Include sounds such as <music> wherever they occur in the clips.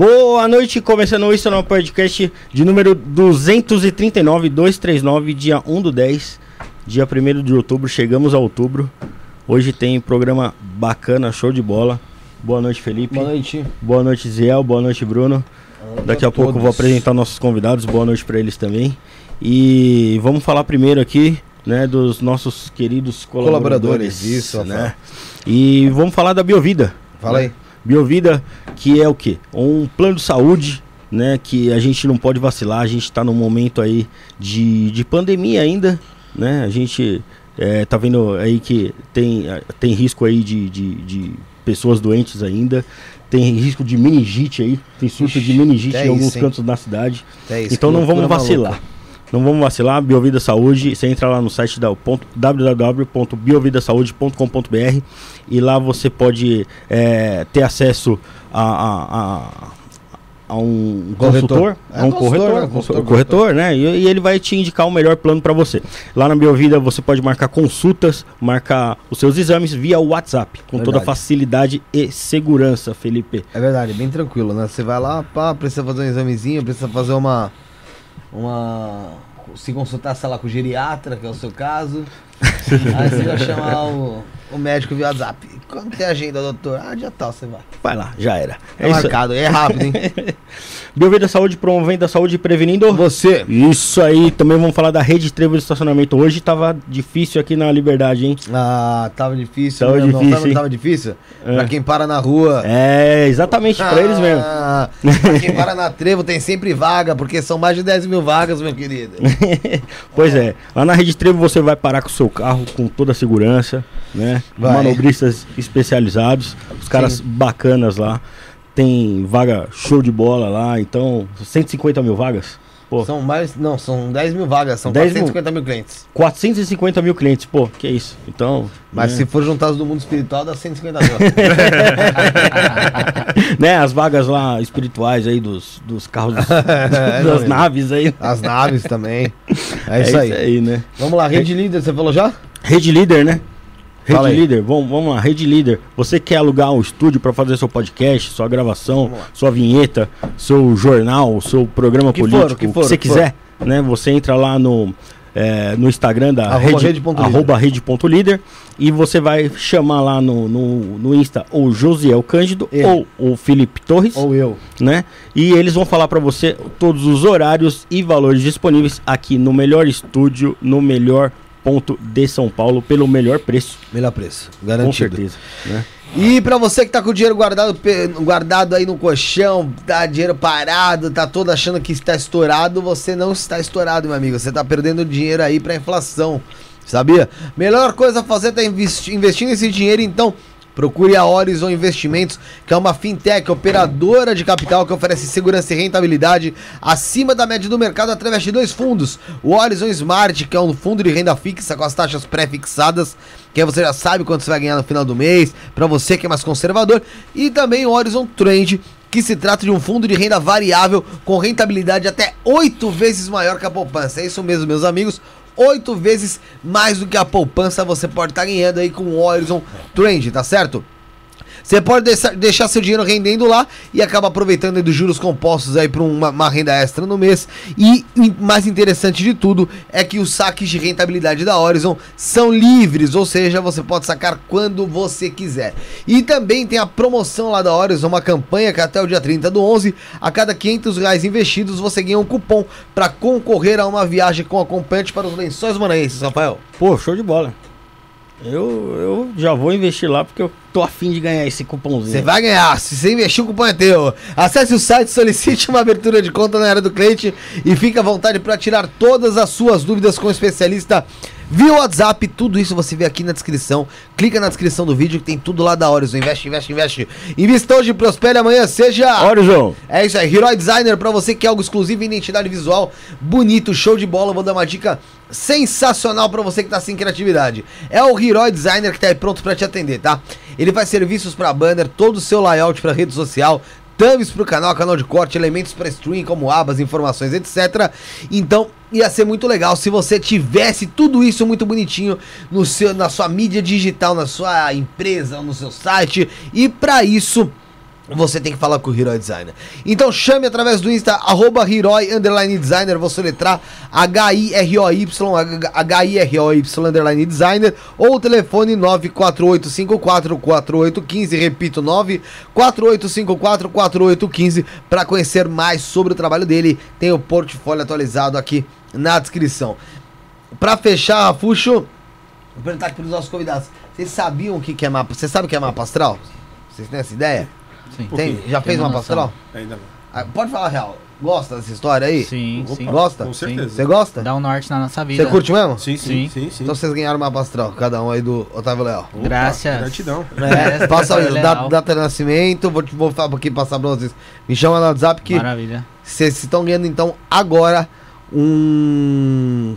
Boa noite, começando isso no podcast de número 239, 239, dia 1 do 10, dia 1 de outubro, chegamos a outubro. Hoje tem programa bacana, show de bola. Boa noite, Felipe. Boa noite. Boa noite, Ziel. Boa noite, Bruno. Daqui a pouco eu vou apresentar nossos convidados. Boa noite para eles também. E vamos falar primeiro aqui, né, dos nossos queridos colaboradores. Colaboradores, isso, né? E vamos falar da Biovida. Fala né? aí. Biovida, que é o quê? Um plano de saúde, né? Que a gente não pode vacilar, a gente está num momento aí de, de pandemia ainda, né? A gente é, tá vendo aí que tem, tem risco aí de, de, de pessoas doentes ainda, tem risco de meningite aí, tem surto Ixi, de meningite é em alguns isso, cantos da cidade. É isso, então não vamos vacilar. maluca. Não vamos vacilar, Biovida Saúde, você entra lá no site da www.biovidasaude.com.br e lá você pode é, ter acesso a, a, a, a um Corretor. consultor, É, a um consultor, corretor, né? Consultor, corretor, né? E, e ele vai te indicar o melhor plano para você. Lá na Biovida você pode marcar consultas, marcar os seus exames via WhatsApp, com toda Verdade. facilidade e segurança, Felipe. É verdade, bem tranquilo, né? Você vai lá, pá, precisa fazer um examezinho, precisa fazer uma. Uma. Se consultar, sei lá, com o geriatra, que é o seu caso. <laughs> Aí você vai chamar o, o médico via WhatsApp. Quando tem agenda, doutor? Ah, dia tal, você vai. Vai lá, já era. É, É isso. marcado, é rápido, hein? <laughs> Biovida Saúde promovendo a saúde e prevenindo. Você. Isso aí, também vamos falar da rede Trevo de estacionamento. Hoje tava difícil aqui na Liberdade, hein? Ah, tava difícil, Tava né? Não, difícil, tava, hein? tava difícil? É. Pra quem para na rua. É, exatamente, pra eles mesmo. Ah, pra quem para na trevo tem sempre vaga, porque são mais de 10 mil vagas, meu querido. <laughs> pois é, lá na Rede Trevo você vai parar com o seu carro com toda a segurança, né? Vai. Manobristas especializados, os caras Sim. bacanas lá. Tem vaga show de bola lá, então 150 mil vagas. Pô, São mais. Não, são 10 mil vagas, são 10 mil. 450 mil clientes. 450 mil clientes, pô, que isso. Então. Mas né? se for juntar do mundo espiritual, dá 150 mil. <laughs> né, as vagas lá espirituais aí dos, dos carros, <laughs> dos- É, das não, naves aí. As naves também. <laughs> É isso aí. né? Vamos lá, rede líder, você falou já? Rede Líder, né? Fala Rede aí. Líder, vamos, vamos lá, Rede Líder. Você quer alugar um estúdio para fazer seu podcast, sua gravação, sua vinheta, seu jornal, seu programa O que for, político, o que for, você que quiser, né? Você entra lá no, é, no Instagram da Arroba rede, rede.líder. arroba rede.líder e você vai chamar lá no, no, no Insta o Josiel Cândido Ele. ou o Felipe Torres Ou eu. né? E eles vão falar pra você todos os horários e valores disponíveis aqui no melhor estúdio, no melhor ponto de São Paulo, pelo melhor preço, Melhor preço, com garantido. certeza. Né? E pra você que tá com o dinheiro guardado, guardado aí no colchão, tá dinheiro parado, tá todo achando que está estourado, você não está estourado, meu amigo. Você tá perdendo dinheiro aí pra inflação. Sabia? Melhor coisa a fazer é investi investindo esse dinheiro, então procure a Horizon Investimentos, que é uma fintech operadora de capital que oferece segurança e rentabilidade acima da média do mercado através de dois fundos. O Horizon Smart, que é um fundo de renda fixa com as taxas pré-fixadas, que aí você já sabe quanto você vai ganhar no final do mês, para você que é mais conservador, e também o Horizon Trend, que se trata de um fundo de renda variável com rentabilidade até oito vezes maior que a poupança. É isso mesmo, meus amigos. Oito vezes mais do que a poupança você pode estar ganhando aí com o Horizon Trend, tá certo? Você pode deixar, seu dinheiro rendendo lá e acaba aproveitando dos juros compostos aí para uma, uma renda extra no mês. E mais interessante de tudo é que os saques de rentabilidade da Horizon são livres, ou seja, você pode sacar quando você quiser. E também tem a promoção lá da Horizon, uma campanha que até o dia 30 do 11, a cada 500 reais investidos você ganha um cupom para concorrer a uma viagem com acompanhante para os lençóis maranhenses, Rafael. Pô, show de bola. Eu, eu já vou investir lá porque eu tô afim de ganhar esse cupomzinho. Você vai ganhar, se você investir, o cupom é teu. Acesse o site, solicite uma abertura de conta na área do cliente e fique à vontade para tirar todas as suas dúvidas com o especialista via WhatsApp. Tudo isso você vê aqui na descrição. Clica na descrição do vídeo que tem tudo lá da Horizon. Investe, investe, investe. Invista hoje, prospere amanhã, seja... Horizon, É isso aí, Hero Designer pra você que quer algo exclusivo, identidade visual, bonito, show de bola. Vou dar uma dica sensacional pra você que tá sem criatividade. É o Hero Designer que tá aí pronto pra te atender, tá? Ele faz serviços pra banner, todo o seu layout pra rede social, thumbs pro canal, canal de corte, elementos pra stream, como abas, informações, etc. Então, ia ser muito legal se você tivesse tudo isso muito bonitinho no seu, na sua mídia digital, na sua empresa, no seu site. E pra isso, você tem que falar com o Hiroi Designer. Então chame através do Insta, arroba Hiroi Underline Designer, soletrar H-I-R-O-Y, H-I-R-O-Y Underline Designer, ou o telefone 948544815, repito, 948544815, para conhecer mais sobre o trabalho dele. Tem o portfólio atualizado aqui na descrição. Para fechar, Rafuxo, vou perguntar aqui para os nossos convidados. Vocês sabiam o que é mapa? Você sabe o que é mapa astral? Vocês têm essa ideia? Sim. Tem? Já fez noção. astral? Ainda não. Ah, Pode falar a real. Gosta dessa história aí? Sim, sim. Gosta? Com certeza. Você gosta? Dá um norte na nossa vida. Você curte mesmo? Sim, sim, Sim. sim, sim. Então vocês ganharam o mapa astral, cada um aí do Otávio Leal. Opa, Graças. Gratidão. <laughs> É, passa aí, data, data de nascimento, vou, te- vou falar aqui passar pra vocês. Me chama no WhatsApp que Maravilha. vocês estão ganhando então agora um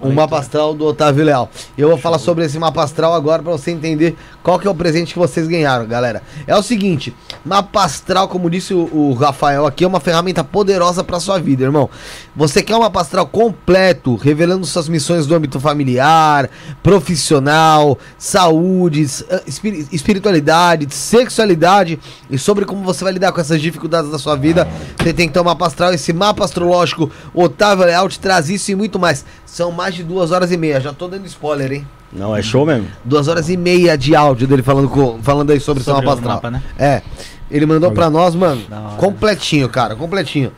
um mapa astral do Otávio Leal. E eu vou falar sobre esse mapa astral agora pra você entender qual que é o presente que vocês ganharam, galera. É o seguinte, mapa astral, como disse o, o Rafael aqui, é uma ferramenta poderosa pra sua vida, irmão. Você quer um mapa astral completo, revelando suas missões do âmbito familiar, profissional, saúde, eh, espiri- espiritualidade, sexualidade e sobre como você vai lidar com essas dificuldades da sua vida. Você tem que ter um mapa astral. Esse mapa astrológico, Otávio Leal te traz isso e muito mais. São mais de duas horas e meia. Já tô dando spoiler, hein? Não, é show mesmo. Duas horas e meia de áudio dele falando, com, falando aí sobre, Sobre seu mapa o astral. mapa, né? É. Ele mandou pra nós, mano, completinho, cara, completinho.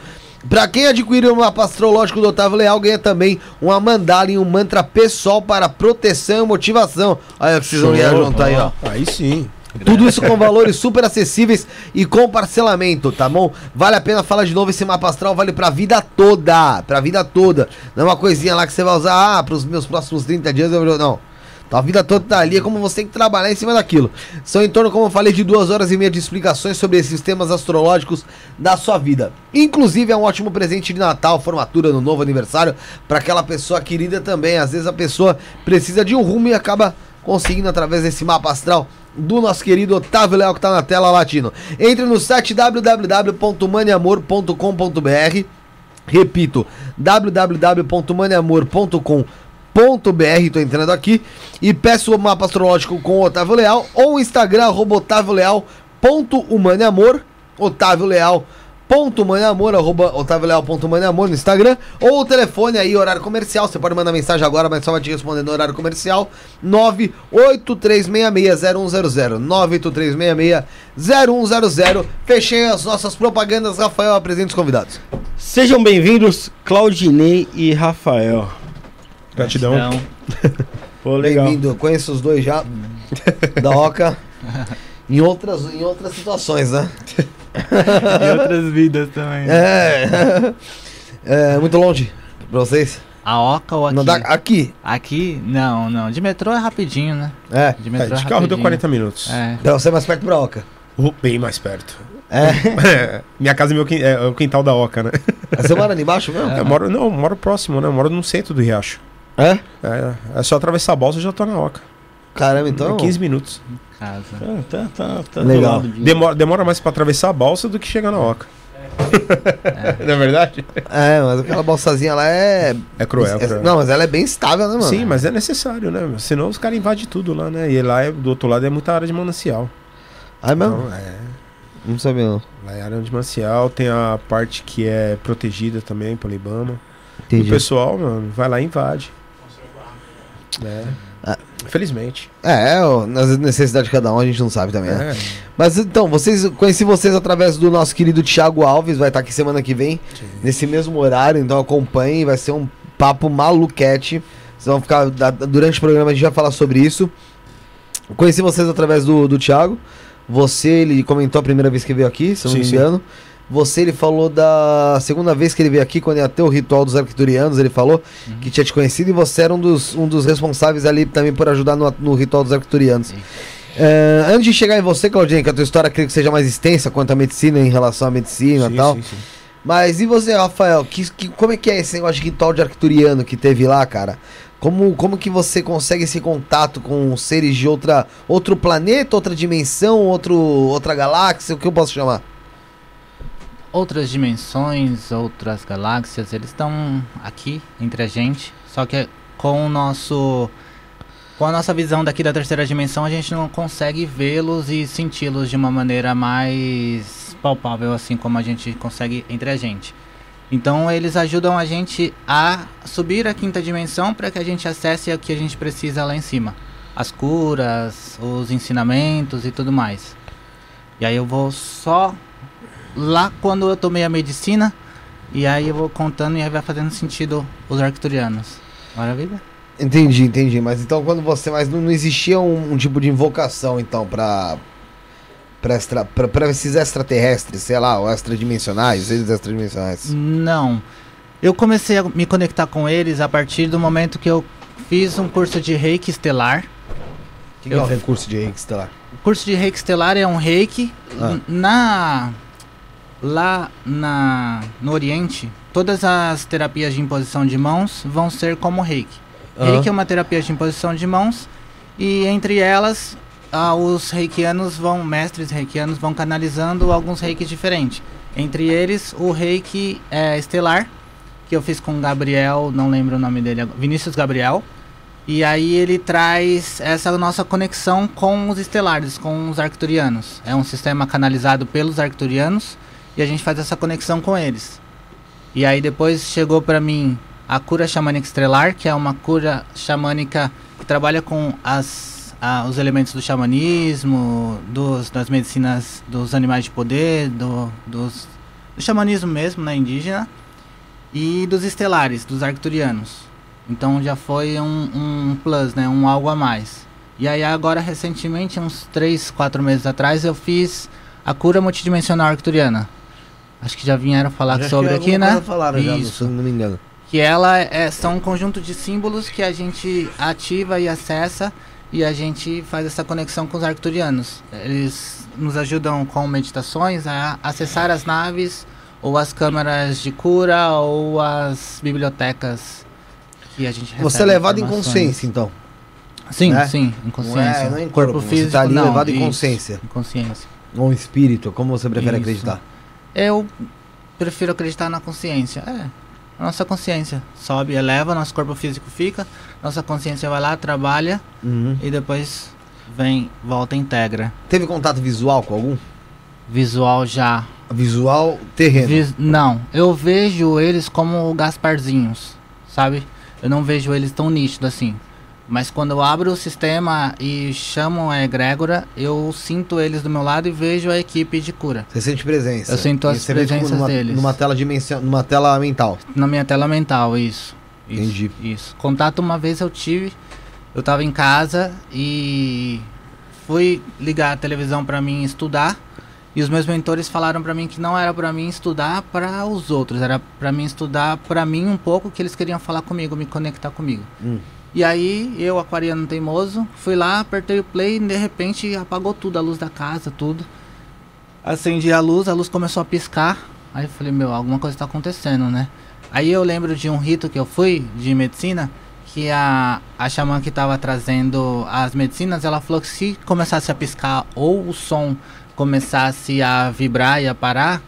Pra quem adquirir o mapa astrológico do Otávio Leal, ganha também uma mandala e um mantra pessoal para proteção e motivação. Olha o que vocês vão junto aí, ó. Aí sim. Tudo isso com valores super acessíveis e com parcelamento, tá bom? Vale a pena falar de novo, esse mapa astral vale pra vida toda, pra vida toda. Não é uma coisinha lá que você vai usar, ah, pros meus próximos 30 dias eu não. Tua vida toda tá ali, é como você tem que trabalhar em cima daquilo. São em torno, como eu falei, de duas horas e meia de explicações sobre esses temas astrológicos da sua vida. Inclusive, é um ótimo presente de Natal, formatura, no novo aniversário, pra aquela pessoa querida também. Às vezes a pessoa precisa de um rumo e acaba conseguindo através desse mapa astral do nosso querido Otávio Leal que tá na tela latino. Entre no site www.maniamor.com.br Repito, www.maniamor.com.br Tô entrando aqui. E peço o mapa astrológico com o Otávio Leal ou o Instagram arroba Otávio Leal ponto Humaniamor, arroba Otávio Leal ponto Humaniamor no Instagram ou o telefone aí, horário comercial, você pode mandar mensagem agora, mas só vai te responder no horário comercial. 983660100 983660100 Fechei as nossas propagandas, Rafael apresenta os convidados. Sejam bem-vindos, Claudinei e Rafael. Gratidão. Então, <laughs> Pô, legal. Bem-vindo, conheço os dois já. Da Oca <laughs> em outras, em outras situações, né? <laughs> e outras vidas também. É, é muito longe pra vocês. A Oca ou aqui? Não dá, aqui, Aqui, não, não. De metrô é rapidinho, né? é. De É, metrô é, de carro deu rapidinho. 40 minutos. É. Então você é mais perto pra Oca. Oh, bem mais perto. <laughs> É. Minha casa é, meu, quin- é o quintal da Oca, né? Você mora ali embaixo mesmo? Eu moro, não, eu moro próximo, né? Eu moro no centro do Riacho. É? É, é só atravessar a balsa e já tô na Oca. Caramba, então. É 15 minutos. Casa. Tá, tá, tá, tá Legal. de- Demora, demora mais pra atravessar a balsa do que chegar na Oca. <laughs> Não é verdade? É, mas aquela bolsazinha lá é. É cruel, é- cruel. Não, mas ela é bem estável, né, mano? Sim, mas é necessário, né? Senão os caras invadem tudo lá, né? E lá é- do outro lado é muita área de manancial. Ah, é mesmo? Então, é. Não sabia, não. Lá é área de manancial, tem a parte que é protegida também pelo Ibama. E Entendi. o pessoal, mano, vai lá e invade. É. Felizmente. É, ó, nas necessidades de cada um a gente não sabe também, né? É. Mas então, vocês conheci vocês através do nosso querido Thiago Alves, vai estar aqui semana que vem, nesse mesmo horário, então acompanhem, vai ser um papo maluquete. Vocês vão ficar. Durante o programa a gente vai falar sobre isso. Conheci vocês através do, do Thiago. Você, ele comentou a primeira vez que veio aqui, se eu não Sim, me sim. Você, ele falou da segunda vez que ele veio aqui, quando ia ter o ritual dos arcturianos, ele falou que tinha te conhecido e você era um dos, um dos responsáveis ali também por ajudar no, no ritual dos arcturianos. Sim. É, antes de chegar em você, Claudinha, que a tua história creio que seja mais extensa quanto à medicina em relação à medicina e Sim, tal. sim, sim. Mas e você, Rafael? Que, que- como é que é esse negócio de ritual de arcturiano que teve lá, cara? Como, como que você consegue esse contato com seres de outra, outro planeta, outra dimensão, outro, outra galáxia? O que eu posso chamar? Outras dimensões, outras galáxias, eles estão aqui entre a gente. Só que com o nosso com a nossa visão daqui da terceira dimensão, a gente não consegue vê-los e senti-los de uma maneira mais palpável, assim como a gente consegue entre a gente. Então eles ajudam a gente a subir a quinta dimensão para que a gente acesse o que a gente precisa lá em cima. As curas, os ensinamentos e tudo mais. E aí eu vou só lá quando eu tomei a medicina, e aí eu vou contando e aí vai fazendo sentido os arcturianos. Maravilha? Entendi, entendi. Mas então quando você. Mas não, não existia um, um tipo de invocação, então, pra. Pra, extra, pra, pra esses extraterrestres, sei lá, ou extradimensionais, eles extradimensionais. Não. Eu comecei a me conectar com eles a partir do momento que eu fiz um curso de reiki estelar. O que, que é Eu- o recurso de reiki estelar? O curso de reiki estelar é um reiki Ah. na lá na no Oriente, todas as terapias de imposição de mãos vão ser como reiki. Aham. Reiki é uma terapia de imposição de mãos e entre elas ah, os reikianos vão, mestres reikianos vão canalizando alguns reikis diferentes. Entre eles o reiki é, estelar, que eu fiz com Gabriel, não lembro o nome dele, Vinícius Gabriel. E aí ele traz essa nossa conexão com os estelares, com os arcturianos. É um sistema canalizado pelos arcturianos e a gente faz essa conexão com eles. E aí depois chegou pra mim a cura xamânica estrelar, que é uma cura xamânica que trabalha com as, a- os elementos do xamanismo, dos, das medicinas dos animais de poder, do, dos, do xamanismo mesmo, né, indígena, e dos estelares, dos arcturianos. Então já foi um, um plus, né, um algo a mais. E aí agora recentemente, uns 3, 4 meses atrás, eu fiz a cura multidimensional arcturiana. Acho que já vieram falar que sobre aqui, né? Falaram já, Isso. se não me engano. Que ela é, são um conjunto de símbolos que a gente ativa e acessa e a gente faz essa conexão com os arcturianos. Eles nos ajudam com meditações a acessar as naves ou as câmaras de cura ou as bibliotecas que a gente Você é levado em consciência, então. Sim, né? sim, em Não consciência. é, não é em corpo, você tá ali não, levado em isso, consciência. Em consciência. Ou em espírito, como você prefere Isso. acreditar? Eu prefiro acreditar na consciência. É, a nossa consciência sobe, eleva, nosso corpo físico fica, nossa consciência vai lá, trabalha Uhum. e depois vem, volta e integra. Teve contato visual com algum? Visual já. Visual terreno. Vis- não, eu vejo eles como Gasparzinhos, sabe? Eu não vejo eles tão nítidos assim. Mas quando eu abro o sistema e chamo a egrégora, eu sinto eles do meu lado e vejo a equipe de cura. Você sente presença. Eu sinto as tipo, presenças numa, deles. Numa tela dimension... numa tela mental. Na minha tela mental, isso. Isso, Entendi. Isso. Contato uma vez eu tive, eu tava em casa e fui ligar a televisão pra mim estudar. E os meus mentores falaram pra mim que não era pra mim estudar para os outros, era pra mim estudar pra mim um pouco que eles queriam falar comigo, me conectar comigo. Hum. E aí, eu, aquariano teimoso, fui lá, apertei o play e de repente apagou tudo, a luz da casa, tudo. Acendi a luz, a luz começou a piscar. Aí eu falei, meu, alguma coisa tá acontecendo, né? Aí eu lembro de um rito que eu fui, de medicina, que a, a xamã que tava trazendo as medicinas, ela falou que se começasse a piscar ou o som começasse a vibrar e a parar,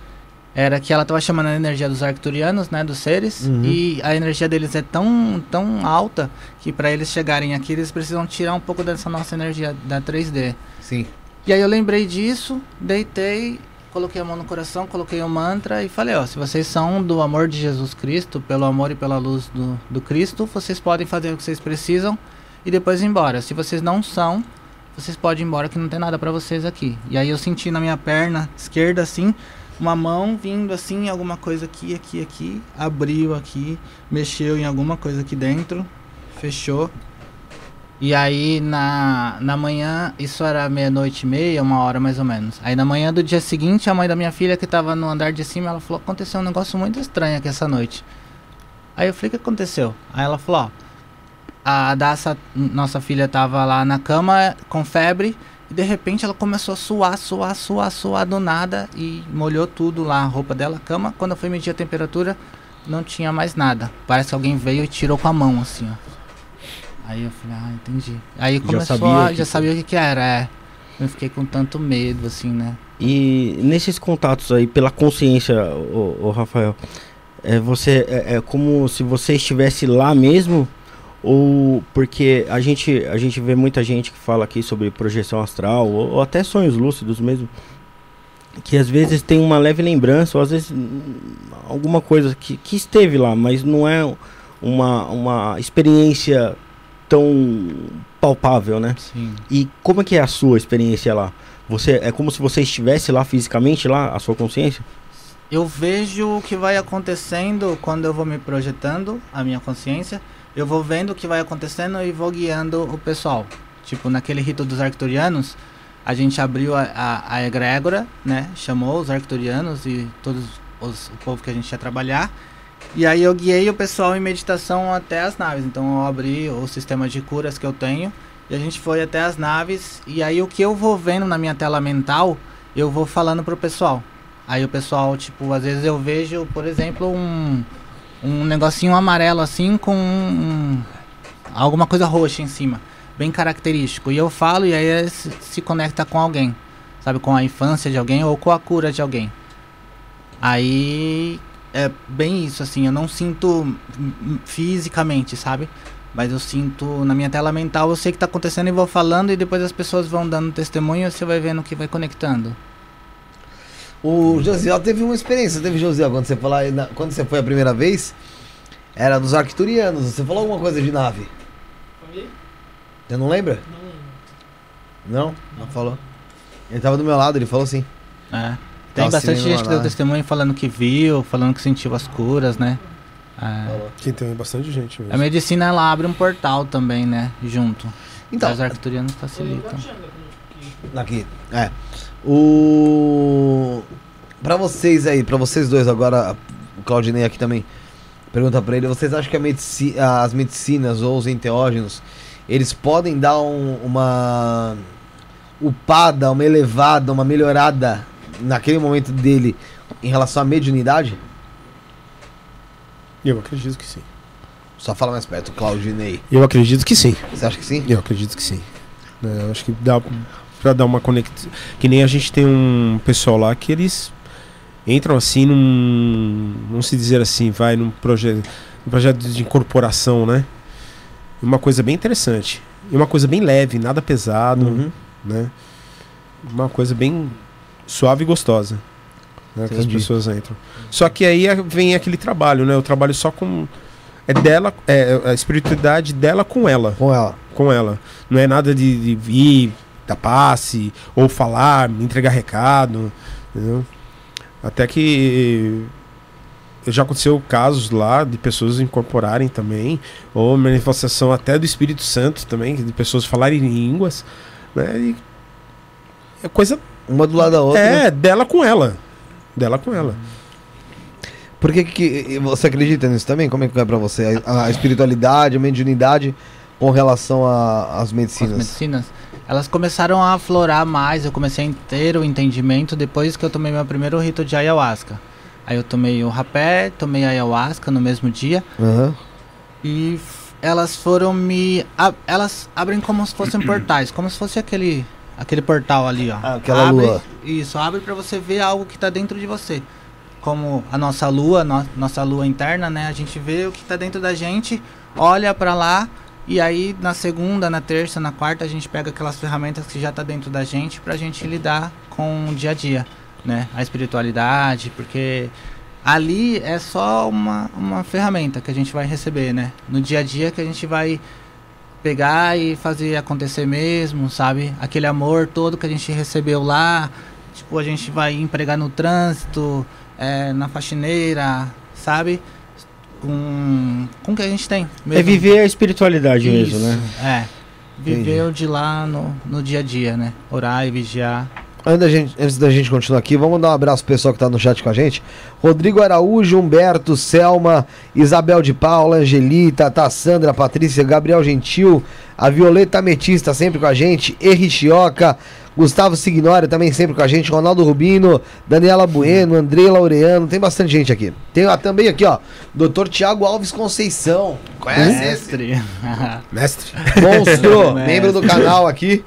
era que ela tava chamando a energia dos arcturianos, né, dos seres, Uhum. e a energia deles é tão, tão alta que para eles chegarem aqui, eles precisam tirar um pouco dessa nossa energia da 3D. Sim. E aí eu lembrei disso, deitei, coloquei a mão no coração, coloquei o mantra e falei, ó, se vocês são do amor de Jesus Cristo, pelo amor e pela luz do, do Cristo, vocês podem fazer o que vocês precisam e depois ir embora. Se vocês não são, vocês podem ir embora que não tem nada pra vocês aqui. E aí eu senti na minha perna esquerda assim, uma mão vindo assim, alguma coisa aqui, aqui, aqui, abriu aqui, mexeu em alguma coisa aqui dentro, fechou. E aí na, na manhã, isso era meia-noite e meia, uma hora mais ou menos. Aí na manhã do dia seguinte, a mãe da minha filha que tava no andar de cima, ela falou, aconteceu um negócio muito estranho aqui essa noite. Aí eu falei, o que aconteceu? Aí ela falou, ó, a Daça, nossa filha tava lá na cama com febre e de repente ela começou a suar, suar, suar, suar do nada e molhou tudo lá, a roupa dela, a cama. Quando eu fui medir a temperatura, não tinha mais nada. Parece que alguém veio e tirou com a mão, assim, ó. Aí eu falei, ah, entendi. Aí Já começou sabia a, que- já sabia o que que era, é. Eu fiquei com tanto medo, assim, né? E nesses contatos aí, pela consciência, o, Rafael, é, você, é, é como se você estivesse lá mesmo, Ou porque a gente, a gente vê muita gente que fala aqui sobre projeção astral, ou, ou até sonhos lúcidos mesmo, que às vezes tem uma leve lembrança, ou às vezes alguma coisa que, que esteve lá, mas não é uma, uma experiência tão palpável, né? Sim. E como é que é a sua experiência lá? Você é como se você estivesse lá fisicamente lá, a sua consciência? Eu vejo o que vai acontecendo quando eu vou me projetando, a minha consciência. Eu vou vendo o que vai acontecendo e vou guiando o pessoal. Tipo, naquele rito dos arcturianos, a gente abriu a, a, a egrégora, né? Chamou os arcturianos e todos os, o povo que a gente ia trabalhar. E aí eu guiei o pessoal em meditação até as naves. Então eu abri o sistema de curas que eu tenho. E a gente foi até as naves. E aí o que eu vou vendo na minha tela mental, eu vou falando pro pessoal. Aí o pessoal, tipo, às vezes eu vejo, por exemplo, um, um negocinho amarelo assim com um- alguma coisa roxa em cima. Bem característico. E eu falo e aí se, se conecta com alguém. Sabe, com a infância de alguém ou com a cura de alguém. Aí é bem isso, assim, eu não sinto fisicamente, sabe? Mas eu sinto na minha tela mental, eu sei o que tá acontecendo e vou falando e depois as pessoas vão dando testemunho e você vai vendo que vai conectando. O Josiel teve uma experiência, teve Josiel, quando você na- quando você foi a primeira vez, era dos arcturianos. Você falou alguma coisa de nave? Você não lembra? Não. Não? falou. Ele tava do meu lado, ele falou sim. É. Tem bastante gente que deu testemunho falando que viu, falando que sentiu as curas, né? É. Que tem bastante gente mesmo. A medicina ela abre um portal também, né? Junto. Então, Os arcturianos facilitam. Aqui, é. O. Pra vocês aí, pra vocês dois agora, o Claudinei aqui também, pergunta pra ele: vocês acham que medici- as medicinas ou os enteógenos eles podem dar um- uma upada, uma elevada, uma melhorada naquele momento dele em relação à mediunidade? Eu acredito que sim. Só fala mais perto, Claudinei. Eu acredito que sim. Você acha que sim? Eu acredito que sim. É, eu acho que dá pra dar uma conexão. Que nem a gente tem um pessoal lá que eles entram assim num. Vamos se dizer assim, vai num projeto. Um projeto de incorporação, né? Uma coisa bem interessante. E uma coisa bem leve, nada pesado, Uhum. né? Uma coisa bem suave e gostosa. Né, que as pessoas entram. Só que aí é- vem aquele trabalho, né? O trabalho só com. É dela, é a espiritualidade dela com ela Com ela. com ela. Não é nada de, de vir, dar passe, ou falar, entregar recado. Entendeu? Até que já aconteceu casos lá de pessoas incorporarem também, ou manifestação até do Espírito Santo também, de pessoas falarem em línguas. Né? E é coisa. Uma do lado da outra. É, dela com ela. Dela com ela. Por que, que você acredita nisso também? Como é que é pra você? A, a espiritualidade, a mediunidade com relação às Com as medicinas? Elas começaram a aflorar mais. Eu comecei a ter o entendimento depois que eu tomei meu primeiro rito de ayahuasca. Aí eu tomei o rapé, tomei a ayahuasca no mesmo dia Aham. e elas foram me. a- elas abrem como se fossem portais, como se fosse aquele aquele portal ali, ó. Ah, aquela abre, lua. Isso, abre pra você ver algo que tá dentro de você. Como a nossa lua, no- nossa lua interna, né? A gente vê o que tá dentro da gente, olha pra lá e aí na segunda, na terça, na quarta a gente pega aquelas ferramentas que já tá dentro da gente pra gente lidar com o dia a dia, né? A espiritualidade, porque ali é só uma, uma ferramenta que a gente vai receber, né? No dia a dia que a gente vai pegar e fazer acontecer mesmo, sabe? Aquele amor todo que a gente recebeu lá, tipo, a gente vai empregar no trânsito, é, na faxineira, sabe? Com, com o que a gente tem. É mesmo. viver a espiritualidade mesmo, Isso, né? É. Viveu de lá no, no dia a dia, né? Orar e vigiar. Antes da, gente, antes da gente continuar aqui, vamos dar um abraço pro pessoal que tá no chat com a gente. Rodrigo Araújo, Humberto, Selma, Isabel de Paula, Angelita, tá Sandra, Patrícia, Gabriel Gentil, a Violeta Ametista sempre com a gente, Errichioca, Gustavo Signori também sempre com a gente, Ronaldo Rubino, Daniela Bueno, Andrei Laureano, tem bastante gente aqui. Tem ó, também aqui, ó, Dr. Tiago Alves Conceição. Conhece esse? Mestre. <laughs> Mestre. Monstro, <laughs> Mestre. membro do canal aqui.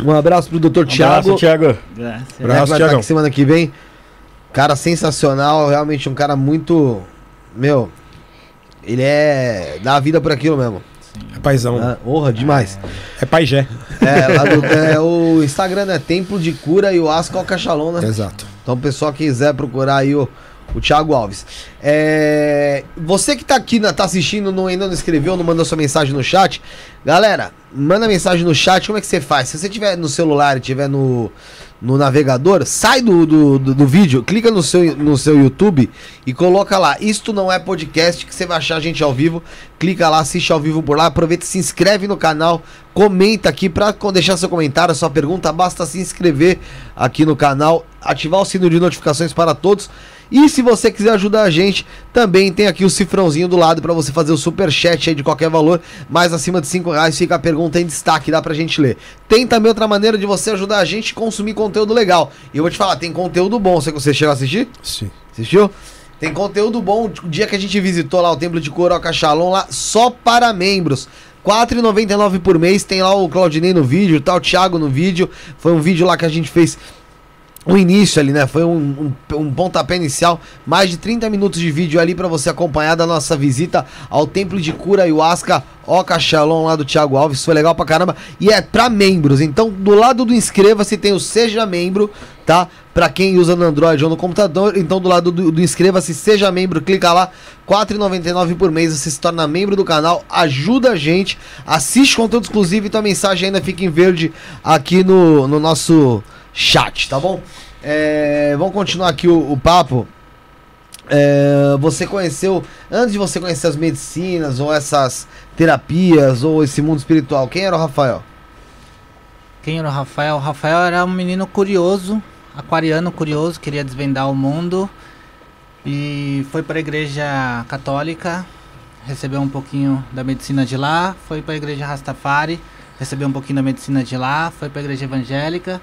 Um abraço pro Dr. Tiago. Abraço, Thiago. Graças. Né, que Abraço, aqui semana que vem. Cara sensacional, realmente um cara muito. Meu. Ele é. dá a vida por aquilo mesmo. É paizão. Ah, honra demais. É paijé. É, lá do- é, o Instagram é Templo de Cura e o Asco Alcachalon, né? Exato. Então, o pessoal que quiser procurar aí o, o Thiago Alves. É, você que tá aqui, né, tá assistindo, não, ainda não escreveu, não mandou sua mensagem no chat. Galera, manda mensagem no chat, como é que você faz? Se você tiver no celular e tiver no, no navegador, sai do, do, do, do vídeo, clica no seu, no seu YouTube e coloca lá. Isto não é podcast, que você vai achar a gente ao vivo. Clica lá, assiste ao vivo por lá. Aproveita se inscreve no canal. Comenta aqui para deixar seu comentário, sua pergunta. Basta se inscrever aqui no canal, ativar o sino de notificações para todos. E se você quiser ajudar a gente, também tem aqui o cifrãozinho do lado para você fazer o super chat aí de qualquer valor, mas acima de 5 reais fica a pergunta em destaque, dá pra gente ler. Tem também outra maneira de você ajudar a gente a consumir conteúdo legal. E eu vou te falar, tem conteúdo bom. Você, você chegou a assistir? Sim. Assistiu? Tem conteúdo bom. O dia que a gente visitou lá o Templo de Coroca Shalom, lá só para membros. R$ 4,99 por mês. Tem lá o Claudinei no vídeo, tá o Thiago no vídeo. Foi um vídeo lá que a gente fez o início ali, né? Foi um, um, um pontapé inicial. Mais de 30 minutos de vídeo ali para você acompanhar da nossa visita ao Templo de Cura Ayahuasca Oca Shalom lá do Thiago Alves. Foi legal pra caramba. E é pra membros. Então, do lado do inscreva-se tem o Seja Membro, tá? Pra quem usa no Android ou no computador. Então, do lado do, do inscreva-se, seja membro, clica lá. R$ 4,99 por mês. Você se torna membro do canal. Ajuda a gente. Assiste conteúdo exclusivo e tua mensagem ainda fica em verde aqui no, no nosso chat, tá bom? É, vamos continuar aqui o, o papo. É, você conheceu, antes de você conhecer as medicinas, ou essas terapias, ou esse mundo espiritual, quem era o Rafael? Quem era o Rafael? O Rafael era um menino curioso, aquariano curioso, queria desvendar o mundo. E foi para a igreja católica, recebeu um pouquinho da medicina de lá, foi para a igreja Rastafari, recebeu um pouquinho da medicina de lá, foi para a igreja evangélica.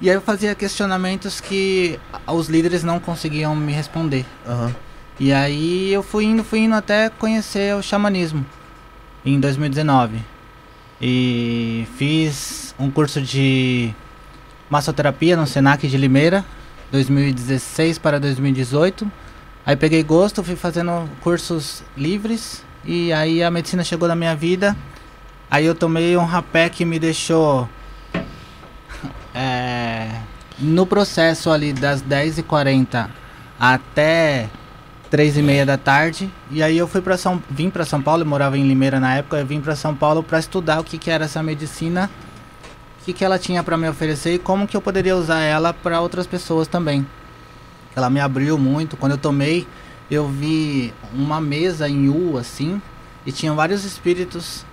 E aí eu fazia questionamentos que os líderes não conseguiam me responder. Aham. E aí eu fui indo, fui indo até conhecer o xamanismo em 2019. E fiz um curso de massoterapia no Senac de Limeira, 2016 para 2018. Aí peguei gosto, fui fazendo cursos livres e aí a medicina chegou na minha vida. Aí eu tomei um rapé que me deixou é, no processo ali das 10h40 até 3 e meia da tarde. E aí eu fui para São, vim para São Paulo, eu morava em Limeira na época, eu vim para São Paulo para estudar o que, que era essa medicina, o que, que ela tinha para me oferecer e como que eu poderia usar ela para outras pessoas também. Ela me abriu muito. Quando eu tomei, eu vi uma mesa em U assim e tinham vários espíritos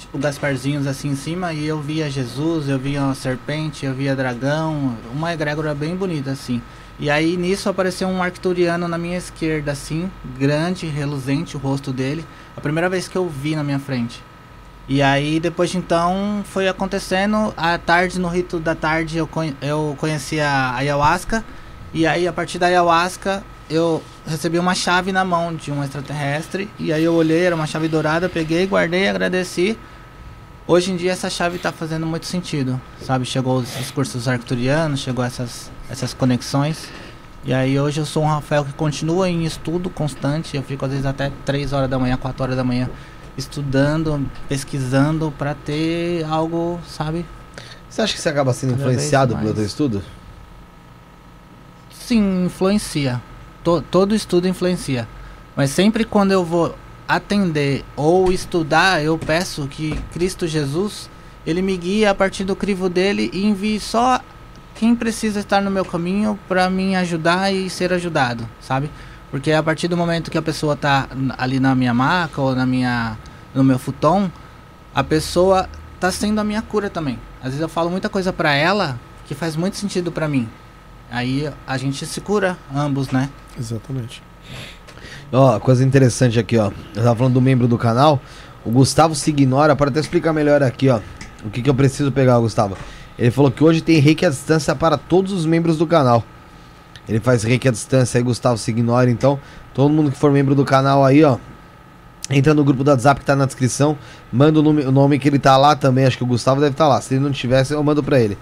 tipo Gasparzinhos assim em cima e eu via Jesus, eu via uma serpente, eu via dragão, uma egrégora bem bonita assim. E aí nisso apareceu um arcturiano na minha esquerda assim, grande, reluzente o rosto dele, a primeira vez que eu vi na minha frente. E aí depois de então foi acontecendo, à tarde no rito da tarde eu, eu conheci a ayahuasca e aí a partir da ayahuasca eu recebi uma chave na mão de um extraterrestre e aí eu olhei, era uma chave dourada, peguei, guardei, agradeci. Hoje em dia essa chave está fazendo muito sentido, sabe? Chegou os, os cursos arcturianos, chegou essas essas conexões. E aí hoje eu sou um Rafael que continua em estudo constante, eu fico às vezes até 3 horas da manhã, 4 horas da manhã estudando, pesquisando para ter algo, sabe? Você acha que você acaba sendo Cada influenciado pelo teu estudo? Sim, influencia. To- todo estudo influencia. Mas sempre quando eu vou atender ou estudar, eu peço que Cristo Jesus, ele me guie a partir do crivo dele e envie só quem precisa estar no meu caminho para me ajudar e ser ajudado, sabe? Porque a partir do momento que a pessoa tá ali na minha maca ou na minha no meu futon, a pessoa tá sendo a minha cura também. Às vezes eu falo muita coisa para ela que faz muito sentido para mim. Aí a gente se cura, ambos, né? Exatamente. Ó, coisa interessante aqui, ó. Eu tava falando do membro do canal. O Gustavo se ignora, para até explicar melhor aqui, ó. O que, que eu preciso pegar, Gustavo. Ele falou que hoje tem reiki à distância para todos os membros do canal. Ele faz reiki à distância aí, Gustavo se ignora. Então, todo mundo que for membro do canal aí, ó. Entra no grupo do WhatsApp que tá na descrição. Manda o nome, o nome que ele tá lá também. Acho que o Gustavo deve estar lá. Se ele não tivesse, eu mando pra ele.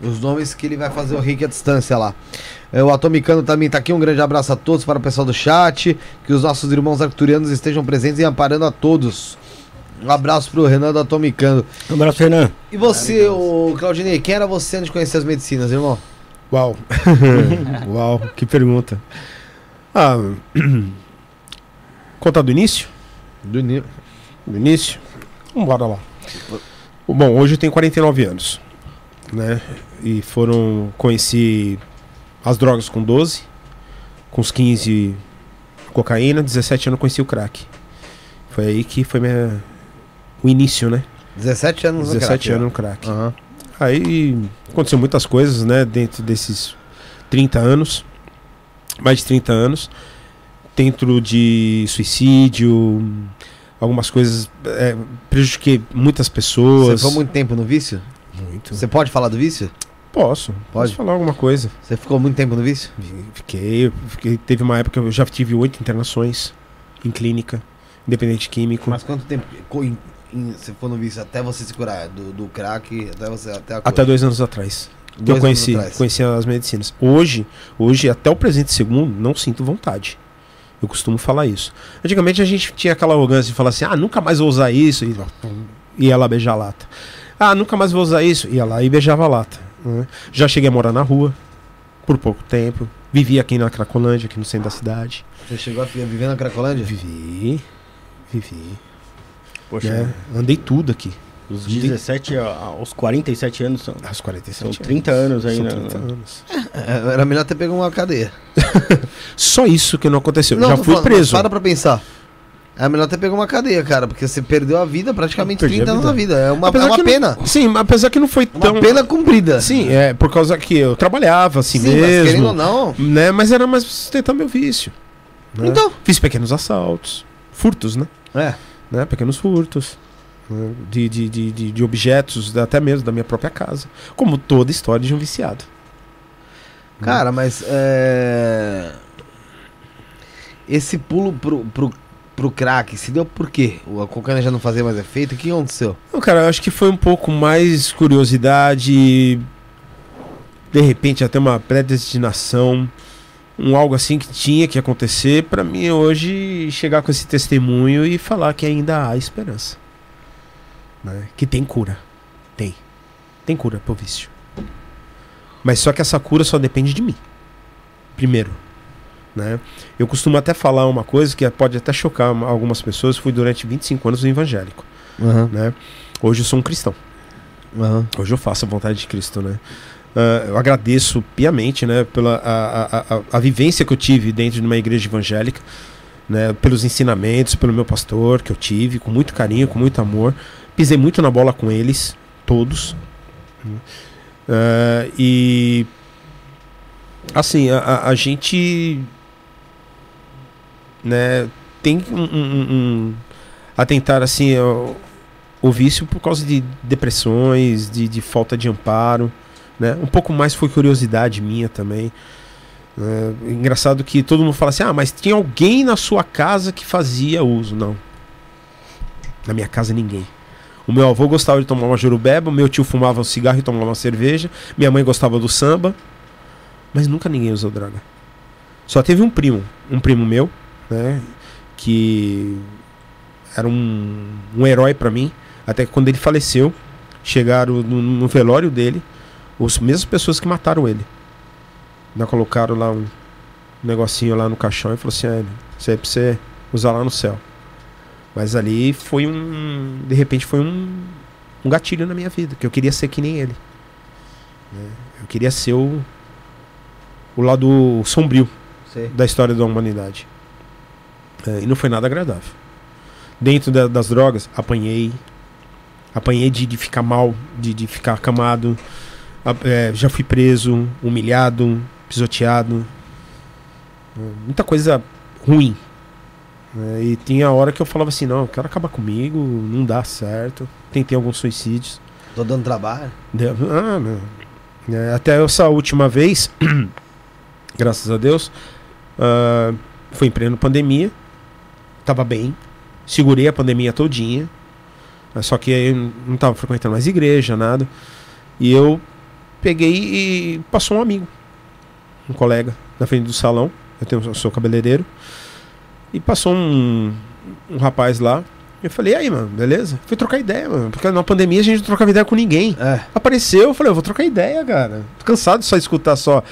Os nomes que ele vai fazer o Rick à distância lá. É, o Atomicano também tá aqui. Um grande abraço a todos para o pessoal do chat. Que os nossos irmãos arcturianos estejam presentes e amparando a todos. Um abraço pro Renan do Atomicano. Um abraço, Renan. E você, o Claudinei, quem era você antes de conhecer as medicinas, irmão? Uau. <laughs> Uau, que pergunta. Ah, <clears throat> contar do início? Do. Do início? Vambora lá. Bom, hoje eu tenho 49 anos, né? E foram, conheci as drogas com 12, com os 15 cocaína, 17 anos eu conheci o crack. Foi aí que foi minha, o início, né? 17 anos no 17 crack, anos ó. no crack. Aham. Aí aconteceu muitas coisas, né, dentro desses 30 anos, mais de 30 anos, dentro de suicídio, algumas coisas, é, prejudiquei muitas Você pessoas. ficou muito tempo no vício? Muito. Você pode falar do vício? Posso, Pode. posso falar alguma coisa. Você ficou muito tempo no vício? Fiquei, fiquei, teve uma época que eu já tive oito internações em clínica, independente químico. Mas quanto tempo em- em- você ficou no vício até você se curar? Do, do crack até você até Até dois anos atrás. que Dois eu conheci, anos atrás. conheci as medicinas. Hoje, hoje, até o presente segundo, não sinto vontade. Eu costumo falar isso. Antigamente a gente tinha aquela arrogância de falar assim: ah, nunca mais vou usar isso. E ia lá beijar a lata. Ah, nunca mais vou usar isso. Ia lá e beijava a lata. Né? Já cheguei a morar na rua por pouco tempo. Vivi aqui na Cracolândia, aqui no centro da cidade. Você chegou a viver na Cracolândia? Vivi, vivi. Poxa, né? Andei tudo aqui. os 17 a- aos 47 anos são, Aos 47 são anos. 30 anos aí, São né? 30 anos. É, era melhor ter pego uma cadeia. <laughs> Só isso que não aconteceu. Já tô fui falando, preso. Para pra pensar. É melhor ter pego uma cadeia, cara, porque você perdeu a vida praticamente Perdi 30 a anos da vida. É uma, é uma que não- pena. sim, apesar que não foi Uma tão. pena cumprida. Sim, é por causa que eu trabalhava assim Sim, mas querendo ou mesmo. não. Né, mas era mais pra sustentar meu vício. né? Então. Fiz pequenos assaltos. Furtos, né? É. né? Pequenos furtos. né? De, de, de, de, de objetos, até mesmo da minha própria casa. Como toda história de um viciado. Cara, mas é. Esse pulo pro, pro, pro crack se deu por quê? A cocaína já não fazia mais efeito? O que aconteceu? Não, cara, eu acho que foi um pouco mais curiosidade, de repente até uma predestinação, um algo assim que tinha que acontecer pra mim hoje chegar com esse testemunho e falar que ainda há esperança. né? Que tem cura. Tem. Tem cura pro vício. Mas só que essa cura só depende de mim. Primeiro. Né? Eu costumo até falar uma coisa que pode até chocar algumas pessoas. Fui durante 25 anos no evangélico Aham. né? Hoje eu sou um cristão. Aham. Hoje eu faço a vontade de Cristo, né? Ah, eu agradeço piamente, né, pela a, a, a, a vivência que eu tive dentro de uma igreja evangélica, né, pelos ensinamentos, pelo meu pastor que eu tive, com muito carinho, com muito amor. Pisei muito na bola com eles, todos. Ah, e assim, a, a gente né, tem um, um- um- um- a tentar assim o, o vício por causa de depressões, de, de falta de amparo, né? Um pouco mais foi curiosidade minha também. né? engraçado que todo mundo fala assim, ah, mas tinha alguém na sua casa que fazia uso. Não. Na minha casa ninguém. O meu avô gostava de tomar uma jurubeba, meu tio fumava um cigarro e tomava uma cerveja, minha mãe gostava do samba, mas nunca ninguém usou droga. Só teve um primo, um primo meu, né, que era um, um herói pra mim, até que quando ele faleceu, chegaram no, no velório dele, as mesmas pessoas que mataram ele. Ainda colocaram lá um negocinho lá no caixão e falou assim, ah, isso aí é pra você usar lá no céu. Mas ali foi um. De repente foi um, um gatilho na minha vida, que eu queria ser que nem ele. né? Eu queria ser o, o lado sombrio Sei. da história da humanidade. É, e não foi nada agradável. Dentro da- das drogas, apanhei. Apanhei de, de ficar mal, de, de ficar acamado. É, já fui preso, humilhado, pisoteado. É, muita coisa ruim. É, e tinha hora que eu falava assim: não, eu quero acabar comigo, não dá certo. Tentei alguns suicídios. Tô dando trabalho. Deu- Ah, não. É, até essa última vez, <clears throat> graças a Deus, ah, foi em pleno pandemia, tava bem, segurei a pandemia todinha, só que eu não tava frequentando mais igreja, nada, e eu peguei e passou um amigo, um colega, na frente do salão. Eu, tenho, eu sou cabeleireiro. E passou um, um rapaz lá. Eu falei, e aí, mano, beleza? Fui trocar ideia, mano. Porque na pandemia a gente não trocava ideia com ninguém. É. Apareceu, eu falei, eu vou trocar ideia, cara. Tô cansado de só escutar só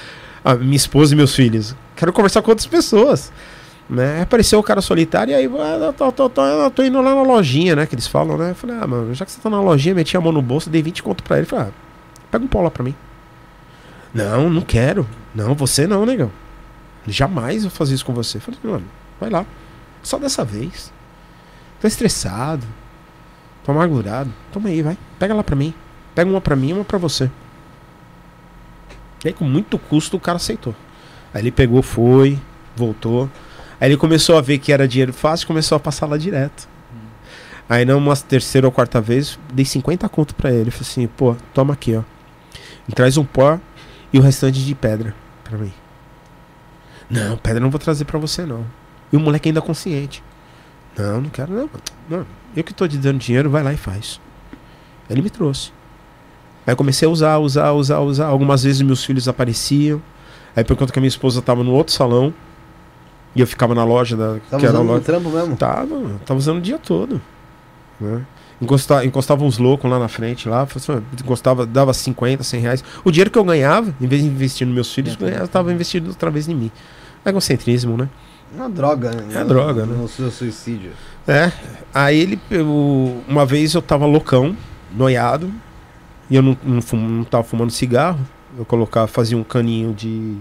a minha esposa e meus filhos. Quero conversar com outras pessoas. Né? Apareceu o cara solitário e aí ah, eu tô, tô, tô, tô indo lá na lojinha, né? Que eles falam, né? Eu falei, ah, mano, já que você tá na lojinha, meti a mão no bolso, dei 20 conto pra ele. Falei, ah, pega um lá pra mim. Não, não quero. Não, você não, negão. Jamais vou fazer isso com você. Falei, mano, vai lá. Só dessa vez. Tô estressado. Tô amargurado. Toma aí, vai. Pega lá pra mim. Pega uma pra mim e uma pra você. E aí, com muito custo, o cara aceitou. Aí ele pegou, foi, voltou. Aí ele começou a ver que era dinheiro fácil começou a passar lá direto. Aí, numa terceira ou quarta vez, dei 50 conto pra ele. Falei assim, pô, toma aqui, ó. Traz um pó e o restante de pedra pra mim. Não, pedra não vou trazer pra você, não. E o moleque ainda consciente. Não, não quero, não. Não, eu que tô te dando dinheiro, vai lá e faz. Ele me trouxe. Aí comecei a usar, usar, usar, usar. Algumas vezes meus filhos apareciam. Aí por conta que a minha esposa tava no outro salão. E eu ficava na loja da. Tava que era usando loja. trampo mesmo? Tava, tava usando o dia todo. Né? Encosta, encostava uns loucos lá na frente, lá, assim, encostava, dava 50, 100 reais. O dinheiro que eu ganhava, em vez de investir nos meus filhos, eu estava investindo outra vez em mim. Egocentrismo, né? Uma droga, né? É droga, né? No seu suicídio. É. Aí ele pegou. Uma vez eu tava loucão, noiado, e eu não, não, fum, não tava fumando cigarro. Eu colocava, fazia um caninho de.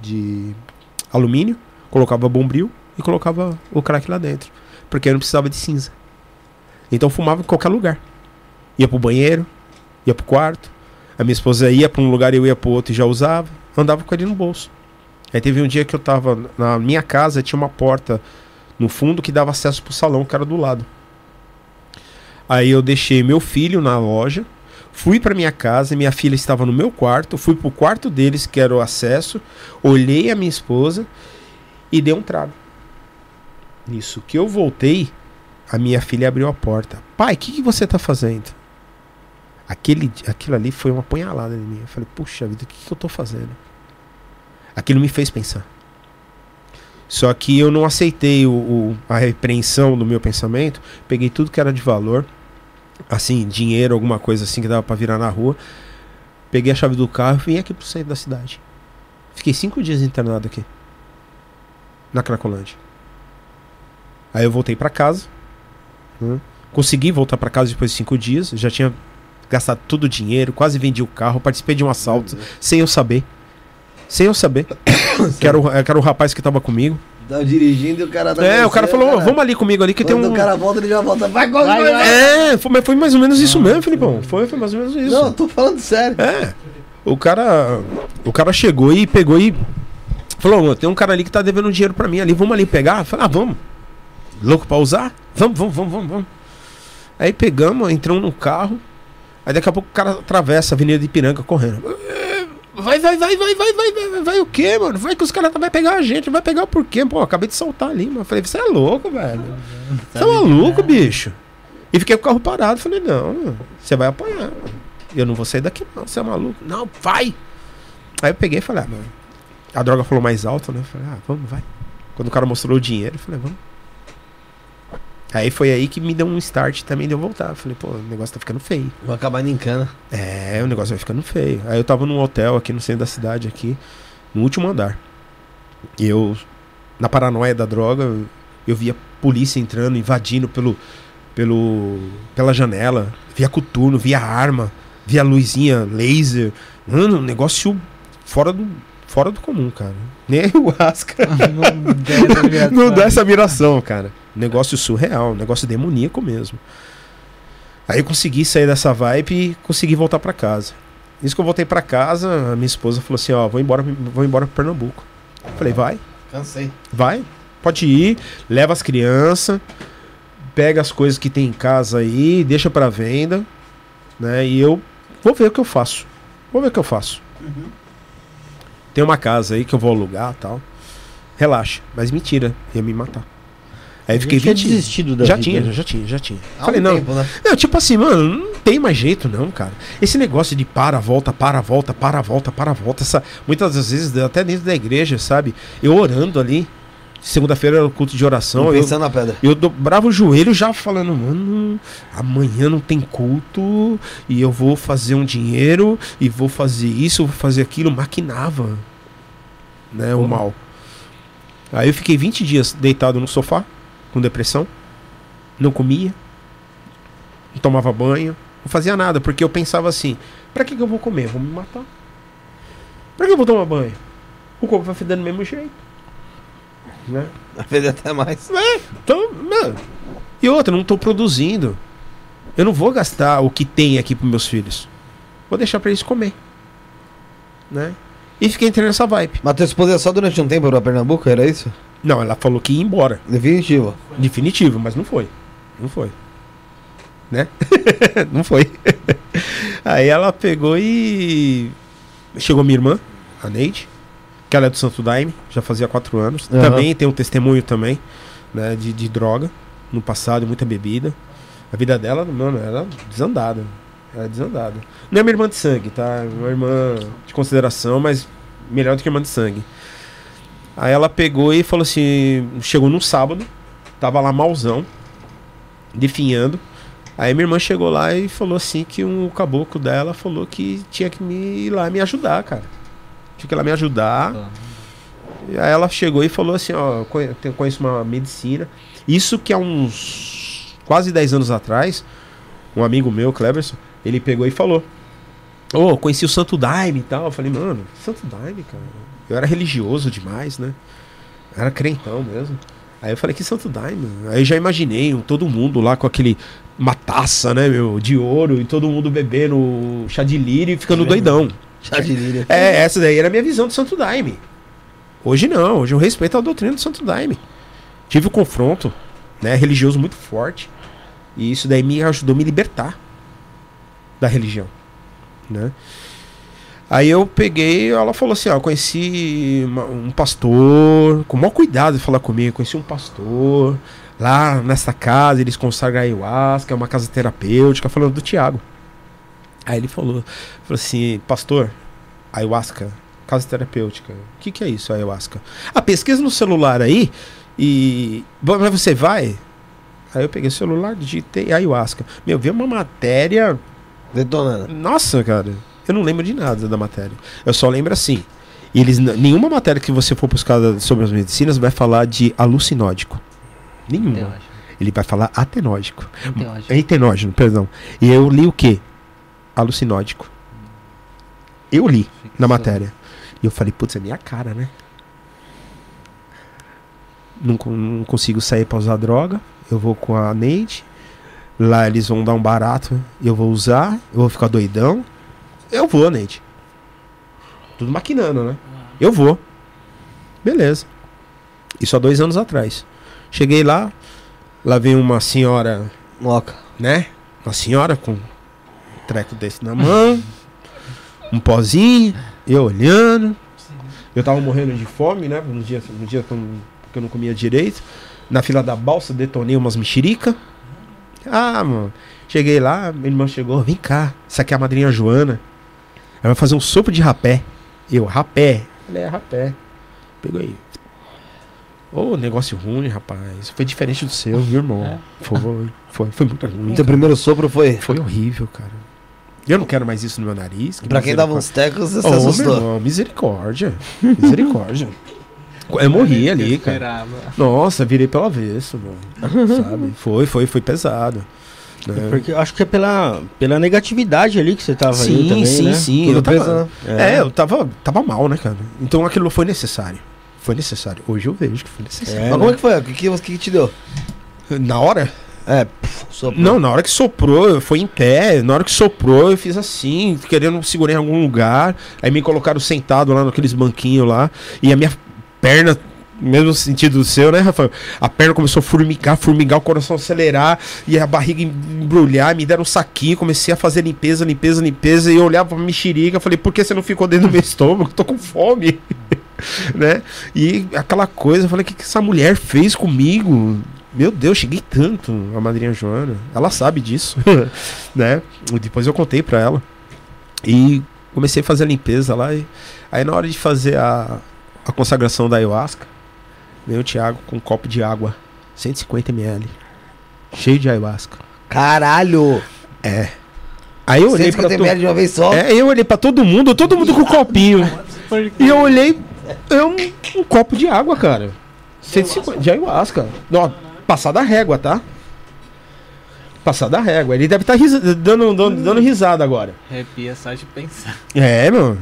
de alumínio, colocava bombril e colocava o crack lá dentro. Porque eu não precisava de cinza. Então fumava em qualquer lugar. Ia pro banheiro, ia pro quarto. A minha esposa ia pra um lugar, eu ia pro outro e já usava. Andava com ele no bolso. Aí teve um dia que eu tava na minha casa, tinha uma porta no fundo que dava acesso pro salão, que era do lado. Aí eu deixei meu filho na loja, fui pra minha casa, minha filha estava no meu quarto, fui pro quarto deles, que era o acesso, olhei a minha esposa e dei um trago. Nisso que eu voltei, a minha filha abriu a porta. Pai, o que, que você tá fazendo? Aquele, aquilo ali foi uma punhalada em mim. Eu falei, puxa vida, o que, que eu tô fazendo? Aquilo me fez pensar. Só que eu não aceitei o, o- a repreensão do meu pensamento. Peguei tudo que era de valor, assim, dinheiro, alguma coisa assim que dava pra virar na rua. Peguei a chave do carro e vim aqui pro centro da cidade. Fiquei cinco dias internado aqui. Na Cracolândia. Aí eu voltei pra casa. né? Consegui voltar pra casa depois de cinco dias. Já tinha gastado todo o dinheiro, quase vendi o carro, participei de um assalto sem eu saber. Sem eu saber. <coughs> que, era o, que era o rapaz que tava comigo. Tava dirigindo e o cara tá É, o cara falou, "Ô, vamos ali comigo ali que tem Quando um. o cara volta, ele já volta. Vai, vai, Vai, vai. É, foi, mas foi mais ou menos isso mesmo, Filipão. Foi, foi mais ou menos isso. Não, eu tô falando sério. É. O cara. O cara chegou e pegou e. Falou, mano, tem um cara ali que tá devendo dinheiro para mim ali, vamos ali pegar? Falei, ah, vamos. Louco pra usar? Vamos, vamos, vamos, vamos, vamos. Aí pegamos, entramos no carro. Aí daqui a pouco o cara atravessa a Avenida de Piranga correndo. Eh, vai, vai, vai, vai, vai, vai, vai, vai, o quê, mano? Vai que os caras tá, vai pegar a gente, vai pegar o porquê? Pô, acabei de soltar ali, mano. Falei, você é louco, velho. Tá você é maluco, né? bicho. E fiquei com o carro parado. Falei, não, você vai apanhar. Mano. Eu não vou sair daqui, não. Você é maluco? Não, vai. Aí eu peguei e falei, ah, mano, a droga falou mais alto, né? Eu falei, ah, vamos, vai. Quando o cara mostrou o dinheiro, eu falei, vamos. Aí foi aí que me deu um start também de eu voltar. Eu falei, pô, o negócio tá ficando feio. Vou acabar em cana. É, o negócio vai ficando feio. Aí eu tava num hotel aqui no centro da cidade, aqui, no último andar. E eu, na paranoia da droga, eu- via polícia entrando, invadindo pelo, pelo, pela janela. Via coturno, via arma, via luzinha laser. Mano, um negócio fora do, fora do comum, cara. <laughs> Nem o Asca Não dá essa admiração. não dá essa admiração, cara. Negócio surreal, negócio demoníaco mesmo. Aí eu consegui sair dessa vibe e consegui voltar pra casa. Isso que eu voltei pra casa, a minha esposa falou assim: Ó, vou embora, vou embora pro Pernambuco. Eu falei: Vai, Cansei. vai, pode ir, leva as crianças, pega as coisas que tem em casa aí, deixa pra venda, né? E eu vou ver o que eu faço. Vou ver o que eu faço. Tem uma casa aí que eu vou alugar tal. Relaxa, mas mentira, ia me matar. Aí eu fiquei tinha 20 desistido da já vida, tinha, já tinha, já tinha. Há Falei, um não. tempo, né? Não, tipo assim, mano, não- tem mais jeito, não, cara. Esse negócio de para, volta, para, volta, para, volta, para, volta. Essa, muitas das vezes, até dentro da igreja, sabe? Eu orando ali. Segunda-feira era o culto de oração. Eu, Pensando na pedra. eu dobrava o joelho já falando, mano, amanhã não tem culto e eu vou fazer um dinheiro e vou fazer isso, eu vou fazer aquilo. Maquinava, né, o mal. Aí eu fiquei 20 dias deitado no sofá, com depressão, não comia, não tomava banho, não fazia nada, porque eu pensava assim, pra que, que eu vou comer? Vou me matar. Pra que eu vou tomar banho? O corpo vai feder do mesmo jeito. Né? Vai perder até mais. É, então, mano. E outra, eu não tô produzindo. Eu não vou gastar o que tem aqui pros meus filhos. Vou deixar pra eles comer. Né? E fiquei entrando nessa vibe. Mas tua esposa só durante um tempo pra Pernambuco, era isso? Não, ela falou que ia embora. Definitivo. Definitivo, mas não foi. Não foi. Né? <laughs> não foi. <laughs> Aí ela pegou e. Chegou minha irmã, a Neide, que ela é do Santo Daime, já fazia quatro anos. Aham. Também tem um testemunho também, né, de, de droga no passado, muita bebida. A vida dela, mano, era desandada. Era desandada. Não é minha irmã de sangue, tá? É Uma irmã de consideração, mas melhor do que irmã de sangue. Aí ela pegou e falou assim: chegou num sábado, tava lá malzão, definhando. Aí minha irmã chegou lá e falou assim que um caboclo dela falou que tinha que me ir lá me ajudar, cara. Tinha que lá me ajudar. E aí ela chegou e falou assim, ó, conheço uma medicina. Isso que há uns quase 10 anos atrás, um amigo meu, Cleverson, ele pegou e falou. Ô, eu conheci o Santo Daime e tal. Eu falei, mano, Santo Daime, cara. Eu era religioso demais, né? Eu era crentão mesmo. Aí eu falei, que Santo Daime? Aí eu já imaginei todo mundo lá com aquele. Uma taça, né, meu, de ouro e todo mundo bebendo chá de lírio e ficando doidão. Chá de líria. É, essa daí era a minha visão do Santo Daime. Hoje não, hoje eu respeito a doutrina do Santo Daime. Tive um confronto, né, religioso muito forte. E isso daí me ajudou a me libertar da religião, né? Aí eu peguei, ela falou assim, ó, eu conheci uma- um pastor, com o maior cuidado de falar comigo, conheci um pastor lá nessa casa, eles consagram ayahuasca, é uma casa terapêutica, falando do Tiago. Aí ele falou, falou assim, pastor, ayahuasca, casa terapêutica, o que, que é isso, ayahuasca? Ah, pesquisa no celular aí e... Mas você vai? Aí eu peguei o celular, digitei ayahuasca. Meu, veio uma matéria Detonando. nossa, cara, eu não lembro de nada da matéria. Eu só lembro assim. Eles, nenhuma matéria que você for buscar sobre as medicinas vai falar de alucinódico. Nenhuma. Ele vai falar atenógico. Entenógeno, perdão. E eu li o quê? Alucinódico. Eu li na matéria. E eu falei, putz, é minha cara, né? Não, não consigo sair pra usar droga. Eu vou com a Neide. Lá eles vão dar um barato. Eu vou usar. Eu vou ficar doidão. Eu vou, Neide. Tudo maquinando, né? Eu vou. Beleza. Isso há dois anos atrás. Cheguei lá. Lá vem uma senhora Moca. né? Uma senhora com treco desse na mão, um pozinho, eu olhando. Eu tava morrendo de fome, né? No dia, no dia que, eu, não- comia direito. Na fila da balsa, detonei umas mexerica. Ah, mano. Cheguei lá, minha irmã chegou, vem cá, essa aqui é a madrinha Joana. Ela vai fazer um sopro de rapé. Eu, rapé. Falei, é rapé. Pegou aí. Ô, negócio ruim, rapaz. Foi diferente do seu, viu, irmão? Foi, foi, foi muito ruim. Teu primeiro sopro foi. Foi horrível, cara. Eu não quero mais isso no meu nariz. Pra quem dava uns tecos, você se Ô, meu assustou. irmão, misericórdia. Misericórdia. Eu morri ali, cara. Esperava. Nossa, virei pelo avesso, mano. <laughs> Sabe? Foi, foi, foi pesado. né? Porque eu acho que é pela, pela negatividade ali que você tava Sim, também, sim, né? sim. Tudo Eu tava, pesa, é. eu tava, tava mal, né, cara? Então aquilo foi necessário. Foi necessário. Hoje eu vejo que foi necessário. É, Mas como né? é que foi? O que, que, o que que te deu? Na hora? É, soprou. Não, na hora que soprou, fui em pé. Na hora que soprou, eu fiz assim, querendo segurar em algum lugar. Aí me colocaram sentado lá naqueles banquinhos lá. E a minha perna, mesmo sentido do seu, né, Rafael? A perna começou a formigar, formigar, o coração acelerar. E a barriga embrulhar. Me deram um saquinho, comecei a fazer limpeza, limpeza, limpeza. E eu olhava pra mexerica. Falei, por que você não ficou dentro do meu estômago? Tô com fome. <laughs> né? E aquela coisa, eu falei, o que, que essa mulher fez comigo? Meu Deus, cheguei tanto a madrinha Joana. Ela sabe disso, <laughs> né? Depois eu contei pra ela. E comecei a fazer a limpeza lá. E, aí na hora de fazer a, a consagração da ayahuasca, veio o Thiago com um copo de água, 150 ml, cheio de ayahuasca. Caralho! É. Aí eu olhei pra 150 to... ml de uma vez só. É, eu olhei pra todo mundo, todo mundo com copinho. <laughs> E eu olhei, é um, um copo de água, cara. 150 de ayahuasca. Não, passada a régua, tá? Passada a régua. Ele deve estar dando, dando, dando risada agora. Arrepia só de pensar. É, meu.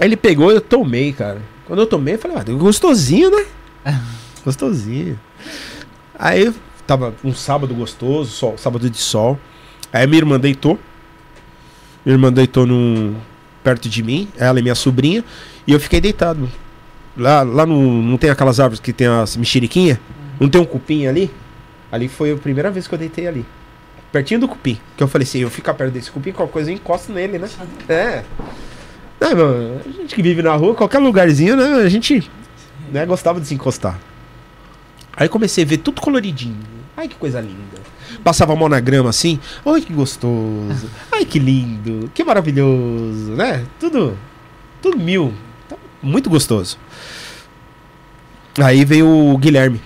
Aí ele pegou e eu tomei, cara. Quando eu tomei, eu falei, ah, gostosinho, né? <laughs> gostosinho. Aí tava um sábado gostoso, sol, sábado de sol. Aí minha irmã deitou. Minha irmã deitou num, perto de mim, ela e minha sobrinha, e eu fiquei deitado. Lá, lá no, não tem aquelas árvores que tem as mexeriquinhas? Não tem um cupim ali? Ali foi a primeira vez que eu deitei ali. Pertinho do cupim. Que eu falei assim, eu ficar perto desse cupim, qualquer coisa eu encosto nele, né? <laughs> É. É, mano, a gente que vive na rua, qualquer lugarzinho, né? A gente né, gostava de se encostar. Aí comecei a ver tudo coloridinho. Ai, que coisa linda. Passava a mão na grama assim. Ai, que gostoso. <laughs> Ai, que lindo. Que maravilhoso, né? Tudo, tudo mil. Tá Muito gostoso. Aí veio o Guilherme.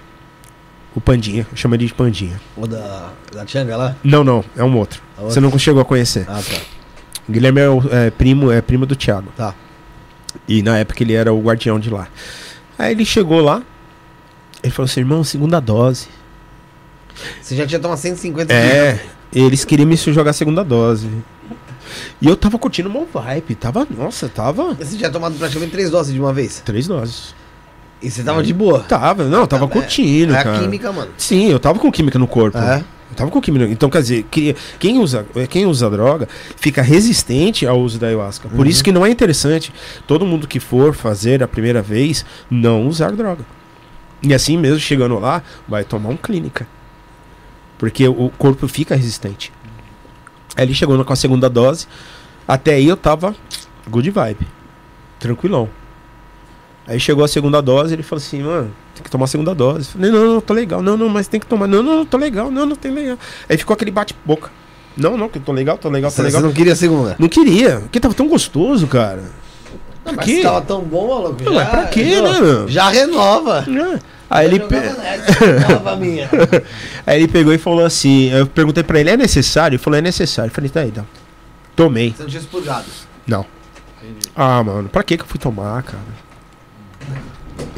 O Pandinha. Chama ele de Pandinha. O da, da Tchanga lá? Não, não. É um outro. A outra? Você não chegou a conhecer. Ah, tá. O Guilherme é, o- é primo, é primo do Thiago. Tá. E na época ele era o guardião de lá. Aí ele chegou lá. Ele falou assim, irmão, segunda dose. Você já tinha tomado 150 É, eles queriam me jogar segunda dose. E eu tava curtindo uma vibe. Tava, nossa, tava. Você tinha tomado praticamente três doses de uma vez. Três doses. E você tava de boa. Tava, não, eu tava É- curtindo, É a química, mano. Sim, eu tava com química no corpo. É. Eu tava com química. Então, quer dizer, que- quem usa, quem usa droga fica resistente ao uso da ayahuasca. Por isso que não é interessante todo mundo que for fazer a primeira vez não usar droga. E assim mesmo, chegando lá, vai tomar um clínica. Porque o corpo fica resistente. Aí ele chegou com a segunda dose. Até aí eu tava good vibe. Tranquilão. Aí chegou a segunda dose, ele falou assim, mano, tem que tomar a segunda dose. Eu Falei, não, não, tô legal. Não, não, mas tem que tomar. Não, não, tô legal. Não, não tem legal. Aí ficou aquele bate-boca. Não, não, que eu tô legal, tô legal, tô Você, legal. você não queria a segunda? Não queria, porque tava tão gostoso, cara. Não, Pra mas quê? tava tão bom, maluco. Não, mas pra quê, já, né, meu? Já renova. É. Aí ele, pe- nessa, <laughs> aí ele pegou e falou assim: eu perguntei pra ele, é necessário? Ele falou, é necessário. Eu falei, tá aí, então. Tomei. Você não tinha expurgado. Não. Ah, mano, pra que que eu fui tomar, cara?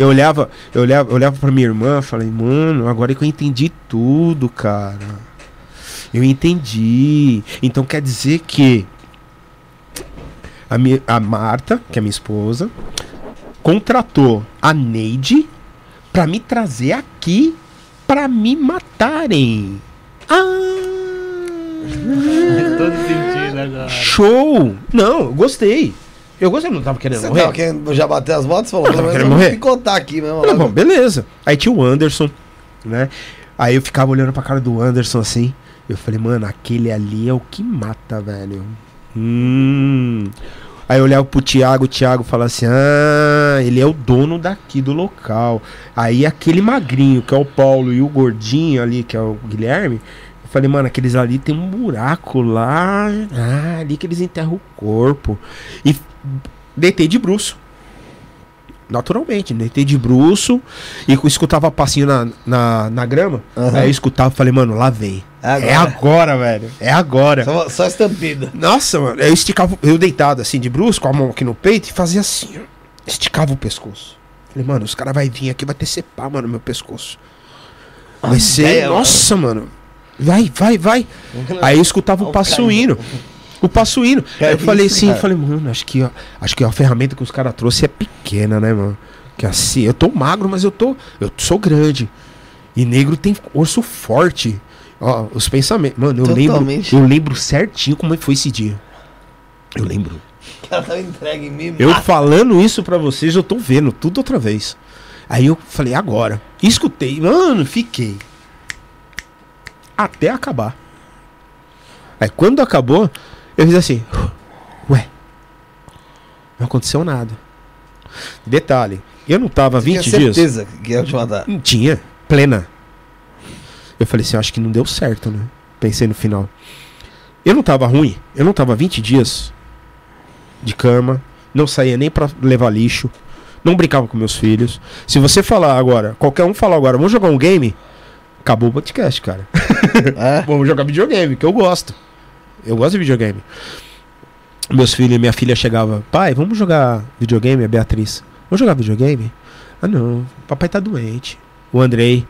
Eu olhava, eu olhava, eu olhava pra minha irmã, falei, mano, agora que eu entendi tudo, cara. Eu entendi. Então quer dizer que a, minha, a Marta, que é minha esposa, contratou a Neide pra me trazer aqui pra me matarem. Ah! <laughs> Todo sentido agora. Show! Não, gostei. Eu gostei, não tava querendo Você morrer. tava querendo já bater as botas? Falou, Não, pelo menos eu vou morrer. picotar aqui mesmo. Tá bom, beleza. Aí tinha o Anderson, né? Aí eu ficava olhando pra cara do Anderson assim. Eu falei, mano, aquele ali é o que mata, velho. Hum. Aí eu olhava pro Thiago, o Thiago falava assim: Ah, ele é o dono daqui do local. Aí aquele magrinho, que é o Paulo, e o gordinho ali, que é o Guilherme. Falei, mano, aqueles ali tem um buraco lá. Ah, ali que eles enterram o corpo. E deitei de bruço. Naturalmente, deitei de bruço e escutava passinho na, na, na grama. Aham. Aí eu escutava e falei, mano, lá vem. É É agora, velho. É agora. Só, só estampida. Nossa, mano, eu esticava, eu deitado assim de bruxo, com a mão aqui no peito e fazia assim, ó. Esticava o pescoço. Falei, mano, os caras vai vir aqui, vai decepar, mano, meu pescoço. Vai ser, nossa, mano. Vai, vai, vai. <laughs> Aí eu escutava o Olha o passo cara. indo. O passo indo. É Aí eu falei isso, assim, eu falei, mano, acho que, ó, acho que a ferramenta que os caras trouxe é pequena, né, mano? Que assim, eu tô magro, mas eu tô, eu sou grande. E negro tem osso forte. Ó, os pensamentos. Mano, eu Totalmente. lembro, eu lembro certinho como foi esse dia. Eu lembro. Cara tava entregue em mim. Eu falando isso pra vocês, eu tô vendo tudo outra vez. Aí eu falei, agora. Escutei, mano, fiquei. Até acabar. Aí quando acabou, eu fiz assim, ué, não aconteceu nada. Detalhe, eu não tava 20 Tinha dias. certeza que ia te matar. Não Tinha, plena. Eu falei assim, acho que não deu certo, né? Pensei no final. Eu não tava ruim, eu não tava 20 dias de cama, não saía nem pra levar lixo, não brincava com meus filhos. Se você falar agora, qualquer um falar agora, vamos jogar um game, acabou o podcast, cara. <laughs> É? Vamos jogar videogame, que eu gosto. Eu gosto de videogame. Meus filhos e minha filha chegava, pai, vamos jogar videogame, a Beatriz. Vamos jogar videogame? Ah não, papai tá doente. O Andrei,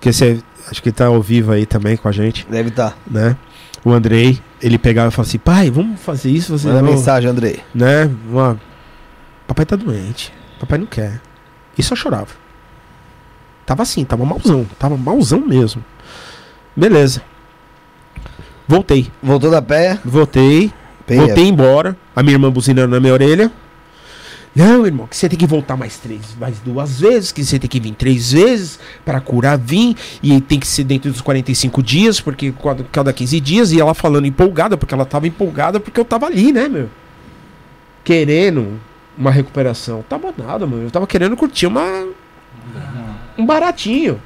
que você acho que tá ao vivo aí também com a gente, Deve estar. né? O Andrei, ele pegava e falava assim, pai, vamos fazer isso, você Manda não, mensagem, Andrei. né? Uma, papai tá doente, papai não quer. E só chorava. Tava assim, tava malzão, tava malzão mesmo. Beleza. Voltei. Voltou da pé. Voltei, Peia. voltei embora. A minha irmã buzinando na minha orelha. Não, irmão, que você tem que voltar mais três, mais duas vezes, que você tem que vir três vezes para curar, vir, e tem que ser dentro dos 45 dias, porque cada- cada 15 dias, e ela falando empolgada, porque ela tava empolgada, porque eu tava ali, né, meu? Querendo uma recuperação. Tava nada, mano. Eu tava querendo curtir uma. Um baratinho.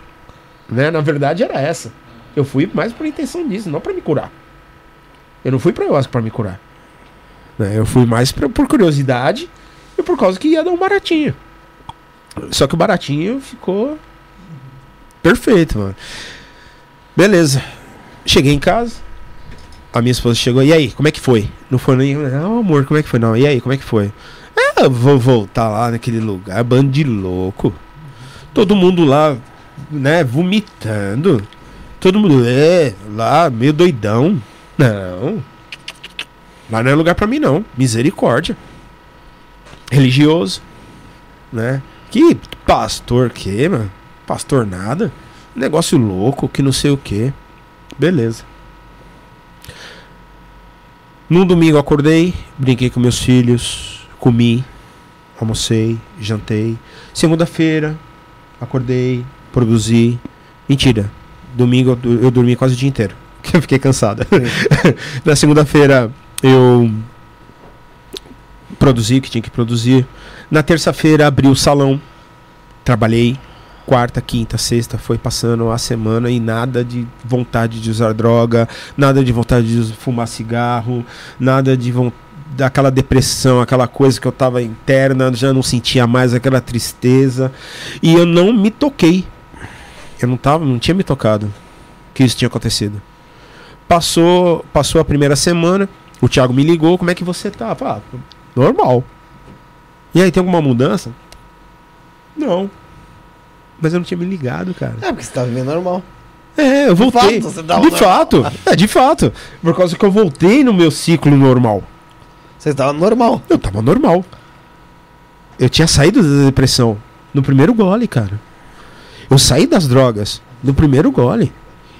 Né? Na verdade era essa. Eu fui mais por intenção disso, não pra me curar. Eu não fui pra ayahuasca pra me curar. Né? Eu fui mais pra- por curiosidade e por causa que ia dar um baratinho. Só que o baratinho ficou perfeito, mano. Beleza. Cheguei em casa. A minha esposa chegou. E aí, como é que foi? Não foi nem. Não, amor, como é que foi? Não. E aí, como é que foi? Ah, vou voltar lá naquele lugar, bando de louco. Todo mundo lá, né, vomitando. Todo mundo, é, lá, meio doidão. Não. Lá não é lugar pra mim, não. Misericórdia. Religioso. Né? Que pastor que, mano? Pastor nada. Negócio louco, que não sei o que. Beleza. Num domingo acordei, brinquei com meus filhos, comi, almocei, jantei. Segunda-feira, acordei, produzi. Mentira. Domingo eu, dormi quase o dia inteiro. <laughs> Que eu fiquei cansada. <laughs> Na segunda-feira eu produzi o que tinha que produzir. Na terça-feira abri o salão. Trabalhei. Quarta, quinta, sexta, foi passando a semana e nada de vontade de usar droga, nada de vontade de fumar cigarro, nada de von- daquela depressão, aquela coisa que eu tava interna, já não sentia mais aquela tristeza. E eu não me toquei. Eu não tava, não tinha me tocado que isso tinha acontecido. Passou, passou a primeira semana, o Thiago me ligou, como é que você tá? Falei, ah, normal. E aí, tem alguma mudança? Não. Mas eu não tinha me ligado, cara. É, porque você tá vivendo normal. É, eu voltei. fato, você tava de normal. fato. É, de fato. Por causa que eu voltei no meu ciclo normal. Você tava normal. Eu tava normal. Eu tinha saído da depressão no primeiro gole, cara. Eu saí das drogas no primeiro gole.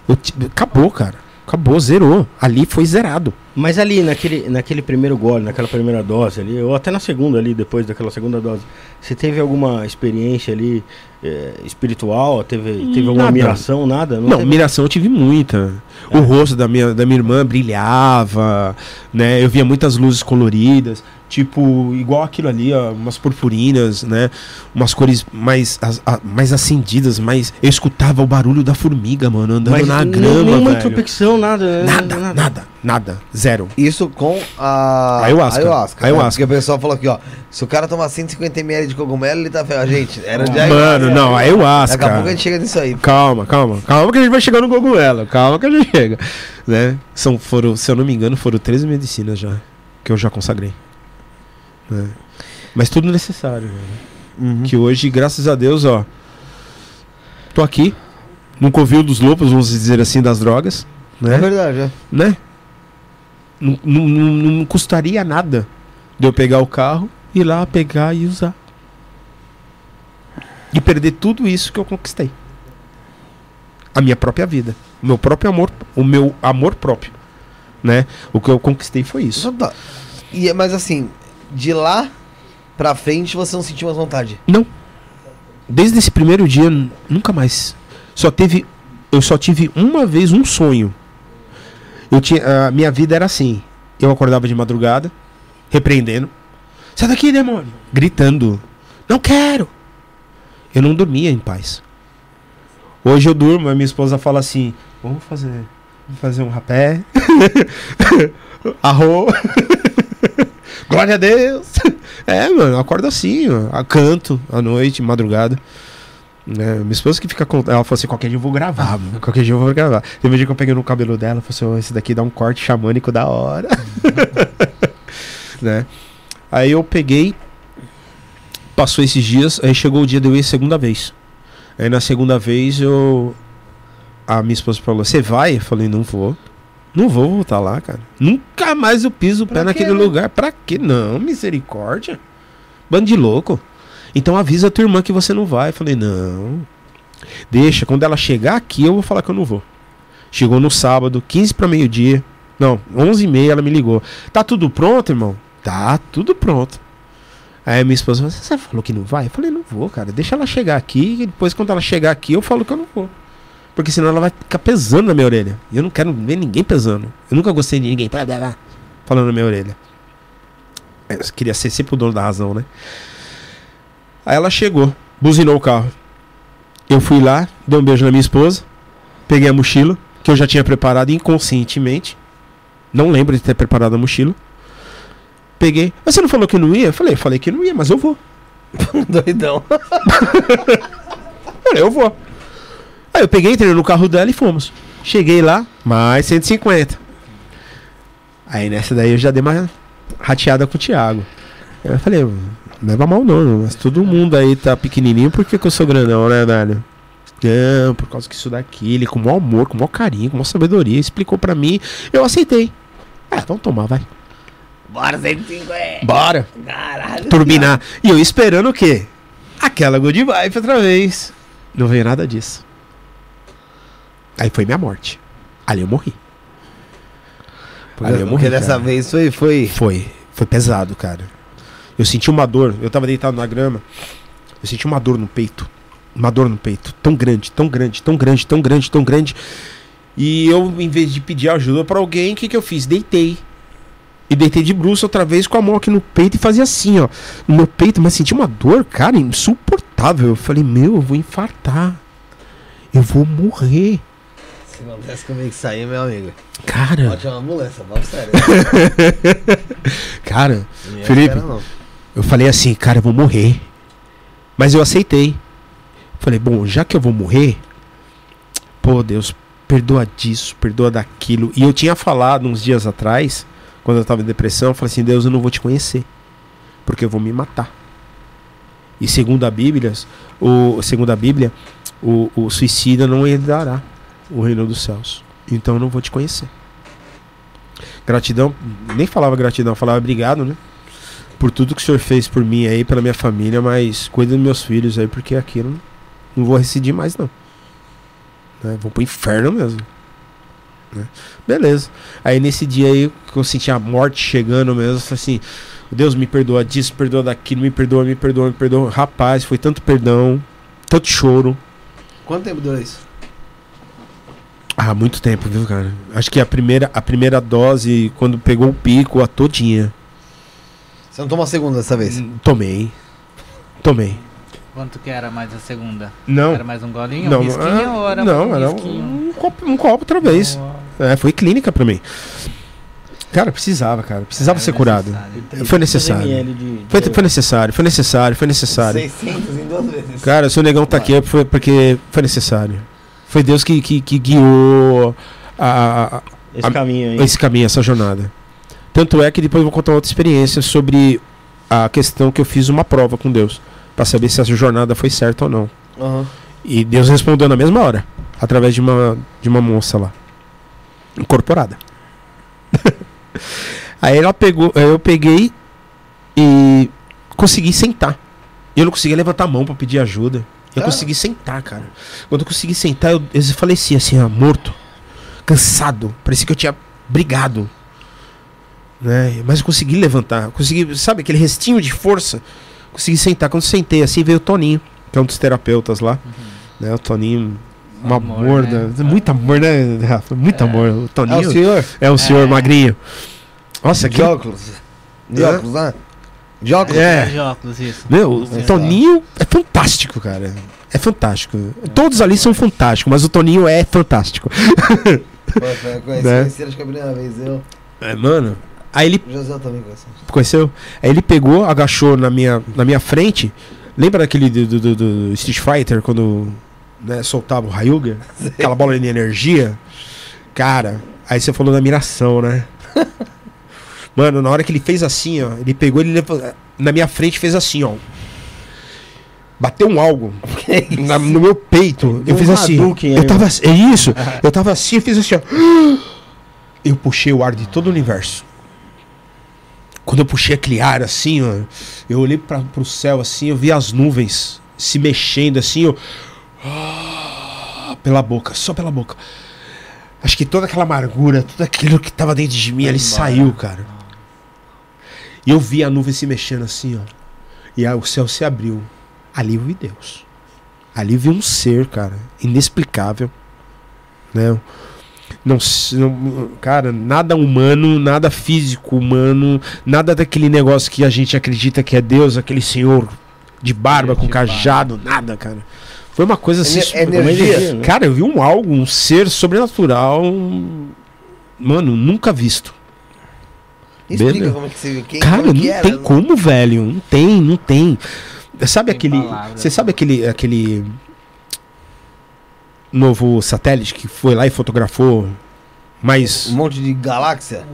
Eu acabou, cara. Acabou, zerou. Ali foi zerado. Mas ali, naquele, naquele primeiro gole, naquela primeira dose ali, ou até na segunda ali, depois daquela segunda dose, você teve alguma experiência ali eh, espiritual? Teve, teve alguma miração, nada? Não, teve? miração eu tive muita. O É. rosto da minha, da minha irmã brilhava, né? Eu via muitas luzes coloridas, tipo, igual aquilo ali, ó, umas purpurinas, né? Umas cores mais, as- a- mais acendidas, mais. Eu escutava o barulho da formiga, mano, andando Mas na grama. nenhuma velho. introspecção, nada, né? Nada, nada, nada, Zero. Isso com a Ayahuasca. ayahuasca. né? Ayahuasca. Porque o pessoal falou aqui, ó. Se o cara tomar 150ml de cogumelo, ele tá ferrado. Gente, era de Mano, não, Daqui a ayahuasca. pouco a gente chega nisso aí. Calma, calma. Calma que a gente vai chegar no cogumelo. Calma que a gente chega. Né? São, foram, se eu não me engano, foram 13 medicinas já. Que eu já consagrei. Né? Mas tudo necessário. né? Que hoje, graças a Deus, ó. Tô aqui. Nunca ouviu dos lobos, vamos dizer assim, das drogas. É Né? verdade, é. né? Não, não, não- custaria nada de eu pegar o carro, ir lá, pegar e usar. E perder tudo isso que eu conquistei. A minha própria vida. O meu próprio amor. O meu amor próprio. Né? O que eu conquistei foi isso. E, mas assim, de lá pra frente você não sentiu mais vontade. Desde esse primeiro dia, nunca mais. Só teve. Eu só tive uma vez um sonho. Eu tinha, a minha vida era assim. Eu acordava de madrugada, repreendendo. Sai daqui, demônio! Gritando. Não quero! Eu não dormia em paz. Hoje eu durmo, a minha esposa fala assim: vamos fazer, vamos fazer um rapé, <laughs> arroz, <laughs> glória a Deus. <laughs> É, mano, eu acordo assim, ó, canto à noite, madrugada. Né, minha esposa que fica com. Ela falou assim: qualquer dia eu vou gravar, mano, qualquer dia eu vou gravar. Teve um dia que eu peguei no cabelo dela falei assim: "Ô, esse daqui dá um corte xamânico da hora. <laughs> né? Aí eu peguei, passou esses dias, aí chegou o dia de eu ir segunda vez. Aí na segunda vez eu. A minha esposa falou: Você vai? Eu falei: Não vou. Não vou voltar lá, cara. Nunca mais eu piso o pé naquele né? lugar. Pra quê? Não, misericórdia. Bando de louco. Então avisa a tua irmã que você não vai. Eu falei: Não. Deixa, quando ela chegar aqui eu vou falar que eu não vou. Chegou no sábado, 15 para meio-dia. Não, 11 e meia ela me ligou. Tá tudo pronto, irmão? Tá tudo pronto. Aí a minha esposa falou, você falou que não vai? Eu falei, não vou, cara. Deixa ela chegar aqui e depois quando ela chegar aqui eu falo que eu não vou. Porque senão ela vai ficar pesando na minha orelha. E eu não quero ver ninguém pesando. Eu nunca gostei de ninguém blá, blá, blá, falando na minha orelha. Eu queria ser sempre o dono da razão, né? Aí ela chegou, buzinou o carro. Eu fui lá, dei um beijo na minha esposa, peguei a mochila, que eu já tinha preparado inconscientemente. Não lembro de ter preparado a mochila. Peguei. Mas você não falou que não ia? Eu falei, falei que não ia, mas eu vou. <laughs> Doidão. <laughs> Eu vou. Aí eu peguei, entrei no carro dela e fomos. Cheguei lá, mais 150. Aí nessa daí eu já dei uma rateada com o Thiago. Aí eu falei, não leva mal não, mas todo mundo aí tá pequenininho, por que, que eu sou grandão, né, velho? Não, por causa que isso daqui, ele com o maior amor, com o maior carinho, com a maior sabedoria, explicou pra mim, eu aceitei. Ah, vamos tomar, vai. Bora, 150. Bora. Caralho. Turbinar. E eu esperando o quê? Aquela good vibe outra vez. Não veio nada disso. Aí foi minha morte. Ali eu morri. Ali eu Porque morri. dessa cara. vez foi, foi. Foi. Foi pesado, cara. Eu senti uma dor. Eu tava deitado na grama. Eu senti uma dor no peito. Uma dor no peito. Tão grande, tão grande, tão grande, tão grande, tão grande. E eu, em vez de pedir ajuda pra alguém, o que, que eu fiz? Deitei. E deitei de bruxo outra vez com a mão aqui no peito e fazia assim, ó. No meu peito, mas senti uma dor, cara, insuportável. Eu falei, meu, eu vou infartar. Eu vou morrer. Se acontece comigo aí, meu amigo. Cara, Pode uma ambulância, vamos sério. <laughs> cara, Não Felipe. Eu falei assim, cara, eu vou morrer. Mas eu aceitei. Falei, bom, já que eu vou morrer, pô, Deus, perdoa disso, perdoa daquilo. E eu tinha falado uns dias atrás, quando eu tava em depressão, eu falei assim, Deus, eu não vou te conhecer, porque eu vou me matar. E segundo a Bíblia, o, segundo a Bíblia, o, o suicida não herdará o reino dos céus. Então eu não vou te conhecer. Gratidão, nem falava gratidão, falava obrigado, né? por tudo que o senhor fez por mim aí, pela minha família, mas cuida dos meus filhos aí, porque aqui eu não, não vou residir mais, não. Né? Vou pro inferno mesmo. Né? Beleza. Aí nesse dia aí, que eu senti a morte chegando mesmo, assim, Deus me perdoa disso, perdoa daquilo, me perdoa, me perdoa, me perdoa. Rapaz, foi tanto perdão, tanto choro. Quanto tempo durou isso? Ah, muito tempo, viu, cara? Acho que a primeira, a primeira dose, quando pegou o pico, a todinha. Você não tomou a segunda dessa vez? Hum, Tomei. Tomei. Quanto que era mais a segunda? Não. Era mais um golinho? Não, um risquinho ah, era não, um era risquinho? um copo, um copo outra vez. É, foi clínica pra mim. Cara, precisava, cara. Precisava Era ser curado. necessário. Foi necessário. de- Foi, foi necessário, foi necessário, foi necessário. 600 em duas vezes. Cara, se o negão tá aqui é foi porque foi necessário. Foi Deus que, que, que guiou a- a- Esse caminho aí. esse caminho, essa jornada. Tanto é que depois eu vou contar outra experiência sobre a questão que eu fiz uma prova com Deus. Pra saber se essa jornada foi certa ou não. Aham. E Deus respondeu na mesma hora, através de uma, de uma moça lá, incorporada. <laughs> aí ela pegou, eu peguei e consegui sentar. Eu não conseguia levantar a mão pra pedir ajuda. Eu Ah. consegui sentar, cara. Quando eu consegui sentar, eu, eu faleci assim, ó, morto, cansado. Parecia que eu tinha brigado. Né? Mas eu consegui levantar. Consegui, sabe, aquele restinho de força. Consegui sentar. Quando eu sentei assim, veio o Toninho, que é um dos terapeutas lá. Né? O Toninho, um amor, Amor, né? né? Muito amor, né, Rafa? Muito É. amor. O É Toninho o senhor? é o senhor É. magrinho. Nossa, De que óculos. De óculos, né? De óculos? É. De óculos, isso. Meu, o. Toninho é fantástico, cara. É fantástico. Todos ali são fantásticos, mas o Toninho é fantástico. Pô, foi- Conheci, <laughs> Né? conheci, acho que a primeira vez eu. É, mano. Aí ele O José também conheci. conheceu? Aí ele pegou, agachou na minha, na minha frente. Lembra daquele do, do, do- do Street Fighter quando né, soltava o Ryuga? <laughs> Aquela bola de energia? Cara, aí você falou da miração, né? <laughs> Mano, na hora que ele fez assim, ó, ele pegou, ele levou, na minha frente fez assim, ó. Bateu um algo <laughs> na- no meu peito. Eu Um fiz assim. Hadouken Eu tava é isso. Eu tava assim, eu fiz assim, ó. Eu puxei o ar de todo o universo. Quando eu puxei aquele ar assim, ó, eu olhei para pro céu assim, eu vi as nuvens se mexendo assim, ó. Ah, Pela boca, só pela boca. Acho que toda aquela amargura, tudo aquilo que tava dentro de mim, ele saiu, cara. E eu vi a nuvem se mexendo assim, ó. E aí o céu se abriu. Ali eu vi Deus. Ali eu vi um ser, cara, inexplicável. Né? Não, não, cara, nada humano, nada físico humano, nada daquele negócio que a gente acredita que é Deus, aquele senhor de barba com De barba. cajado, nada, cara. Foi uma coisa assim. Ener- super- energia. né? Cara, eu vi um algo, um ser sobrenatural, mano, nunca visto. Explica Beleza. como é que você. Quem, Cara, como não que era, tem né? como, velho. Não tem, não tem. Sabe Tem aquele. palavras. Você sabe aquele, aquele novo satélite que foi lá e fotografou mais. Um monte de galáxia?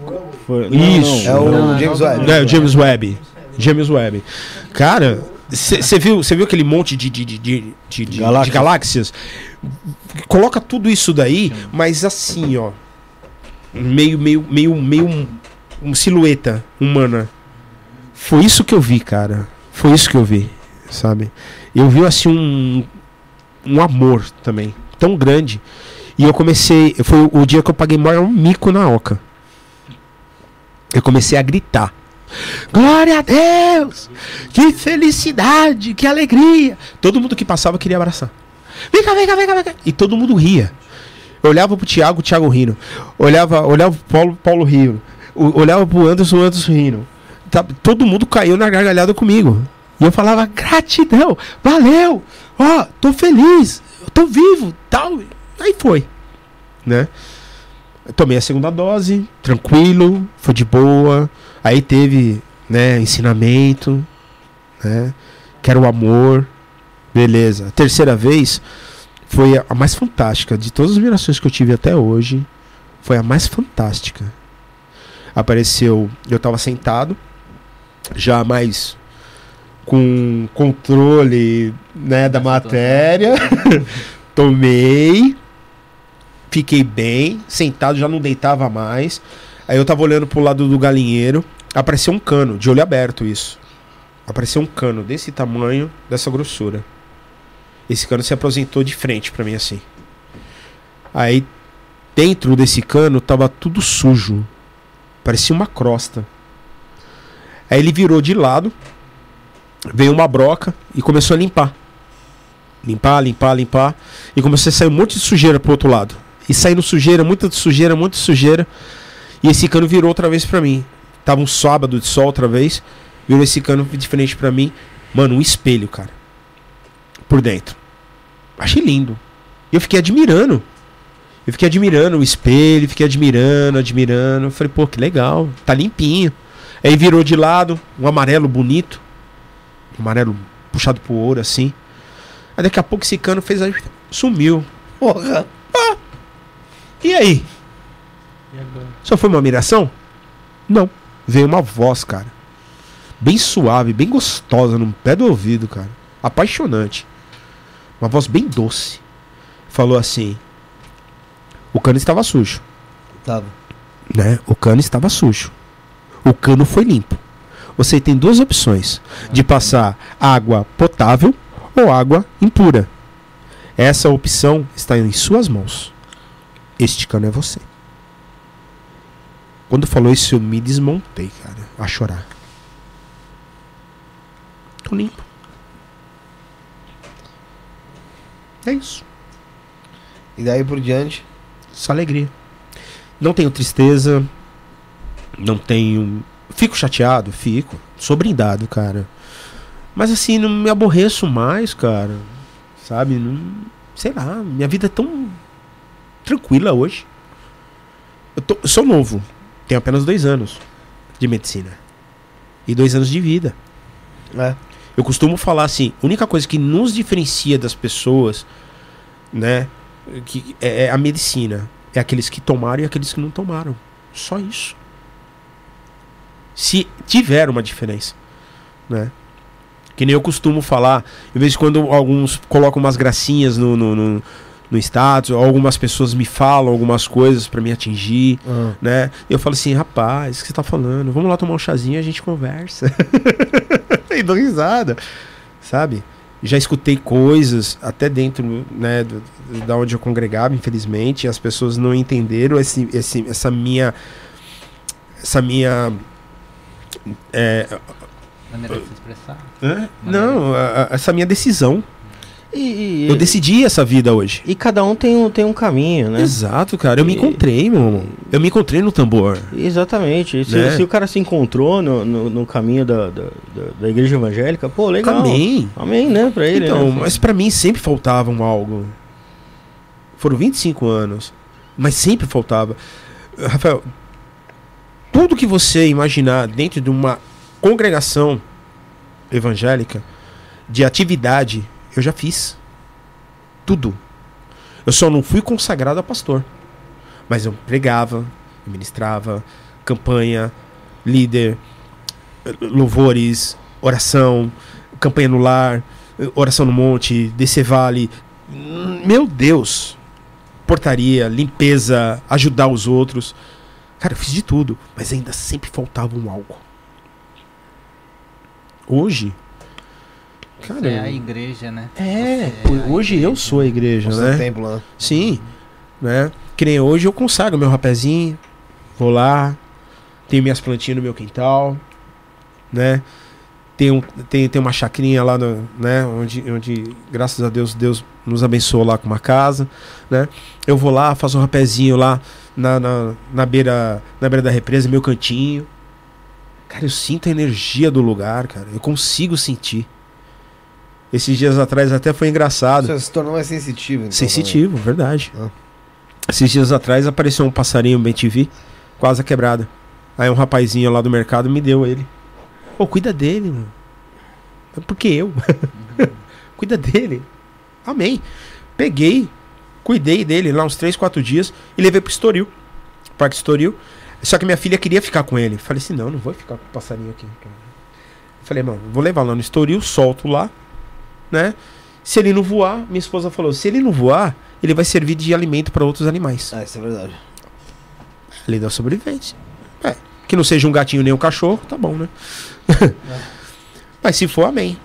Foi- Isso. É o Não, James não, Webb. não. É, o James Webb. James Webb. Cara, você viu, você viu aquele monte de, de, de, de, de- de Galáxias. galáxias? Coloca tudo isso daí, mas assim, ó. Meio, meio, meio, meio um, um silhueta humana. Foi isso que eu vi, cara. Foi isso que eu vi, sabe? Eu vi assim um, um amor também, tão grande. E eu comecei, foi o dia que eu paguei maior mico na oca. Eu comecei a gritar. Glória a Deus! Que felicidade, que alegria! Todo mundo que passava queria abraçar. Vem cá, vem cá, vem cá, vem cá. E todo mundo ria. Eu olhava pro Thiago, o Thiago rindo. Olhava, olhava pro Paulo, Paulo rindo. Olhava pro Anderson, o Anderson rindo. Tá- todo mundo caiu na gargalhada comigo. E eu falava, gratidão, valeu, ó, tô feliz, eu tô vivo, tal. Aí foi, né? Tomei a segunda dose, tranquilo, foi de boa. Aí teve, né, ensinamento, né? Que era o amor. Beleza. A terceira vez foi a- a mais fantástica de todas as mirações que eu tive até hoje. Foi a mais fantástica. Apareceu, eu tava sentado, já mais com controle, né, da matéria. <laughs> Tomei, fiquei bem, sentado, já não deitava mais. Aí eu tava olhando pro lado do galinheiro, apareceu um cano, de olho aberto isso. Apareceu um cano desse tamanho, dessa grossura. Esse cano se apresentou de frente pra mim assim. Aí dentro desse cano tava tudo sujo. Parecia uma crosta. Aí ele virou de lado, veio uma broca e começou a limpar. Limpar, limpar, limpar. E começou a sair um monte de sujeira pro outro lado. E saindo sujeira, muita sujeira, muita sujeira. E esse cano virou outra vez pra mim. Tava um sábado de sol outra vez. Virou esse cano de frente pra mim. Mano, um espelho, cara. Por dentro. Achei lindo. E eu fiquei admirando. Eu fiquei admirando o espelho, fiquei admirando, admirando. Eu falei, pô, que legal. Tá limpinho. Aí virou de lado, um amarelo bonito. Um amarelo puxado pro ouro, assim. Aí daqui a pouco esse cano fez aí. Sumiu. Porra. E aí? E agora? Só foi uma miração? Não. Veio uma voz, cara. Bem suave, bem gostosa no pé do ouvido, cara. Apaixonante. Uma voz bem doce. Falou assim: O cano estava sujo, Tava. né? O cano estava sujo. O cano foi limpo. Você tem duas opções: de passar água potável ou água impura. Essa opção está em suas mãos. Este cano é você. Quando falou isso, eu me desmontei, cara, a chorar. Tô limpo. É isso. E daí por diante. Só alegria. Não tenho tristeza. Não tenho. Fico chateado? Fico. Sou brindado, cara. Mas assim, não me aborreço mais, cara. Sabe? Não, sei lá, minha vida é tão tranquila hoje. Eu, tô- eu sou novo. Tenho apenas dois anos de medicina. E dois anos de vida. É. Eu costumo falar assim, a única coisa que nos diferencia das pessoas, né, que é é a medicina, é aqueles que tomaram e aqueles que não tomaram. Só isso. Se tiver uma diferença, né? Que nem eu costumo falar, de vez em quando alguns colocam umas gracinhas no, no, no, no status, algumas pessoas me falam algumas coisas pra me atingir, Ah. né? E eu falo assim, rapaz, o que você tá falando? Vamos lá tomar um chazinho e a gente conversa. <laughs> e dou risada, sabe? Já escutei coisas, até dentro, né, do- da onde eu congregava, infelizmente, e as pessoas não entenderam esse, esse, essa minha, essa minha, é, Maneira de se expressar. não, a- a- essa minha decisão. E, e- Eu decidi essa vida hoje. e cada um tem um, tem um caminho, né? Exato, cara. Eu me E- encontrei, meu irmão. Eu me encontrei no tambor. Exatamente. Se, Né? se o cara se encontrou no, no, no caminho da, da, da- igreja evangélica, pô, legal. Amém. Amém, né? Pra ele, Então, né? mas pra mim sempre faltava um algo. Foram 25 anos, mas sempre faltava. Rafael, tudo que você imaginar dentro de uma congregação evangélica, de atividade, eu já fiz. Tudo. Eu só não fui consagrado a pastor. Mas eu pregava, ministrava, campanha, líder, louvores, oração, campanha no lar, oração no monte, descer vale. Meu Deus! Portaria, limpeza, ajudar os outros. Cara, eu fiz de tudo, mas ainda sempre faltava um algo. Hoje, cara, Você é a igreja, né? é, Você a hoje eu sou a igreja, seu né? templo, né? Sim, né? Que nem hoje eu consagro meu rapezinho, vou lá, tenho minhas plantinhas no meu quintal, né? Tem, um, tem, tem uma chacrinha lá, no, né? Onde, onde, graças a Deus, Deus nos abençoou lá com uma casa, né? Eu vou lá, faço um rapezinho lá na, na, na, beira, na beira da represa, meu cantinho. Cara, eu sinto a energia do lugar, cara. Eu consigo sentir. Esses dias atrás até foi engraçado. Você se tornou mais sensitivo. Então, Sensitivo, verdade. Ah. Esses dias atrás apareceu um passarinho bem TV, quase quebrada. Aí um rapazinho lá do mercado me deu ele. Pô, cuida dele, mano. É Porque eu. <laughs> cuida dele. Amém. Peguei, cuidei dele lá uns 3, 4 dias e levei pro Estoril. Parque Estoril. Só que minha filha queria ficar com ele. Falei assim, não, não vou ficar com o passarinho aqui. Falei, mano, vou levar lá no Estoril, solto lá, né? Se ele não voar, minha esposa falou, se ele não voar, ele vai servir de alimento para outros animais. Ah, isso é verdade. Lei da sobrevivência. É. Que não seja um gatinho nem um cachorro, tá bom, né? <laughs> Mas se for, amém.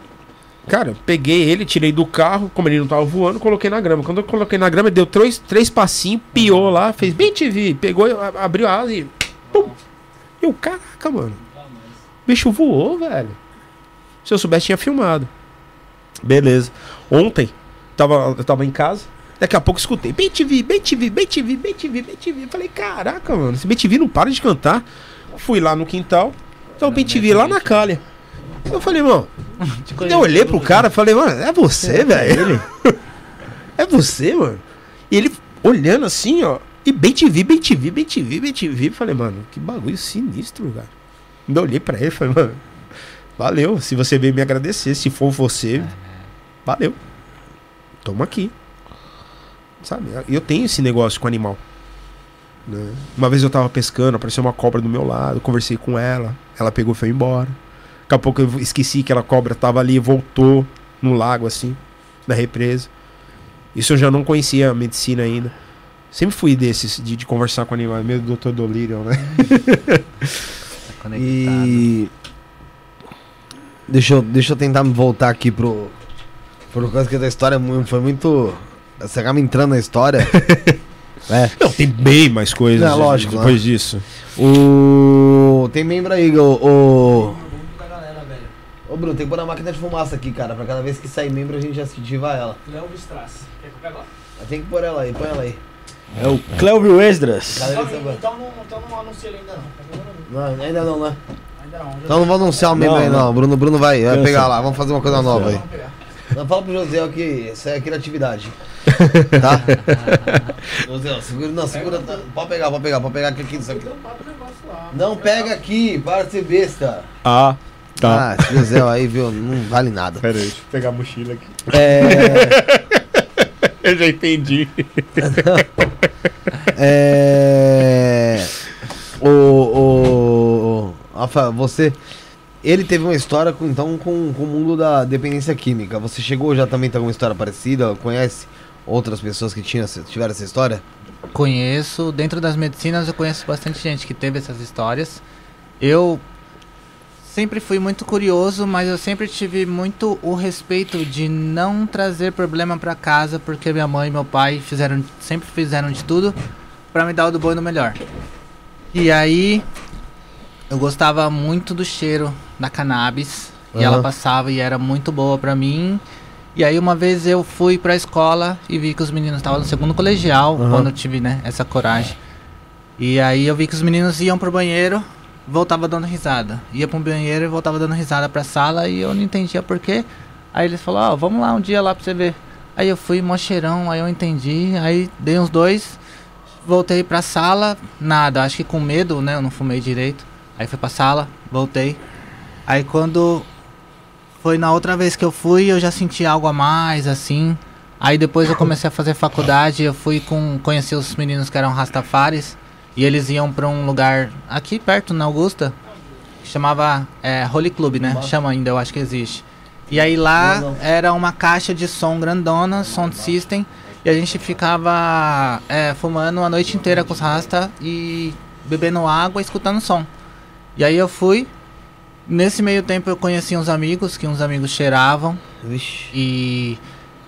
Cara, peguei ele, tirei do carro, como ele não tava voando, coloquei na grama. Quando eu coloquei na grama, ele deu três, três passinhos, piou lá, fez bem TV, pegou, abriu a asa e. Pum! Eu, caraca, mano. O bicho voou, velho. Se eu soubesse, tinha filmado. Beleza. Ontem, tava, eu tava em casa. Daqui a pouco escutei, bem TV, bem TV, bem TV, bem TV, bem TV. Falei, caraca, mano, esse bem TV não para de cantar. Fui lá no quintal, tá o bem TV lá na calha. Eu falei, mano, <laughs> eu olhei pro cara falei, mano, é você, velho? <laughs> é você, mano? E ele olhando assim, ó, e bem TV, bem TV, bem TV, bem TV. Falei, mano, que bagulho sinistro, cara. Ainda olhei pra ele e falei, mano, valeu. Se você veio me agradecer, se for você, valeu. Toma aqui. Sabe? Eu tenho esse negócio com animal. né? Uma vez eu tava pescando, apareceu uma cobra do meu lado, conversei com ela, ela pegou e foi embora. Daqui a pouco eu esqueci que aquela cobra tava ali e voltou no lago, assim, na represa. Isso eu já não conhecia a medicina ainda. Sempre fui desses, de, de conversar com animais, meio do Dr. Dolittle, né? <laughs> Tá. E. Deixa eu, deixa eu tentar me voltar aqui pro. Por causa que da história foi muito. Você acaba entrando na história. <laughs> é. Não, tem bem mais coisas Não, lógico, depois disso. O. Tem membro aí, o. o... Ô Bruno, tem que pôr a máquina de fumaça aqui, cara. Pra cada vez que sair membro a gente já ativa ela. Léo Strass. Quer que eu? Tem que pôr ela aí, põe ela aí. É o Clévio Esdras. Cadê Então, agora? então não, então não anuncia ele ainda não. Não, ainda não, né? Então não vou anunciar o membro Não, aí não. não. Bruno, Bruno vai, vai pegar lá. Vamos fazer uma coisa nova aí. Não fala pro José que isso é criatividade. <laughs> Tá? José, segura, não, segura. tá. Pode pegar, pode pegar, pode pegar aqui. aqui isso aqui. Não pega aqui, para de ser besta. Ah, tá. Ah, esse José aí, viu? Não vale nada. Pera aí, deixa eu pegar a mochila aqui. É. <laughs> Eu já entendi. <laughs> É. O. o Rafa, você. Ele teve uma história com, então com, com o mundo da dependência química. Você chegou já também tem alguma história parecida? Conhece outras pessoas que tinham, tiveram essa história? Conheço, dentro das medicinas eu conheço bastante gente que teve essas histórias. Eu sempre fui muito curioso, mas eu sempre tive muito o respeito de não trazer problema pra casa, porque minha mãe e meu pai fizeram, sempre fizeram de tudo pra me dar o do bom e do melhor. E aí eu gostava muito do cheiro da cannabis e ela passava e era muito boa pra mim. E aí uma vez eu fui pra escola e vi que os meninos estavam no segundo colegial, Aham. quando eu tive, né, essa coragem. E aí eu vi que os meninos iam pro banheiro, voltava dando risada. Ia pro banheiro e voltava dando risada pra sala e eu não entendia por quê. Aí eles falaram, ó, vamos lá um dia lá pra você ver. Aí eu fui, mó cheirão, aí eu entendi, aí dei uns dois, voltei pra sala, nada, acho que com medo, né, eu não fumei direito. Aí fui pra sala, voltei. Aí quando foi na outra vez que eu fui, eu já senti algo a mais, assim. Aí depois eu comecei a fazer faculdade, eu fui com conhecer os meninos que eram Rastafares e eles iam pra um lugar aqui perto na Augusta, que chamava é, Holy Club, né? Chama ainda, eu acho que existe. E aí lá Não, não. era uma caixa de som grandona, sound system, e a gente ficava é, fumando a noite inteira com os rasta e bebendo água e escutando som. E aí eu fui. Nesse meio tempo eu conheci uns amigos, que uns amigos cheiravam. Vixe. E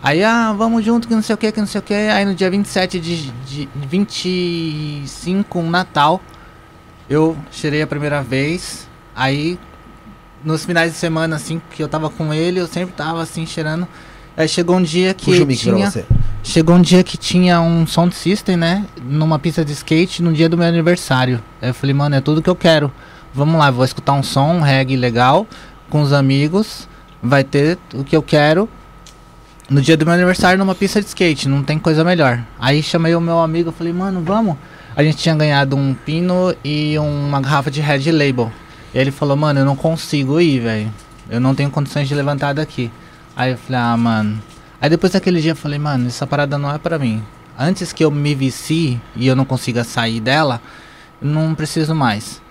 aí, ah, vamos junto, que não sei o que, que não sei o que. Aí no dia 27 de, de 25, um Natal, eu cheirei a primeira vez. Aí, nos finais de semana, assim, que eu tava com ele, eu sempre tava assim, cheirando. Aí chegou um dia que Puxa tinha. Chegou um dia que tinha um sound system, né? Numa pista de skate no dia do meu aniversário. Aí eu falei, mano, é tudo que eu quero. Vamos lá, vou escutar um som, um reggae legal, com os amigos. Vai ter o que eu quero. No dia do meu aniversário, numa pista de skate, não tem coisa melhor. Aí chamei o meu amigo, falei, mano, vamos. A gente tinha ganhado um pino e uma garrafa de Red Label. E ele falou, mano, eu não consigo ir, velho. Eu não tenho condições de levantar daqui. Aí eu falei, ah, mano. Aí depois daquele dia eu falei, mano, essa parada não é pra mim. Antes que eu me vicie e eu não consiga sair dela, não preciso mais.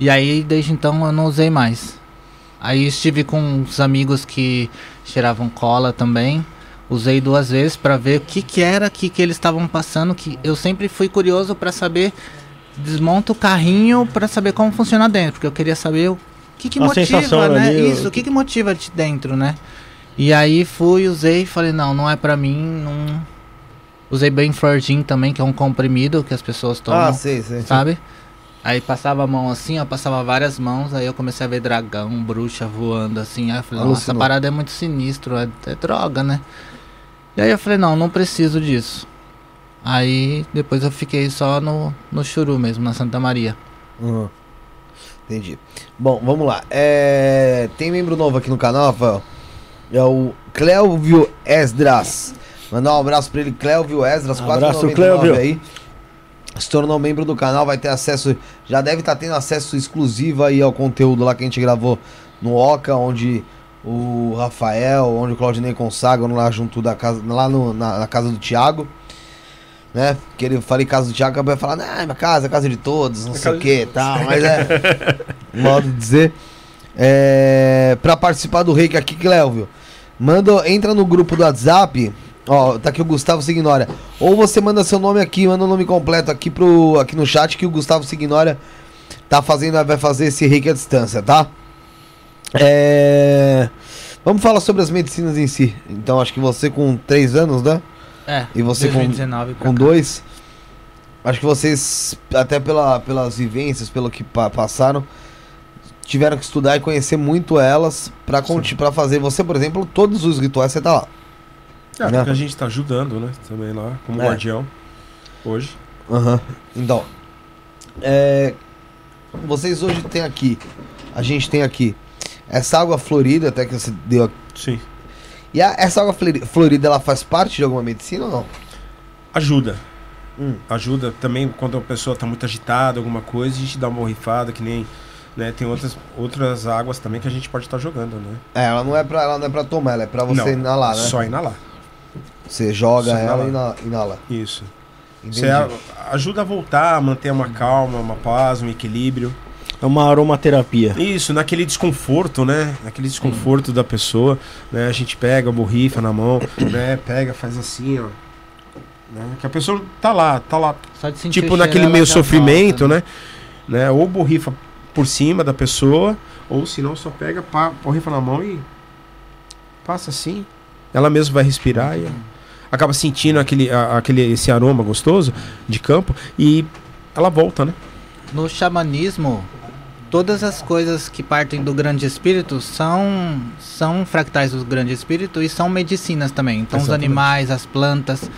E aí desde então eu não usei mais. Aí estive com uns amigos que cheiravam cola também. Usei duas vezes pra ver o que que era que, que eles estavam passando, que eu sempre fui curioso pra saber desmonta o carrinho pra saber como funciona dentro, porque eu queria saber o que que A motiva, né? ali, Isso, o que que motiva de dentro, né? E aí fui, usei, falei, não, não é pra mim, não Usei bem Florgin também, que é um comprimido que as pessoas tomam, Ah, sei, sei. sabe? Aí passava a mão assim, ó, passava várias mãos, aí eu comecei a ver dragão, bruxa voando assim, aí eu falei, nossa, essa parada é muito sinistro, é, é droga, né? E aí eu falei, não, não preciso disso. Aí depois eu fiquei só no, no Churu mesmo, na Santa Maria. Uhum. Entendi. Bom, vamos lá. É, Tem membro novo aqui no canal, Rafael. É o Clélvio Esdras. Mandar um abraço pra ele, Clélvio Esdras. Abraço, 4,99 Clélvio. aí. Se tornou membro do canal, vai ter acesso. Já deve estar tendo acesso exclusivo aí ao conteúdo lá que a gente gravou no Oca, onde o Rafael, onde o Claudinei consagram lá junto da casa, lá no- na, na casa do Thiago. Né? Que ele falei casa do Thiago, acabou de falar, não, minha casa, é a casa de todos, não sei o que tal, mas é. modo de dizer. É, pra participar do reiki aqui, Clélvio, manda, entra no grupo do WhatsApp. Ó, tá aqui o Gustavo Signora. Ou você manda seu nome aqui, manda o nome completo aqui, pro, aqui no chat que o Gustavo Signora tá fazendo, vai fazer esse reiki à distância, tá? É, Vamos falar sobre as medicinas em si. Então, acho que você com 3 anos, né? É, E você com- 2019 pra com dois. Acho que vocês, até pela, pelas vivências, pelo que pa- passaram, tiveram que estudar e conhecer muito elas pra fazer. Você, por exemplo, todos os rituais você tá lá. É, Né? porque a gente tá ajudando, né? Também lá, como É. guardião. Hoje. Aham. Então. É, vocês hoje têm aqui, a gente tem aqui essa água florida, até que você deu aqui. Sim. E a- essa água flori- florida, ela faz parte de alguma medicina ou não? Ajuda. Hum. Ajuda também quando a pessoa está muito agitada, alguma coisa, a gente dá uma borrifada, que nem. Né, tem outras, outras águas também que a gente pode estar jogando, né? É, ela não é pra, ela não é pra tomar, ela é pra você Não, inalar, né? Só inalar. Você joga Só ela e inalar. ina- inala. Isso. Entendi. Você ajuda a voltar, a manter uma calma, uma paz, um equilíbrio. É uma aromaterapia. Isso, naquele desconforto, né? Naquele desconforto da pessoa, né? A gente pega, borrifa na mão, <coughs> né? Pega, faz assim, ó. Né? Que a pessoa tá lá, tá lá, Só de sentir tipo naquele meio sofrimento, volta, né? né? Ou borrifa por cima da pessoa, ou se não, só pega, pá, borrifa na mão e passa assim. Ela mesma vai respirar e acaba sentindo aquele, a- aquele, esse aroma gostoso de campo e ela volta, né? No xamanismo, todas as coisas que partem do grande espírito são são fractais do grande espírito e são medicinas também. Então os Exatamente. animais, as plantas,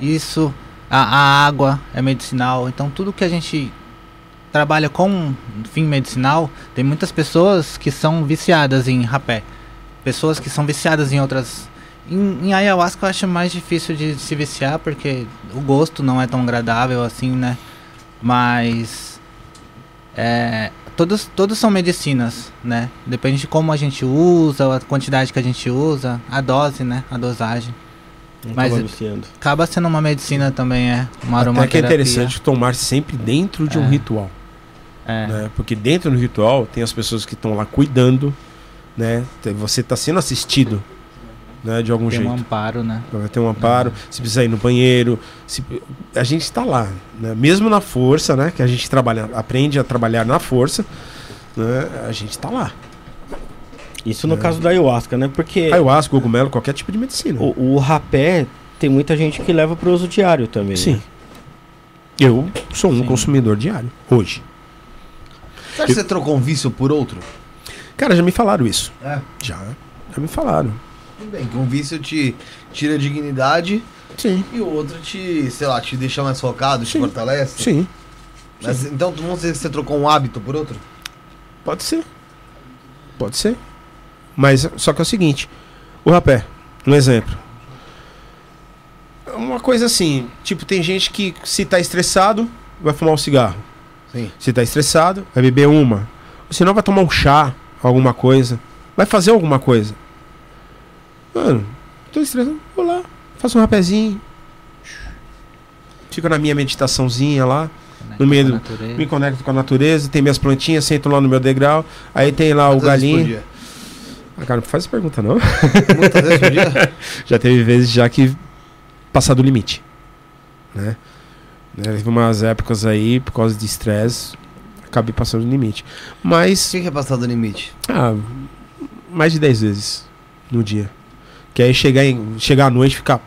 isso, a, a água é medicinal. Então tudo que a gente trabalha com fim medicinal, tem muitas pessoas que são viciadas em rapé. Pessoas que são viciadas em outras em, em ayahuasca eu acho mais difícil de se viciar porque o gosto não é tão agradável assim, né? Mas é, todos, todos são medicinas, né? Depende de como a gente usa, a quantidade que a gente usa, a dose, né? A dosagem. Não Mas-. Acaba sendo uma medicina também, é. Uma Até que é interessante tomar sempre dentro de um É. ritual. É. né? Porque dentro do ritual tem as pessoas que estão lá cuidando, né? Você está sendo assistido, né? De algum Tem jeito. um amparo, né? Vai ter um amparo, se precisar ir no banheiro, se- a gente está lá, né? Mesmo na força, né? Que a gente trabalha, aprende a trabalhar na força, né? A gente está lá. Isso no É. caso da ayahuasca, né? Porque Ayahuasca, cogumelo, qualquer tipo de medicina. o, o rapé tem muita gente que leva para uso diário também. Sim. né? Eu sou um Sim. consumidor diário, hoje. Você acha que você trocou um vício por outro? Cara, já me falaram isso. É. Já. Já me falaram. Tudo bem, que um vício te tira a dignidade Sim. e o outro te, sei lá, te deixa mais focado, te Sim. fortalece. Sim. Mas então, vamos dizer que você trocou um hábito por outro? Pode ser. Pode ser. Mas só que é o seguinte, o rapé, um exemplo. Uma coisa assim, tipo, tem gente que se tá estressado, vai fumar um cigarro. Sim. Se tá estressado, vai beber uma. Ou senão vai tomar um chá, alguma coisa. Vai fazer alguma coisa. Mano, tô estressado, vou lá, faço um rapézinho. Fico na minha meditaçãozinha lá. Conecta No meio do-. Me conecto com a natureza, tem minhas plantinhas, sento lá no meu degrau. Aí tem lá o Quantas por galinho. dia? Ah, cara, não faz essa pergunta não. Muitas vezes por dia? <laughs> Já teve vezes já que passar do limite. Né? Né, Teve umas épocas aí, por causa de estresse, acabei passando do limite. O Mas, que que é passar do limite? ah, mais de 10 vezes no dia. Que aí chegar, em, chegar à noite e ficar.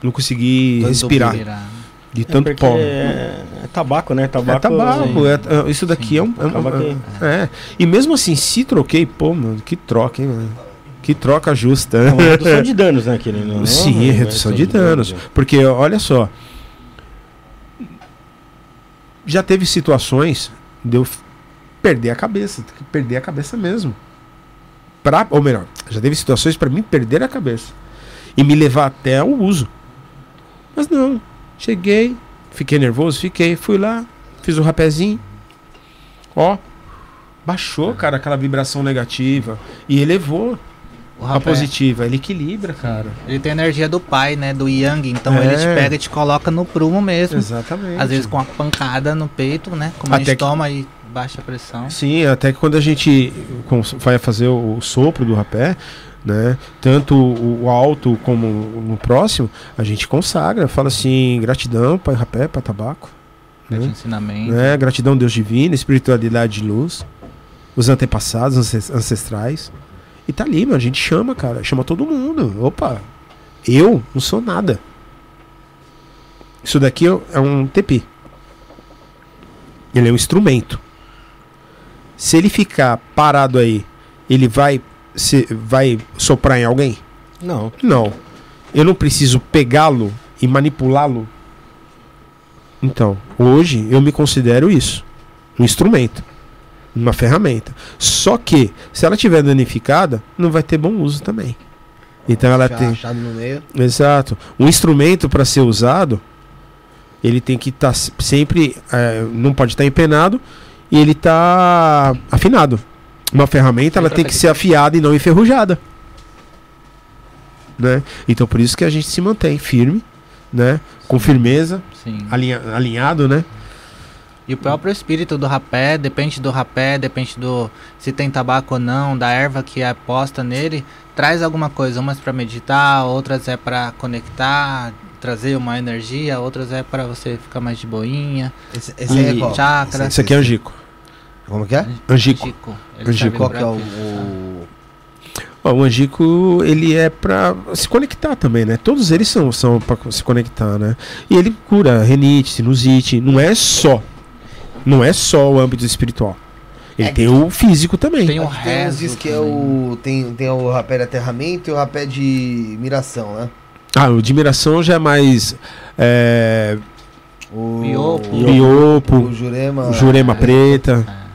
Não conseguir respirar. Respirar. De É tanto porque pó. é, é tabaco, né? Tabaco, É tabaco, Sim. é- é- isso daqui é um. É, um- que- é. E mesmo assim, se troquei, pô, mano, que troca, hein, mano? Que troca justa. É uma redução de danos, né? Que ele não, Sim, é redução de danos. né? Porque, olha só. Já teve situações de eu perder a cabeça. Perder a cabeça mesmo. Pra, ou melhor, já teve situações para mim perder a cabeça. E me levar até o uso. Mas não. Cheguei, fiquei nervoso, fiquei, fui lá, fiz o rapézinho. Ó. Baixou, cara, aquela vibração negativa. E elevou a positiva. Ele equilibra, cara. ele tem a energia do pai, né? Do Yang. Então É. ele te pega e te coloca no prumo mesmo. Exatamente. Às vezes com a pancada no peito, né? Como a Até gente que- toma e baixa pressão. Sim, até que quando a gente vai fazer o, sopro do rapé, né? Tanto o, alto como no próximo, a gente consagra, fala assim, gratidão, pai rapé, pai tabaco. Né? Ensinamento. né? Gratidão Deus divino, espiritualidade de luz, os antepassados, ances- ancestrais. E tá ali, mano, a gente chama, cara, chama todo mundo. Opa, eu não sou nada. Isso daqui é um TP. Ele é um instrumento. Se ele ficar parado aí, ele vai se, vai soprar em alguém? Não. Não. Eu não preciso pegá-lo e manipulá-lo. Então, hoje eu me considero isso. um instrumento, uma ferramenta. Só que, se ela tiver danificada, não vai ter bom uso também. Então ela tem. no meio. Exato. Um instrumento para ser usado, ele tem que estar sempre. eh, não pode estar empenado e ele tá afinado. Uma ferramenta ela tem que ser afiada e não enferrujada. Né? Então por isso que a gente se mantém firme, né? Com firmeza, Sim. alinha- alinhado, né? E o próprio espírito do rapé, depende do rapé, depende do se tem tabaco ou não, da erva que é posta nele, traz alguma coisa. Umas para meditar, outras é para conectar, trazer uma energia, outras é para você ficar mais de boinha. Esse, esse aí é qual? chakra. Isso aqui é angico. Como que é? Angico. Angico. Angico. Qual que é o. o- Ó, o angico, ele é pra se conectar também, né? Todos eles são, são para se conectar, né? E ele cura renite, sinusite. Não é só. Não é só o âmbito espiritual. Ele É tem o físico também. Tem o tem uns rezo diz que é o. Tem, tem o rapé de aterramento e o rapé de miração, né? Ah, o de miração já é mais. É, O. Biopo. O, biopo, o Jurema. jurema é. preta.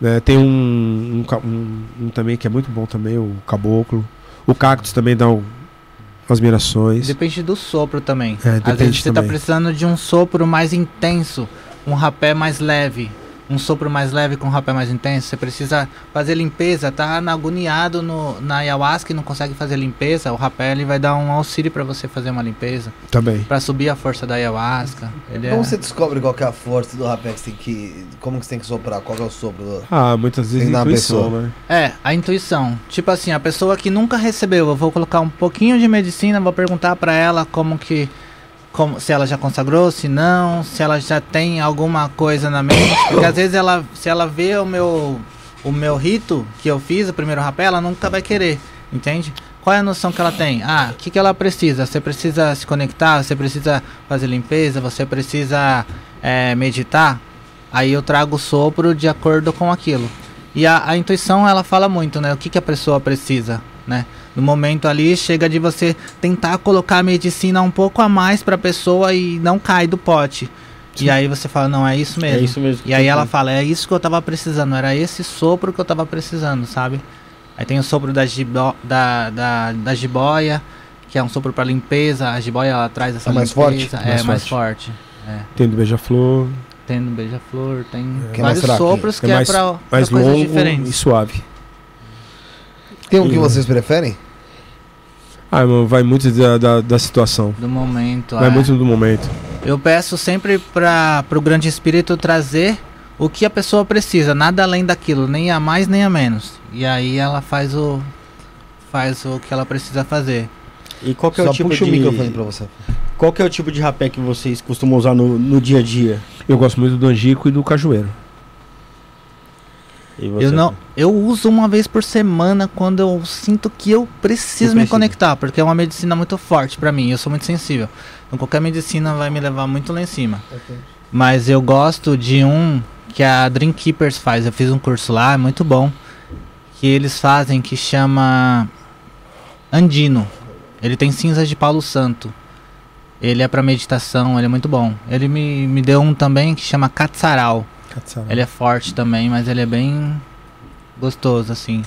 Né? Tem um, um, um- um também que é muito bom também, o caboclo. O cactus também dá umas mirações. Depende do sopro também. É, Às vezes você tá também. precisando de um sopro mais intenso, um rapé mais leve. Um sopro mais leve com um rapé mais intenso. Você precisa fazer limpeza, tá agoniado no, na ayahuasca e não consegue fazer limpeza. O rapé ele vai dar um auxílio para você fazer uma limpeza, Também. para subir a força da ayahuasca. Ele Como é... você descobre qual que é a força do rapé que você tem que. Como que você tem que soprar? Qual que é o sopro? do- Ah, muitas vezes Tem intuição, pessoa. né? É, a intuição. Tipo assim, a pessoa que nunca recebeu, eu vou colocar um pouquinho de medicina, vou perguntar pra ela como que como se ela já consagrou, se não, se ela já tem alguma coisa na mente, porque às vezes ela se ela vê o meu o meu rito que eu fiz, o primeiro rapé, ela nunca vai querer, entende? Qual é a noção que ela tem? Ah, o que, que ela precisa? Você precisa se conectar, você precisa fazer limpeza, você precisa é, meditar. Aí eu trago o sopro de acordo com aquilo. E a, a intuição, ela fala muito, né? O que, que a pessoa precisa, né? No momento ali, chega de você tentar colocar a medicina um pouco a mais pra pessoa e não cai do pote. E aí você fala, não, é isso mesmo. É isso mesmo. que E aí ela fala, é isso que eu tava precisando, era esse sopro que eu tava precisando, sabe? Aí tem o sopro da, jibo, da, da, da jiboia, que é um sopro pra limpeza, a jiboia ela traz essa É mais forte? limpeza, Mais É, mais forte. É. Tem do beija-flor, Tem no beija-flor, tem Que é mais vários sopros que é é, mais, pra, mais coisas longo e suave. Tem um que vocês preferem? Ah, irmão, vai muito da, da, da situação. Do momento. Vai é. muito do momento. Eu peço sempre para o grande espírito trazer o que a pessoa precisa, nada além daquilo, nem a mais nem a menos. E aí ela faz o faz o que ela precisa fazer. E qual que é Só o tipo puxa de o microfone pra você. Qual que é o tipo de rapé que vocês costumam usar no, no dia a dia? Eu gosto muito do angico e do cajueiro. E você? Eu não, eu uso uma vez por semana quando eu sinto que eu preciso me conectar, porque é uma medicina muito forte pra mim, eu sou muito sensível. Então qualquer medicina vai me levar muito lá em cima. Mas eu gosto de um que a Dream Keepers faz. Eu fiz um curso lá, é muito bom. Que eles fazem que chama Andino. Ele tem cinzas de Paulo Santo. Ele é pra meditação, ele é muito bom. Ele me, me deu um também que chama Katsaral. Ele é forte também, mas ele é bem gostoso, assim.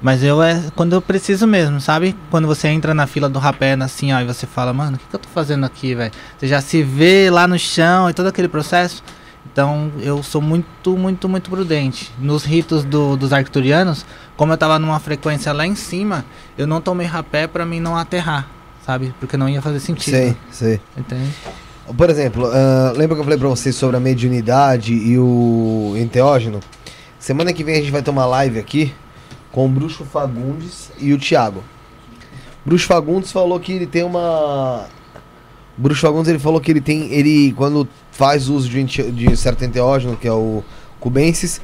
Mas eu é quando eu preciso mesmo, sabe? Quando você entra na fila do rapé, assim, ó, e você fala, mano, o que, que eu tô fazendo aqui, velho? Você já se vê lá no chão e todo aquele processo. Então eu sou muito, muito, muito prudente. Nos ritos do- dos arcturianos, como eu tava numa frequência lá em cima, eu não tomei rapé pra mim não aterrar, sabe? Porque não ia fazer sentido. Sei, sei. Entende? Por exemplo, ah, lembra que eu falei pra vocês sobre a mediunidade e o enteógeno? Semana que vem a gente vai ter uma live aqui com o Bruxo Fagundes e o Thiago. Bruxo Fagundes falou que ele tem uma. Bruxo Fagundes ele falou que ele tem. Ele, quando faz uso de, de certo enteógeno, que é o cubensis,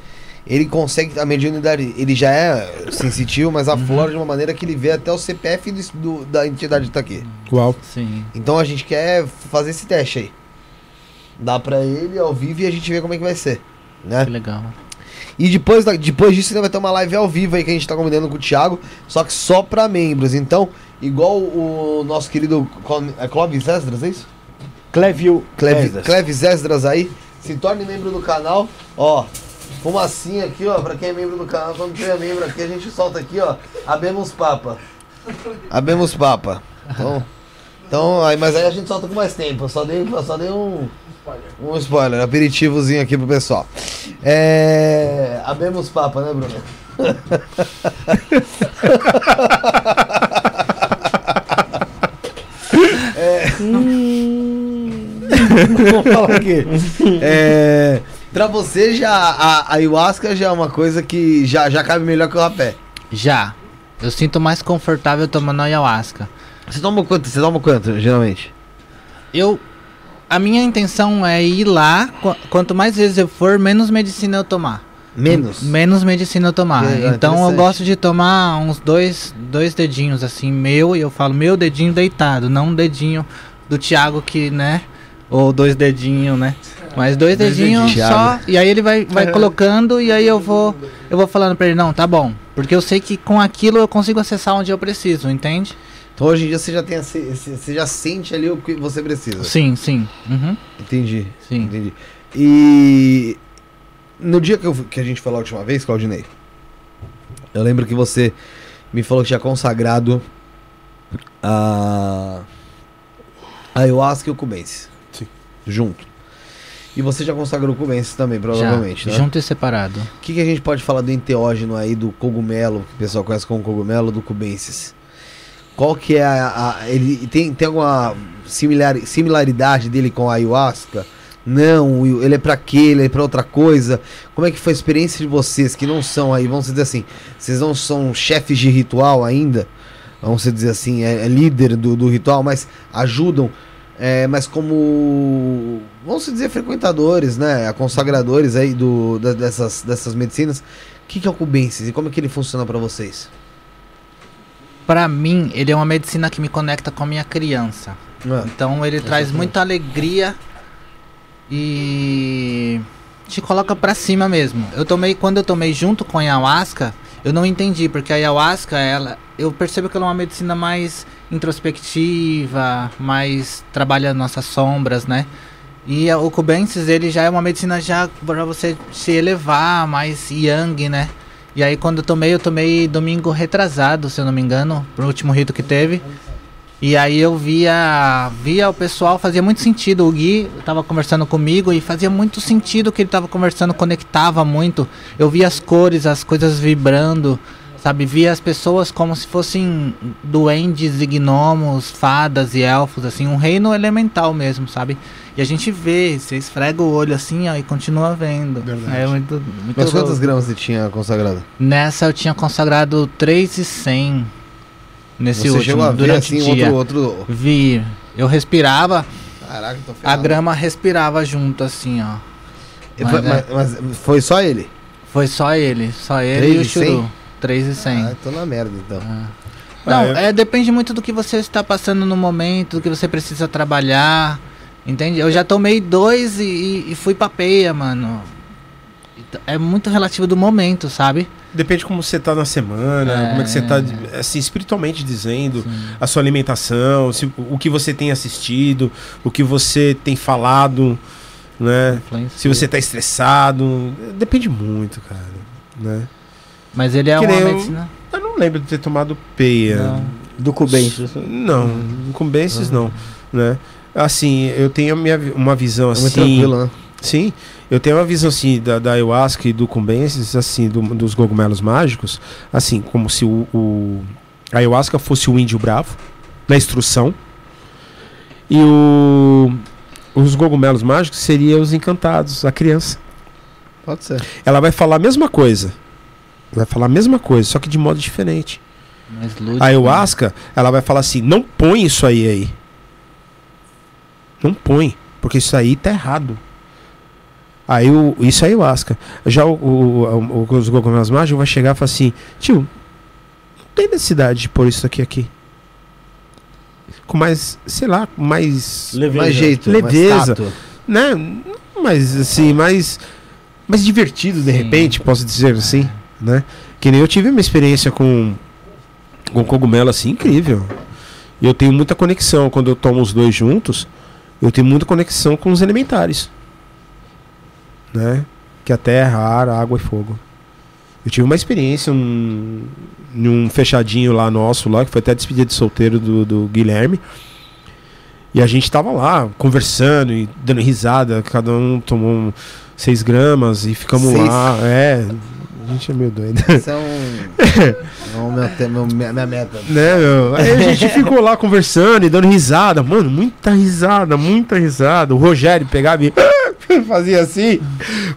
ele consegue. A mediunidade, ele já é sensitivo, mas aflora de uma maneira que ele vê até o CPF do- do- da entidade que tá aqui. Uau. Sim. Então a gente quer fazer esse teste aí. Dá pra ele ao vivo e a gente vê como é que vai ser, né? Que legal. E depois, depois disso ainda vai ter uma live ao vivo aí que a gente tá combinando com o Thiago, só que só pra membros. Então, igual o nosso querido é Clóvis Esdras, é isso? Clevio Clev, Esdras. Cleves Esdras aí, Se torne membro do canal. Ó, fumacinha aqui, ó, pra quem é membro do canal. Quando tiver membro aqui, a gente solta aqui, ó. Abemos papa. Abemos papa. Então, então aí, mas aí a gente solta com mais tempo. Eu só dei, só dei um. Um spoiler, aperitivozinho aqui pro pessoal. É. Abemos papa, né, Bruno? <laughs> é... Vamos falar aqui. É... Pra você, já, a, a ayahuasca já é uma coisa que já, já cabe melhor que o rapé. Já. Eu sinto mais confortável tomando ayahuasca. Você toma quanto? Você toma quanto, geralmente? Eu. A minha intenção é ir lá. qu- Quanto mais vezes eu for, menos medicina eu tomar. Menos? Menos medicina eu tomar. Legal, então eu gosto de tomar uns dois, dois dedinhos assim, meu, e eu falo meu dedinho deitado, não um dedinho do Thiago que, né? Ou dois dedinhos, né? Mas dois, Dois dedinhos dedinhos, só, e aí ele vai, vai <laughs> colocando e aí eu vou eu vou falando pra ele, não, tá bom. Porque eu sei que com aquilo eu consigo acessar onde eu preciso, entende? Então hoje em dia você já tem você já sente ali o que você precisa. Sim, sim. Uhum, Entendi. sim. Entendi. E no dia que, eu, que a gente falou a última vez, Claudinei, eu lembro que você me falou que tinha consagrado a a ayahuasca e o cubense. Sim. Junto. E você já consagrou o cubense também, provavelmente, Já, né? Junto e separado. O que, que a gente pode falar do enteógeno aí, do cogumelo, que o pessoal conhece como cogumelo, do cubensis? Qual que é a... a- ele tem, tem alguma similar, similaridade dele com a ayahuasca? Não, ele é pra quê? Ele é pra outra coisa? Como é que foi a experiência de vocês, que não são aí, vamos dizer assim, vocês não são chefes de ritual ainda? Vamos dizer assim, é, é líder do, do ritual, mas ajudam é, mas como vamos dizer frequentadores, né, consagradores aí do, da- dessas, dessas medicinas, o que, que é o cubensis e como é que ele funciona pra vocês? Pra mim, ele é uma medicina que me conecta com a minha criança. Ah, Então ele traz muita alegria e te coloca pra cima mesmo. Eu tomei quando eu tomei junto com a ayahuasca, eu não entendi porque a ayahuasca ela, eu percebo que ela é uma medicina mais introspectiva, mais trabalha nossas sombras, né? E o Cubensis, ele já é uma medicina já para você se elevar, mais yang, né? E aí quando eu tomei, eu tomei domingo retrasado, se eu não me engano, pro último rito que teve. E aí eu via, via o pessoal, fazia muito sentido. O Gui tava conversando comigo e fazia muito sentido que ele tava conversando, conectava muito. Eu via as cores, as coisas vibrando, sabe? Via as pessoas como se fossem duendes e gnomos, fadas e elfos, assim, um reino elemental mesmo, sabe? E a gente vê, você esfrega o olho assim, ó, e continua vendo. Verdade. É muito, muito mas quantas louco. gramas você tinha consagrado? Nessa eu tinha consagrado 3,100 nesse você último, chegou a ver durante assim o dia. outro, outro... Vi, eu respirava, Caraca, tô a grama respirava junto assim, ó. E foi- mas é. mas, mas foi só ele? Foi só ele, só ele e o? Churu. 3 e 100. Ah, tô na merda então. Não, Ah, eu- é, depende muito do que você está passando no momento, do que você precisa trabalhar. Entende? Eu já tomei dois e, e- e fui pra peia, mano. Então, É muito relativo do momento, sabe? Depende como você tá na semana, É. como é que você tá, assim, espiritualmente dizendo, a sua alimentação, se- o que você tem assistido, o que você tem falado, né? Influencia. Se você tá estressado, depende muito, cara, né? Mas ele é Que uma nem eu- medicina. Eu não lembro de ter tomado peia. Não. Do cubensis. Não, com benses não, né? Assim, eu tenho a minha, uma visão É assim... muito tranquilo, né? Sim, eu tenho uma visão assim da, da ayahuasca e do cumbensis, assim, do- dos cogumelos mágicos, assim, como se o, o- a ayahuasca fosse o índio bravo, na instrução, e o, os cogumelos mágicos seriam os encantados, a criança. Pode ser. Ela vai falar a mesma coisa, vai falar a mesma coisa, só que de modo diferente. Mais lúdico, A ayahuasca, ela vai falar assim: não põe isso aí aí. Não põe, porque isso aí tá errado. Aí o, isso é ayahuasca. Já o, o, o- os cogumelos mágicos vai chegar e falar assim: tio, não tem necessidade de pôr isso aqui aqui. Com mais, sei lá, com mais. Leveza. Mais jeito, Leveza. mais. Né? Mais assim, mais. Mais divertido de Sim. repente, posso dizer assim. Né? Que nem eu tive uma experiência com. Com cogumelo assim, incrível. E eu tenho muita conexão quando eu tomo os dois juntos. Eu tenho muita conexão com os elementares. Né? Que a terra, ar, água e fogo. Eu tive uma experiência num, num fechadinho lá nosso, lá, que foi até despedida de solteiro do, do Guilherme. E a gente tava lá conversando e dando risada, cada um tomou um, seis gramas e ficamos Seis? lá. É, a gente é meio doido. Isso <laughs> é um. é meu, meu- minha, minha meta. né, meu? Aí a gente ficou lá conversando e dando risada. Mano, muita risada, muita risada. O Rogério pegava e <laughs> fazia assim.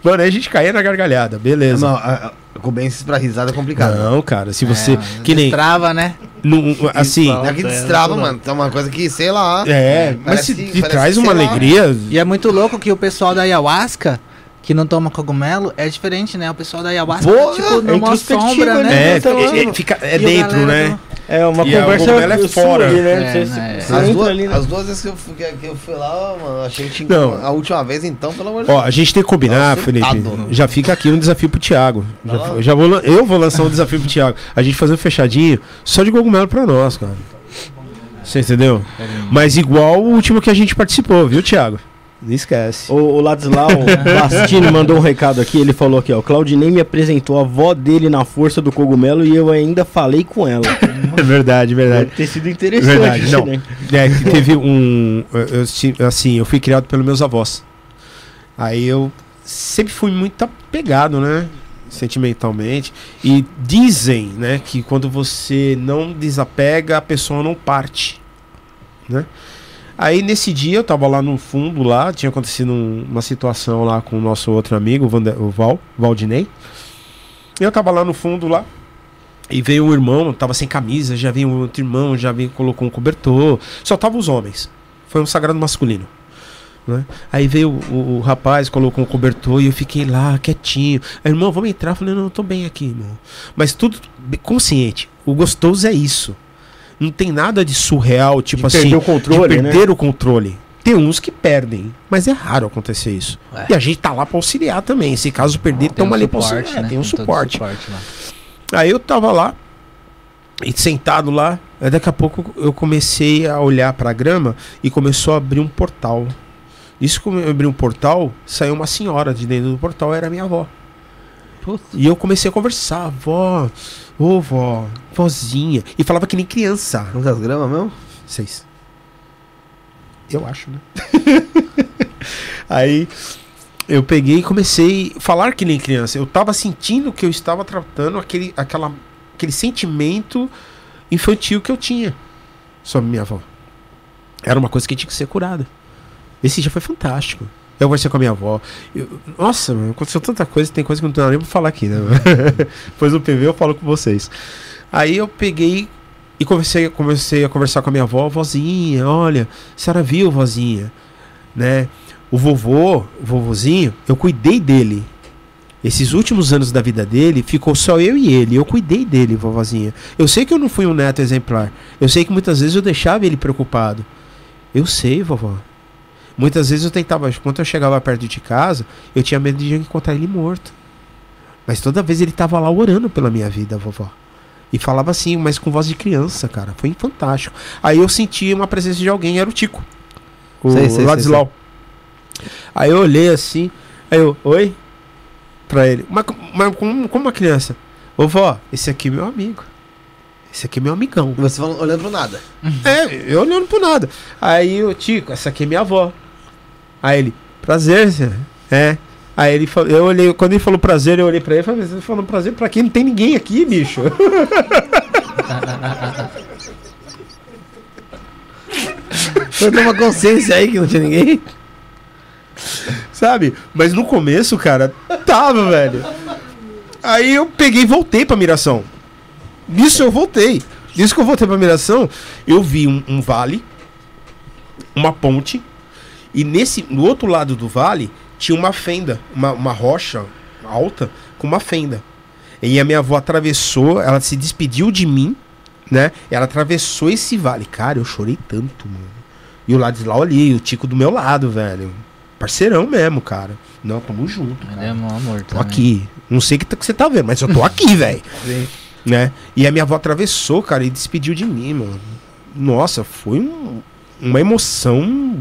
Mano, aí a gente caía na gargalhada, beleza. Não, a- a- Cobenses pra risada é complicado. Não, cara, se você. É, que nem. Trava, né? não- assim. Não é que destrava, mano. É uma coisa que, sei lá. É, mas Parece- se traz uma lá. alegria. E é muito louco que o pessoal da ayahuasca, que não toma cogumelo, é diferente, né? O pessoal da ayahuasca, Porra, tipo, é numa sombra, né? né? É, Então, é, é, fica, é o dentro, galera né? do- É uma E a conversa cogumelo é fora. ali, né? É, Você- você As duas, ali, né? as duas vezes que eu, fui, que, eu fui lá, mano, achei que tinha. Não. A última vez, então, pelo amor de Ó, a gente tem que combinar, Nossa, Felipe. sentado. Já fica aqui um desafio pro Thiago. Já, já vou, eu vou lançar um desafio pro Thiago. A gente fazer um fechadinho só de cogumelo pra nós, cara. Você entendeu? Mas igual o último que a gente participou, viu, Thiago? Não esquece. O, o Ladislau Bastini <laughs> mandou um recado aqui. Ele falou aqui, ó. Claudinei me apresentou a avó dele na força do cogumelo e eu ainda falei com ela. É <laughs> verdade, verdade. Deve ter sido interessante. Verdade, não. né? É, que teve um. eu- assim, eu fui criado pelos meus avós. Aí eu sempre fui muito apegado, né? Sentimentalmente. E dizem, né, que quando você não desapega, a pessoa não parte. Né? Aí nesse dia eu tava lá no fundo, lá, tinha acontecido um- uma situação lá com o nosso outro amigo, o, Vande- o Val, Valdinei. Eu tava lá no fundo lá. E veio um irmão, tava sem camisa, já veio outro irmão, já veio, colocou um cobertor. Só tava os homens. Foi um sagrado masculino. né? Aí veio o, o rapaz, colocou um cobertor e eu fiquei lá, quietinho. Aí, irmão, vamos entrar. Eu falei, não, eu tô bem aqui, irmão. Mas tudo consciente. O gostoso é isso. Não tem nada de surreal, tipo De assim. perder o controle, de né? perder o controle. Tem uns que perdem, mas é raro acontecer isso. É. E a gente tá lá pra auxiliar também. Se caso perder, Tem tamo um ali pra suporte, auxiliar. né? Tem um todo suporte. suporte lá. Aí eu tava lá, e sentado lá, aí daqui a pouco eu comecei a olhar pra grama e começou a abrir um portal. Isso que eu abri um portal, saiu uma senhora de dentro do portal, era minha avó. E eu comecei a conversar, vó, ô vó, vozinha. E falava que nem criança. Quantas gramas mesmo? Seis. Eu acho, né? <laughs> Aí eu peguei e comecei a falar que nem criança. Eu tava sentindo que eu estava tratando aquele, aquela, aquele sentimento infantil que eu tinha sobre minha avó. Era uma coisa que tinha que ser curada. Esse dia foi fantástico. Eu conversei com a minha avó. Eu- nossa, mano, aconteceu tanta coisa, tem coisa que não tem nem pra falar aqui, né? <laughs> Depois do PV eu falo com vocês. Aí eu peguei e comecei, comecei a conversar com a minha avó, vozinha, olha, a senhora viu, vozinha, né? O vovô, o vovozinho, eu cuidei dele. Esses últimos anos da vida dele, ficou só eu e ele. Eu cuidei dele, vovozinha. Eu sei que eu não fui um neto exemplar. Eu sei que muitas vezes eu deixava ele preocupado. Eu sei, vovó. Muitas vezes eu tentava, quando eu chegava perto de casa, eu tinha medo de encontrar ele morto. Mas toda vez ele tava lá orando pela minha vida, vovó. E falava assim, mas com voz de criança, cara. Foi fantástico. Aí eu senti uma presença de alguém, era o Tico. O Sei, sei, sei, Ladislau. Aí eu olhei assim, aí eu, oi? Pra ele. Mas, mas como, como uma criança? Vovó, esse aqui é meu amigo. Esse aqui é meu amigão. Você falando, olhando pro nada. É, eu olhando pro nada. Aí o Tico, essa aqui é minha avó. Aí ele, prazer, senhor. É. Aí ele falou, eu olhei, quando ele falou prazer, eu olhei pra ele e falei, você falando prazer pra quem? Não tem ninguém aqui, bicho. Foi uma consciência aí que não tinha ninguém. Sabe? Mas no começo, cara, tava, velho. Aí eu peguei e voltei pra miração. Nisso eu voltei. Nisso que eu voltei pra miração, eu vi um, um vale, uma ponte, e nesse, no outro lado do vale tinha uma fenda, uma, uma rocha alta com uma fenda. E a minha avó atravessou, ela se despediu de mim, né? Ela atravessou esse vale. Cara, eu chorei tanto, mano. E o Ladislau ali, o Tico do meu lado, velho. Parceirão mesmo, cara. Não, tamo junto. Ele cara. é mó amor Tô também. aqui. Não sei o que, tá- que você tá vendo, mas eu tô aqui, <laughs> velho. Né? E a minha avó atravessou, cara, e despediu de mim, mano. Nossa, foi um- uma emoção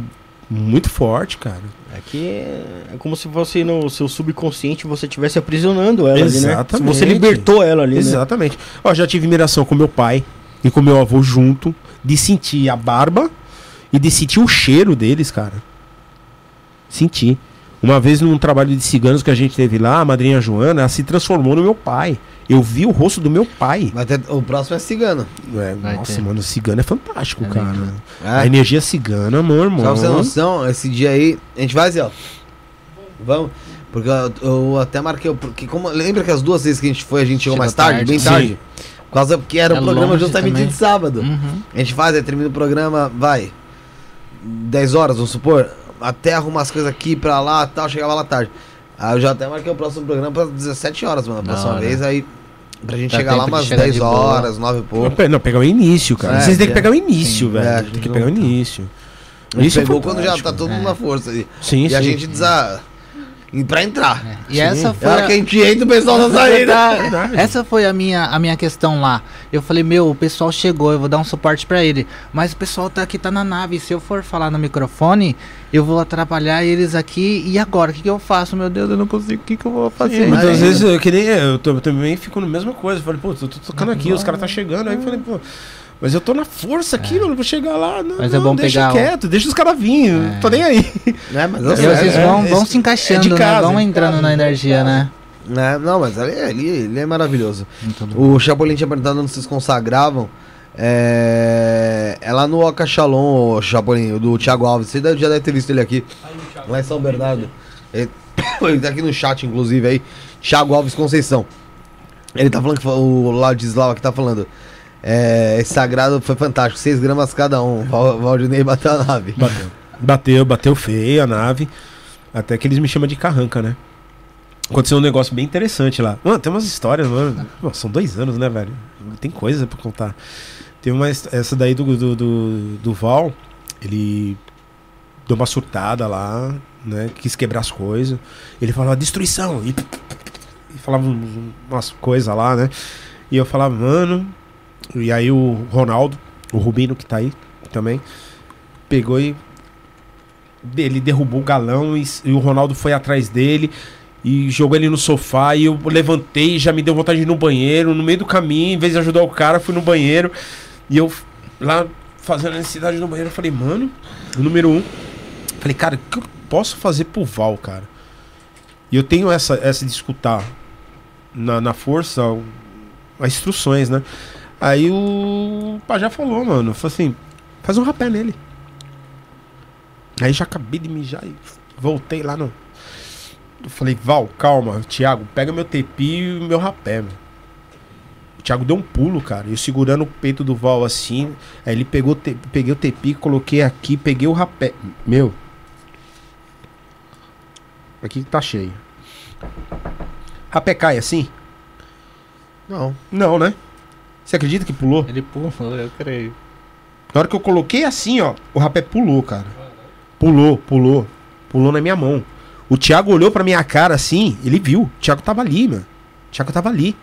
Muito forte, cara. É que é como se fosse no seu subconsciente você estivesse aprisionando ela ali, né? Exatamente. Você libertou ela ali, né? Exatamente. Ó, já tive miração com meu pai e com meu avô junto, de sentir a barba e de sentir o cheiro deles, cara. Senti. Uma vez num trabalho de ciganos que a gente teve lá, a madrinha Joana, ela se transformou no meu pai. Eu vi o rosto do meu pai. Vai ter- o próximo é cigano. É, nossa, ter. mano, o cigano é fantástico, É cara. A É. energia cigana, meu irmão. Só pra você noção, esse dia aí, a gente vai assim, ó. Vamos. Porque eu, eu até marquei, porque como, lembra que as duas vezes que a gente foi, a gente chegou Chegou mais tarde, tarde. bem Sim. tarde? Por causa que era É um programa justamente também. de sábado. Uhum. A gente faz, aí termina o programa, vai. 10 horas, vamos supor. Até arrumar as coisas aqui pra lá tal, chegava lá tarde. Aí eu já até marquei o próximo programa pra 17 horas, mano. A Da próxima hora. vez aí. Pra gente Dá chegar lá umas chegar 10 de boa. horas, 9 e Não, pouco. pe- Não, pegar o início, cara. É, Vocês têm que é. pegar o início, Sim. velho. É, tem que pegar o início. A gente Isso é pegou quando já tá todo mundo É. na força aí. Sim, E a sim. gente desa... e Pra entrar. E Sim. essa É foi. hora a- que a gente entra o pessoal não sai, né? Verdade. Essa foi a minha, a minha questão lá. Eu falei, meu, o pessoal chegou, eu vou dar um suporte pra ele. Mas o pessoal tá aqui, tá na nave. Se eu for falar no microfone, eu vou atrapalhar eles aqui. E agora? O que, que eu faço? Meu Deus, eu não consigo. O que, que eu vou fazer? Sim, muitas Mas- vezes eu, que nem eu, tô- eu também fico na mesma coisa. Falei, pô, eu tô tocando aqui, os caras tá chegando. Aí eu falei, pô, mas eu tô na força aqui, mano, vou chegar lá. Não, Mas é não, bom deixa pegar o- queto, deixa os caras vir, não tô nem aí. <laughs> É, mas E eu vocês é, vão, é, vão é se encaixando, de casa, né? Vão é entrando casa, na é energia, né? É, não, mas ali, ali ele é maravilhoso. O Chapolin tinha perguntado onde vocês consagravam. É, é lá no Oca Shalom, o Chapolin, o do Thiago Alves. Você já deve ter visto ele aqui. Lá em São Bernardo. Ele, <coughs> ele tá aqui no chat, inclusive, aí. Thiago Alves Conceição. Ele tá falando que o Ladislau aqui tá falando. É, esse sagrado foi fantástico, 6 gramas cada um. Val- Valdinei bateu a nave. Bateu. Bateu, bateu feio a nave. Até que eles me chamam de carranca, né? Aconteceu um negócio bem interessante lá. Mano, tem umas histórias, mano. Pô, são dois anos, né, velho? Tem coisa pra contar. Tem uma. Essa daí do, do, do, do Val, ele deu uma surtada lá, né? Quis quebrar as coisas. Ele falava destruição. E, e falava umas coisas lá, né? E eu falava, mano. E aí o Ronaldo, o Rubino que tá aí também, pegou e ele derrubou o galão e, e o Ronaldo foi atrás dele e jogou ele no sofá e eu levantei já me deu vontade de ir no banheiro, no meio do caminho, em vez de ajudar o cara, fui no banheiro e eu lá fazendo a necessidade no banheiro, eu falei, mano, o número um, falei, cara, o que eu posso fazer pro Val, cara? E eu tenho essa, essa de escutar na, na força as instruções, né? Aí o Pajá falou, mano, falou assim, faz um rapé nele. Aí já acabei de mijar e voltei lá no. Eu falei, Val, calma, Thiago, pega meu tepi e meu rapé, mano. O Thiago deu um pulo, cara. Eu segurando o peito do Val assim. Aí ele pegou, te- peguei o tepi, coloquei aqui, peguei o rapé. Meu. Aqui tá cheio. Rapé cai assim? Não. Não, né? Você acredita que pulou? Ele pulou, eu creio. Na hora que eu coloquei assim, ó, o rapé pulou, cara. Pulou, pulou. Pulou na minha mão. O Thiago olhou pra minha cara assim, ele viu. O Thiago tava ali, mano. O Thiago tava ali.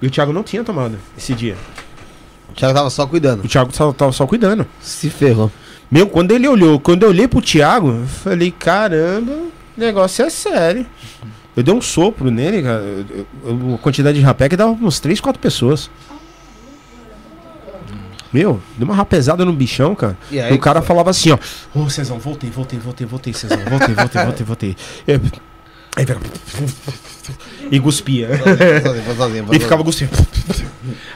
E o Thiago não tinha tomado esse dia. O Thiago tava só cuidando. O Thiago só, tava só cuidando. Se ferrou. Meu, quando ele olhou, quando eu olhei pro Thiago, eu falei, caramba, o negócio é sério. Eu dei um sopro nele, cara. eu- eu- a quantidade de rapé que dava uns 3, 4 pessoas. Meu, deu uma rapezada no bichão, cara. E E o cara falava assim, ó. Ô, Cezão, voltei, voltei, voltei, voltei, Cezão. Voltei, voltei, voltei, voltei. É, Aí E foi E ficava cuspindo.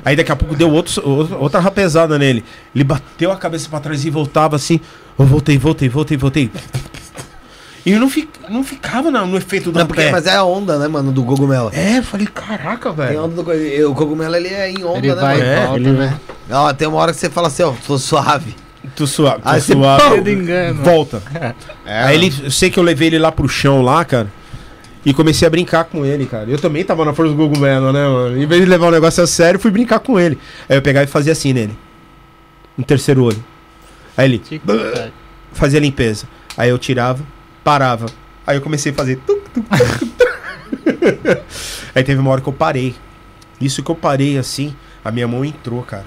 Aí daqui a pouco deu outro, outra rapezada nele. Ele bateu a cabeça pra trás e voltava assim. Eu voltei, voltei, voltei, voltei. E eu não, fi, não ficava na- no efeito do Não, porque, mas é a onda, né, mano, do cogumelo. É, eu falei, caraca, Tem velho. onda do O cogumelo ele é em onda, Ele né, vai mano? É, volta, ele- né? Ó, tem uma hora que você fala assim, ó, tô suave. Tô suave, tô Aí você- suave. Ele engana. Volta. <laughs> É, Aí ele, eu sei que eu levei ele lá pro chão lá, cara. E comecei a brincar com ele, cara. Eu também tava na força do cogumelo, né, mano? Em vez de levar o negócio a sério, fui brincar com ele. Aí eu pegava e fazia assim nele. No terceiro olho. Aí ele fazia a limpeza. Aí eu tirava, parava. Aí eu comecei a fazer. tuc, tuc, tuc. Aí teve uma hora que eu parei. Isso que eu parei assim, a minha mão entrou, cara.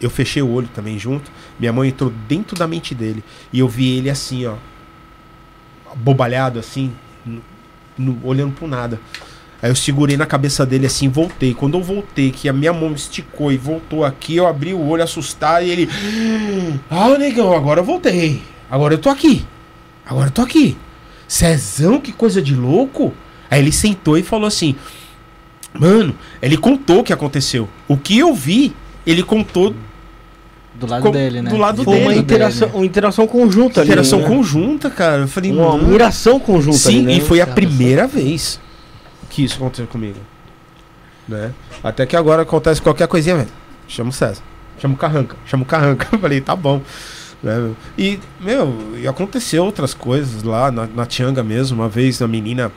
Eu fechei o olho também junto. Minha mãe entrou dentro da mente dele. E eu vi ele assim, ó. Bobalhado, assim. no- no- olhando pro nada. Aí eu segurei na cabeça dele assim voltei. Quando eu voltei, que a minha mão esticou e voltou aqui, eu abri o olho assustado e ele. Ah, negão, agora eu voltei. Agora eu tô aqui. Agora eu tô aqui. Cezão, que coisa de louco. Aí ele sentou e falou assim: Mano, ele contou o que aconteceu. O que eu vi, ele contou Do lado Com- dele, né? do lado Foi uma dele, interação, uma interação conjunta ali. interação né? conjunta, cara. Eu falei, Uma "Mano." miração conjunta Sim, ali, né? e foi a primeira vez que isso aconteceu comigo. Né? Até que agora acontece qualquer coisinha, velho. Chama o César. Chama o Carranca. Chama o Carranca. <laughs> Eu falei, tá bom. Né? E, meu, e aconteceu outras coisas lá na, na Tianga mesmo. Uma vez a menina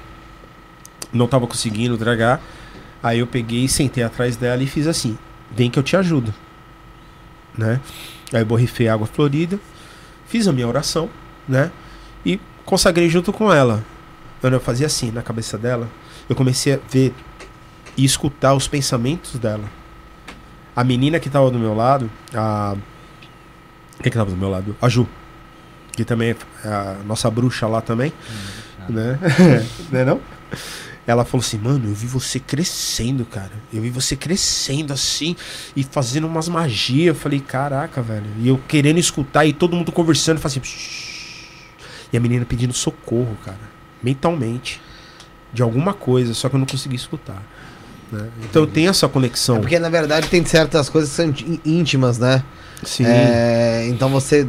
não tava conseguindo dragar. Aí eu peguei, sentei atrás dela e fiz assim: vem que eu te ajudo. Né? Aí eu borrifei água florida, fiz a minha oração, né? E consagrei junto com ela. Eu fazia assim na cabeça dela, eu comecei a ver e escutar os pensamentos dela. A menina que tava do meu lado, a. Quem que tava do meu lado? A Ju. Que também é a nossa bruxa lá também. Né? <laughs> né não? Ela falou assim, mano, eu vi você crescendo, cara. Eu vi você crescendo assim e fazendo umas magias. Eu falei, caraca, velho. E eu querendo escutar e todo mundo conversando, fazendo. "Shh". E a menina pedindo socorro, cara. Mentalmente. De alguma coisa, só que eu não consegui escutar. né? Então eu tenho essa conexão. É porque na verdade tem certas coisas que são ín- íntimas, né? Sim. É, então você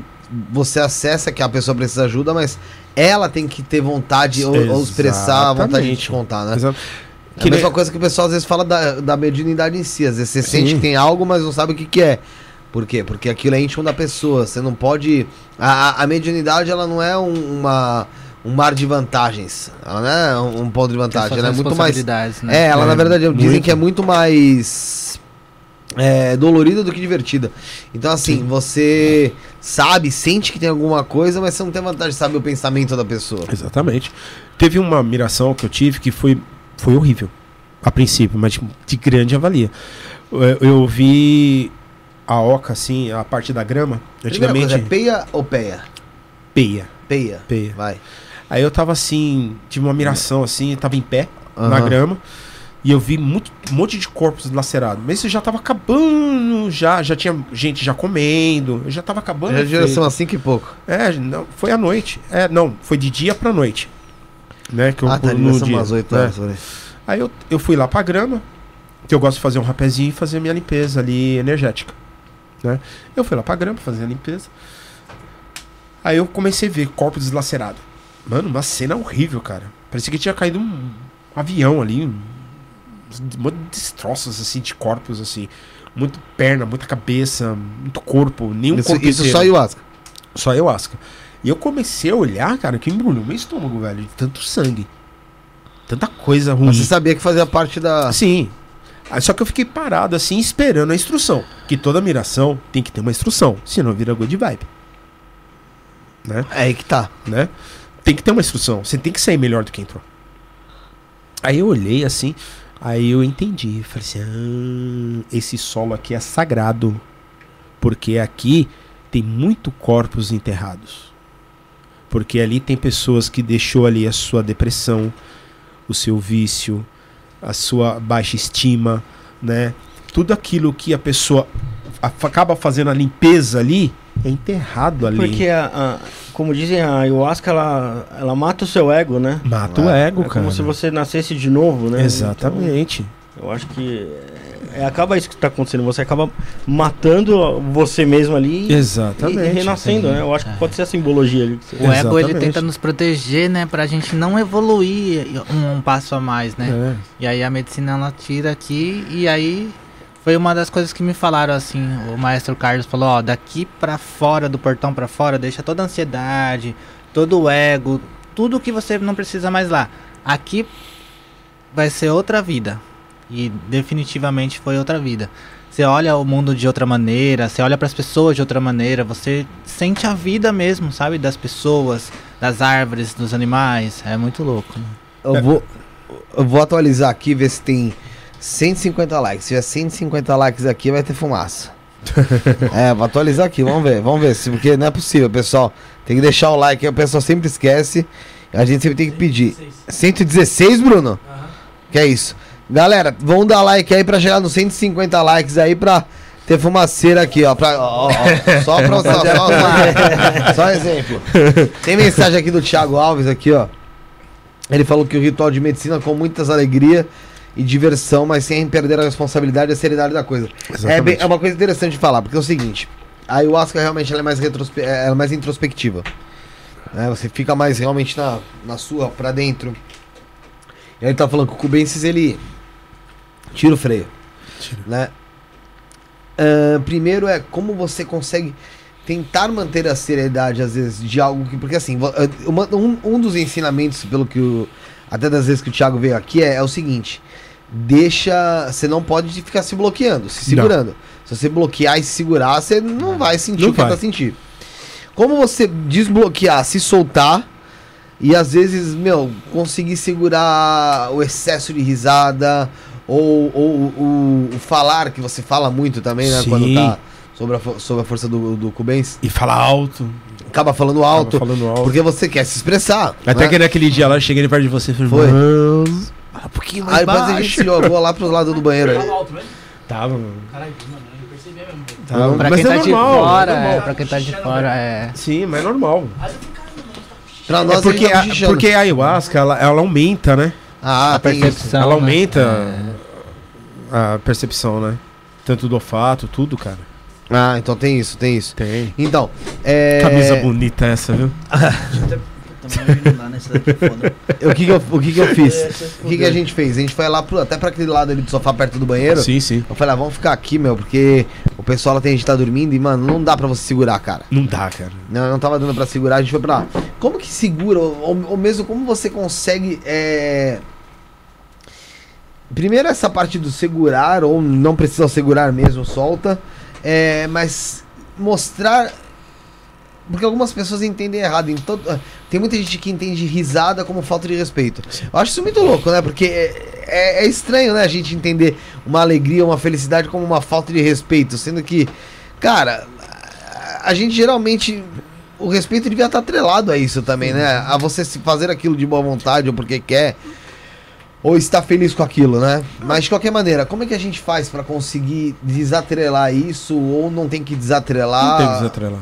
você acessa que a pessoa precisa de ajuda, mas ela tem que ter vontade ou, ou expressar a vontade de te contar, né? Exato. É Que a mesma nem- coisa que o pessoal às vezes fala da, da mediunidade em si. Às vezes você Sim. sente que tem algo, mas não sabe o que, que é. Por quê? Porque aquilo é íntimo da pessoa. Você não pode. A, a- mediunidade ela não é um, uma, um mar de vantagens. Ela não é um, ponto de vantagem. Ela é muito mais. né? É, ela É, na verdade dizem muito. que é muito mais é, dolorida do que divertida. Então, assim, você sabe, sente que tem alguma coisa, mas você não tem vantagem de saber o pensamento da pessoa. Exatamente. Teve uma miração que eu tive que foi, foi horrível. A princípio, mas de grande avalia. Eu, eu vi a oca, assim, a parte da grama. Antigamente. coisa, é peia ou peia? peia. Peia. Peia. Vai. Aí eu tava assim, tive uma miração assim, tava em pé na Aham. grama. E eu vi muito, um monte de corpos dilacerados. Mas isso já tava acabando, já, já tinha gente já comendo, já tava acabando. Já o devia efeito. ser umas 5 e pouco. É, não, foi à noite. É, não, foi de dia pra noite. Né, que eu, Ah, tá, no dia, umas 8 né. horas. por aí. Aí eu, eu fui lá pra grama, que eu gosto de fazer um rapezinho e fazer minha limpeza ali energética. Né? Eu fui lá pra grama fazer a limpeza. Aí eu comecei a ver corpo deslacerado. Mano, uma cena horrível, cara. Parecia que tinha caído um, avião ali. Um, um monte de destroços assim de corpos assim. Muito perna, muita cabeça, muito corpo, nenhum Isso, corpo isso inteiro. só ayahuasca. Só ayahuasca. E eu comecei a olhar, cara, que embrulhou meu estômago, velho. De tanto sangue. Tanta coisa ruim. Mas você sabia que fazia parte da. Sim. Aí Só que eu fiquei parado assim, esperando a instrução. Que toda miração tem que ter uma instrução. Senão vira good vibe. Né? É aí que tá. né? Tem que ter uma instrução. Você tem que sair melhor do que entrou. Aí eu olhei assim, aí eu entendi. Falei assim: ah, esse solo aqui é sagrado. Porque aqui tem muito corpos enterrados. Porque ali tem pessoas que deixou ali a sua depressão, o seu vício, a sua baixa estima, né? Tudo aquilo que a pessoa acaba fazendo a limpeza ali é enterrado ali. Porque, a, a- como dizem, a ayahuasca, ela, ela mata o seu ego, né? Mata o ego, é cara. como se você nascesse de novo, né? Exatamente. Então, eu acho que é, acaba isso que está acontecendo. Você acaba matando você mesmo ali e- Exatamente. e, renascendo, né? Eu acho que pode ser a simbologia ali. que você- O ego ele Exatamente. tenta nos proteger, né? Pra gente não evoluir um, um passo a mais, né? É. E aí a medicina ela tira aqui e aí foi uma das coisas que me falaram assim, o maestro Carlos falou, ó, daqui pra fora do portão pra fora, deixa toda a ansiedade, todo o ego, tudo que você não precisa mais lá. Aqui vai ser outra vida. E definitivamente foi outra vida. Você olha o mundo de outra maneira, você olha para as pessoas de outra maneira, você sente a vida mesmo, sabe, das pessoas, das árvores, dos animais. É muito louco. né? Eu vou, eu vou atualizar aqui, ver se tem 150 likes. Se tiver 150 likes aqui, vai ter fumaça. <laughs> É, vou atualizar aqui, vamos ver, vamos ver, se, porque não é possível, pessoal. Tem que deixar o like aí, o pessoal sempre esquece. A gente sempre tem que pedir. 116, Bruno? Que é isso. Galera, vamos dar like aí pra chegar nos 150 likes aí pra ter fumaceira aqui, ó. Pra, ó, ó, só pra só, <laughs> só, só, um exemplo. Tem mensagem aqui do Thiago Alves aqui, ó. Ele falou que o ritual de medicina com muitas alegria e diversão, mas sem perder a responsabilidade e a seriedade da coisa. É, bem- é uma coisa interessante de falar, porque é o seguinte, a ayahuasca realmente é, mais retrospe ela é mais introspectiva. né? Você fica mais realmente na, na sua, pra dentro. E aí ele tá falando que o Cubensis, ele tira o freio. Né? Ahn, primeiro é como você consegue tentar manter a seriedade, às vezes, de algo que. Porque assim, uma- um, um dos ensinamentos, pelo que o. Até das vezes que o Thiago veio aqui, é, é o seguinte: deixa. Você não pode ficar se bloqueando, se segurando. Se você bloquear e se segurar, você não vai sentir Não o que vai. tá sentindo. Como você desbloquear, se soltar. E às vezes, meu, conseguir segurar o excesso de risada, ou, ou o, o falar, que você fala muito também, né? Sim. Quando tá sobre a, sobre a força do, do Cubens. E fala alto. Acaba falando alto, Tava falando alto. porque você quer se expressar. Até né? que naquele dia lá, eu cheguei perto de você e falei, Foi. "Mano, fala um pouquinho mais Aí depois a gente baixo." se jogou lá pro lado do banheiro Tava aí. alto mesmo? Tava, mano. Caralho, mano, eu percebi mesmo. Tava. Pra Mas quem é tá de normal, fora, é é, pra quem tá de fora, é. Sim, mas é normal. Mano, tá Pra nós É porque, tá a, porque a ayahuasca, ela, ela aumenta, né? Ah, a tem isso. percepção. ela né? aumenta É. a percepção, né? Tanto do olfato, tudo, cara. Ah, então tem isso, tem isso. Tem. Então, é. Camisa bonita essa, viu? <laughs> Também não dá nessa daqui, foda. <laughs> O que que eu, o que que eu <laughs> fiz? É, O que que a gente fez? A gente foi lá pro, até pra aquele lado ali do sofá perto do banheiro. Sim, sim. Eu falei, ah, vamos ficar aqui, meu, porque o pessoal lá tem gente que tá dormindo e, mano, não dá pra você segurar, cara. Não dá, cara. Não, não tava dando pra segurar, a gente foi pra lá. Como que segura, ou, ou mesmo como você consegue, é... Primeiro essa parte do segurar, ou não precisa segurar mesmo, solta. É, mas mostrar... Porque algumas pessoas entendem errado. Em todo... Tem muita gente que entende risada como falta de respeito. Eu acho isso muito louco, né? Porque é, é- é estranho, né? A gente entender uma alegria, uma felicidade como uma falta de respeito. Sendo que, cara, a- gente geralmente. O respeito devia estar atrelado a isso também, né? A você se fazer aquilo de boa vontade ou porque quer. Ou estar feliz com aquilo, né? Mas de qualquer maneira, como é que a gente faz pra conseguir desatrelar isso? Ou não tem que desatrelar? Não tem que desatrelar.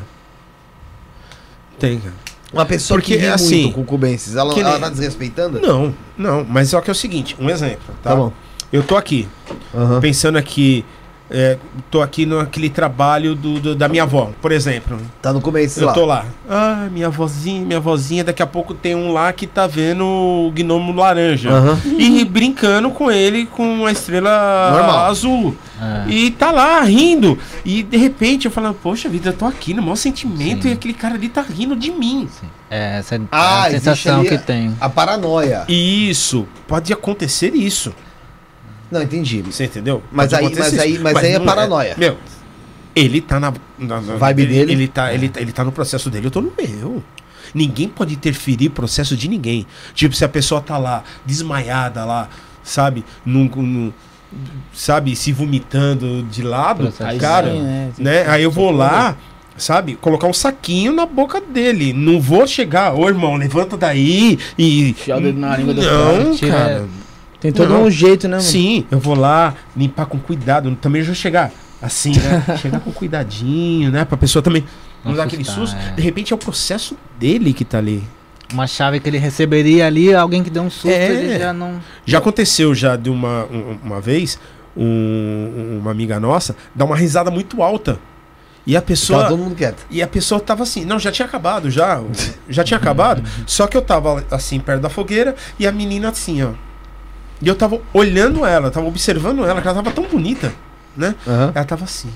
Tem, cara. Uma pessoa Porque, que ri assim, muito com cubenses, ela, ela nem- tá desrespeitando? Não, não. Mas só que é o seguinte, um exemplo, tá? Tá bom. Eu tô aqui, Aham. pensando aqui, é, tô aqui naquele trabalho do, do- da minha avó, por exemplo. Tá no começo Eu lá. tô lá. Ah, minha vozinha, minha vozinha, daqui a pouco tem um lá que tá vendo o gnomo laranja. Aham. E brincando com ele com a estrela Normal. azul. É. E tá lá rindo. E de repente eu falo, poxa vida, eu tô aqui no maior sentimento Sim. e aquele cara ali tá rindo de mim. É essa é Ah, a sensação que tem. A paranoia. Isso, pode acontecer isso. Não, entendi. Você entendeu? Mas Pode aí- mas aí- isso. mas aí é não paranoia. Meu, ele tá na, na- na- Vibe ele, dele. Ele tá, ele, tá- ele tá no processo dele, eu tô no meu. Ninguém pode interferir no processo de ninguém. Tipo, se a pessoa tá lá, desmaiada lá, sabe? Num, num- sabe, se vomitando de lado, Processo cara, sim, né? né? Aí eu vou lá, sabe, colocar um saquinho na boca dele. Não vou chegar, ô irmão, levanta daí e. Enfiar o dedo na língua do Não, cara, cara. Tem todo Não. um jeito, né, mano? Sim, eu vou lá limpar com cuidado. Também já chegar assim, né? <laughs> chegar com cuidadinho, né? Pra pessoa também não, Não dar aquele susto. é. De repente é o processo dele que tá ali. Uma chave que ele receberia ali, alguém que deu um susto, É. ele já não. Já aconteceu já de uma, um- uma vez, um- uma amiga nossa dar uma risada muito alta. E a Tava pessoa. todo mundo quieto. E a pessoa tava assim, não, já tinha acabado, já. Já tinha acabado. <laughs> Só que eu tava assim, perto da fogueira, e a menina assim, ó. E eu tava olhando ela, tava observando ela, que ela tava tão bonita, né? Aham. Ela tava assim.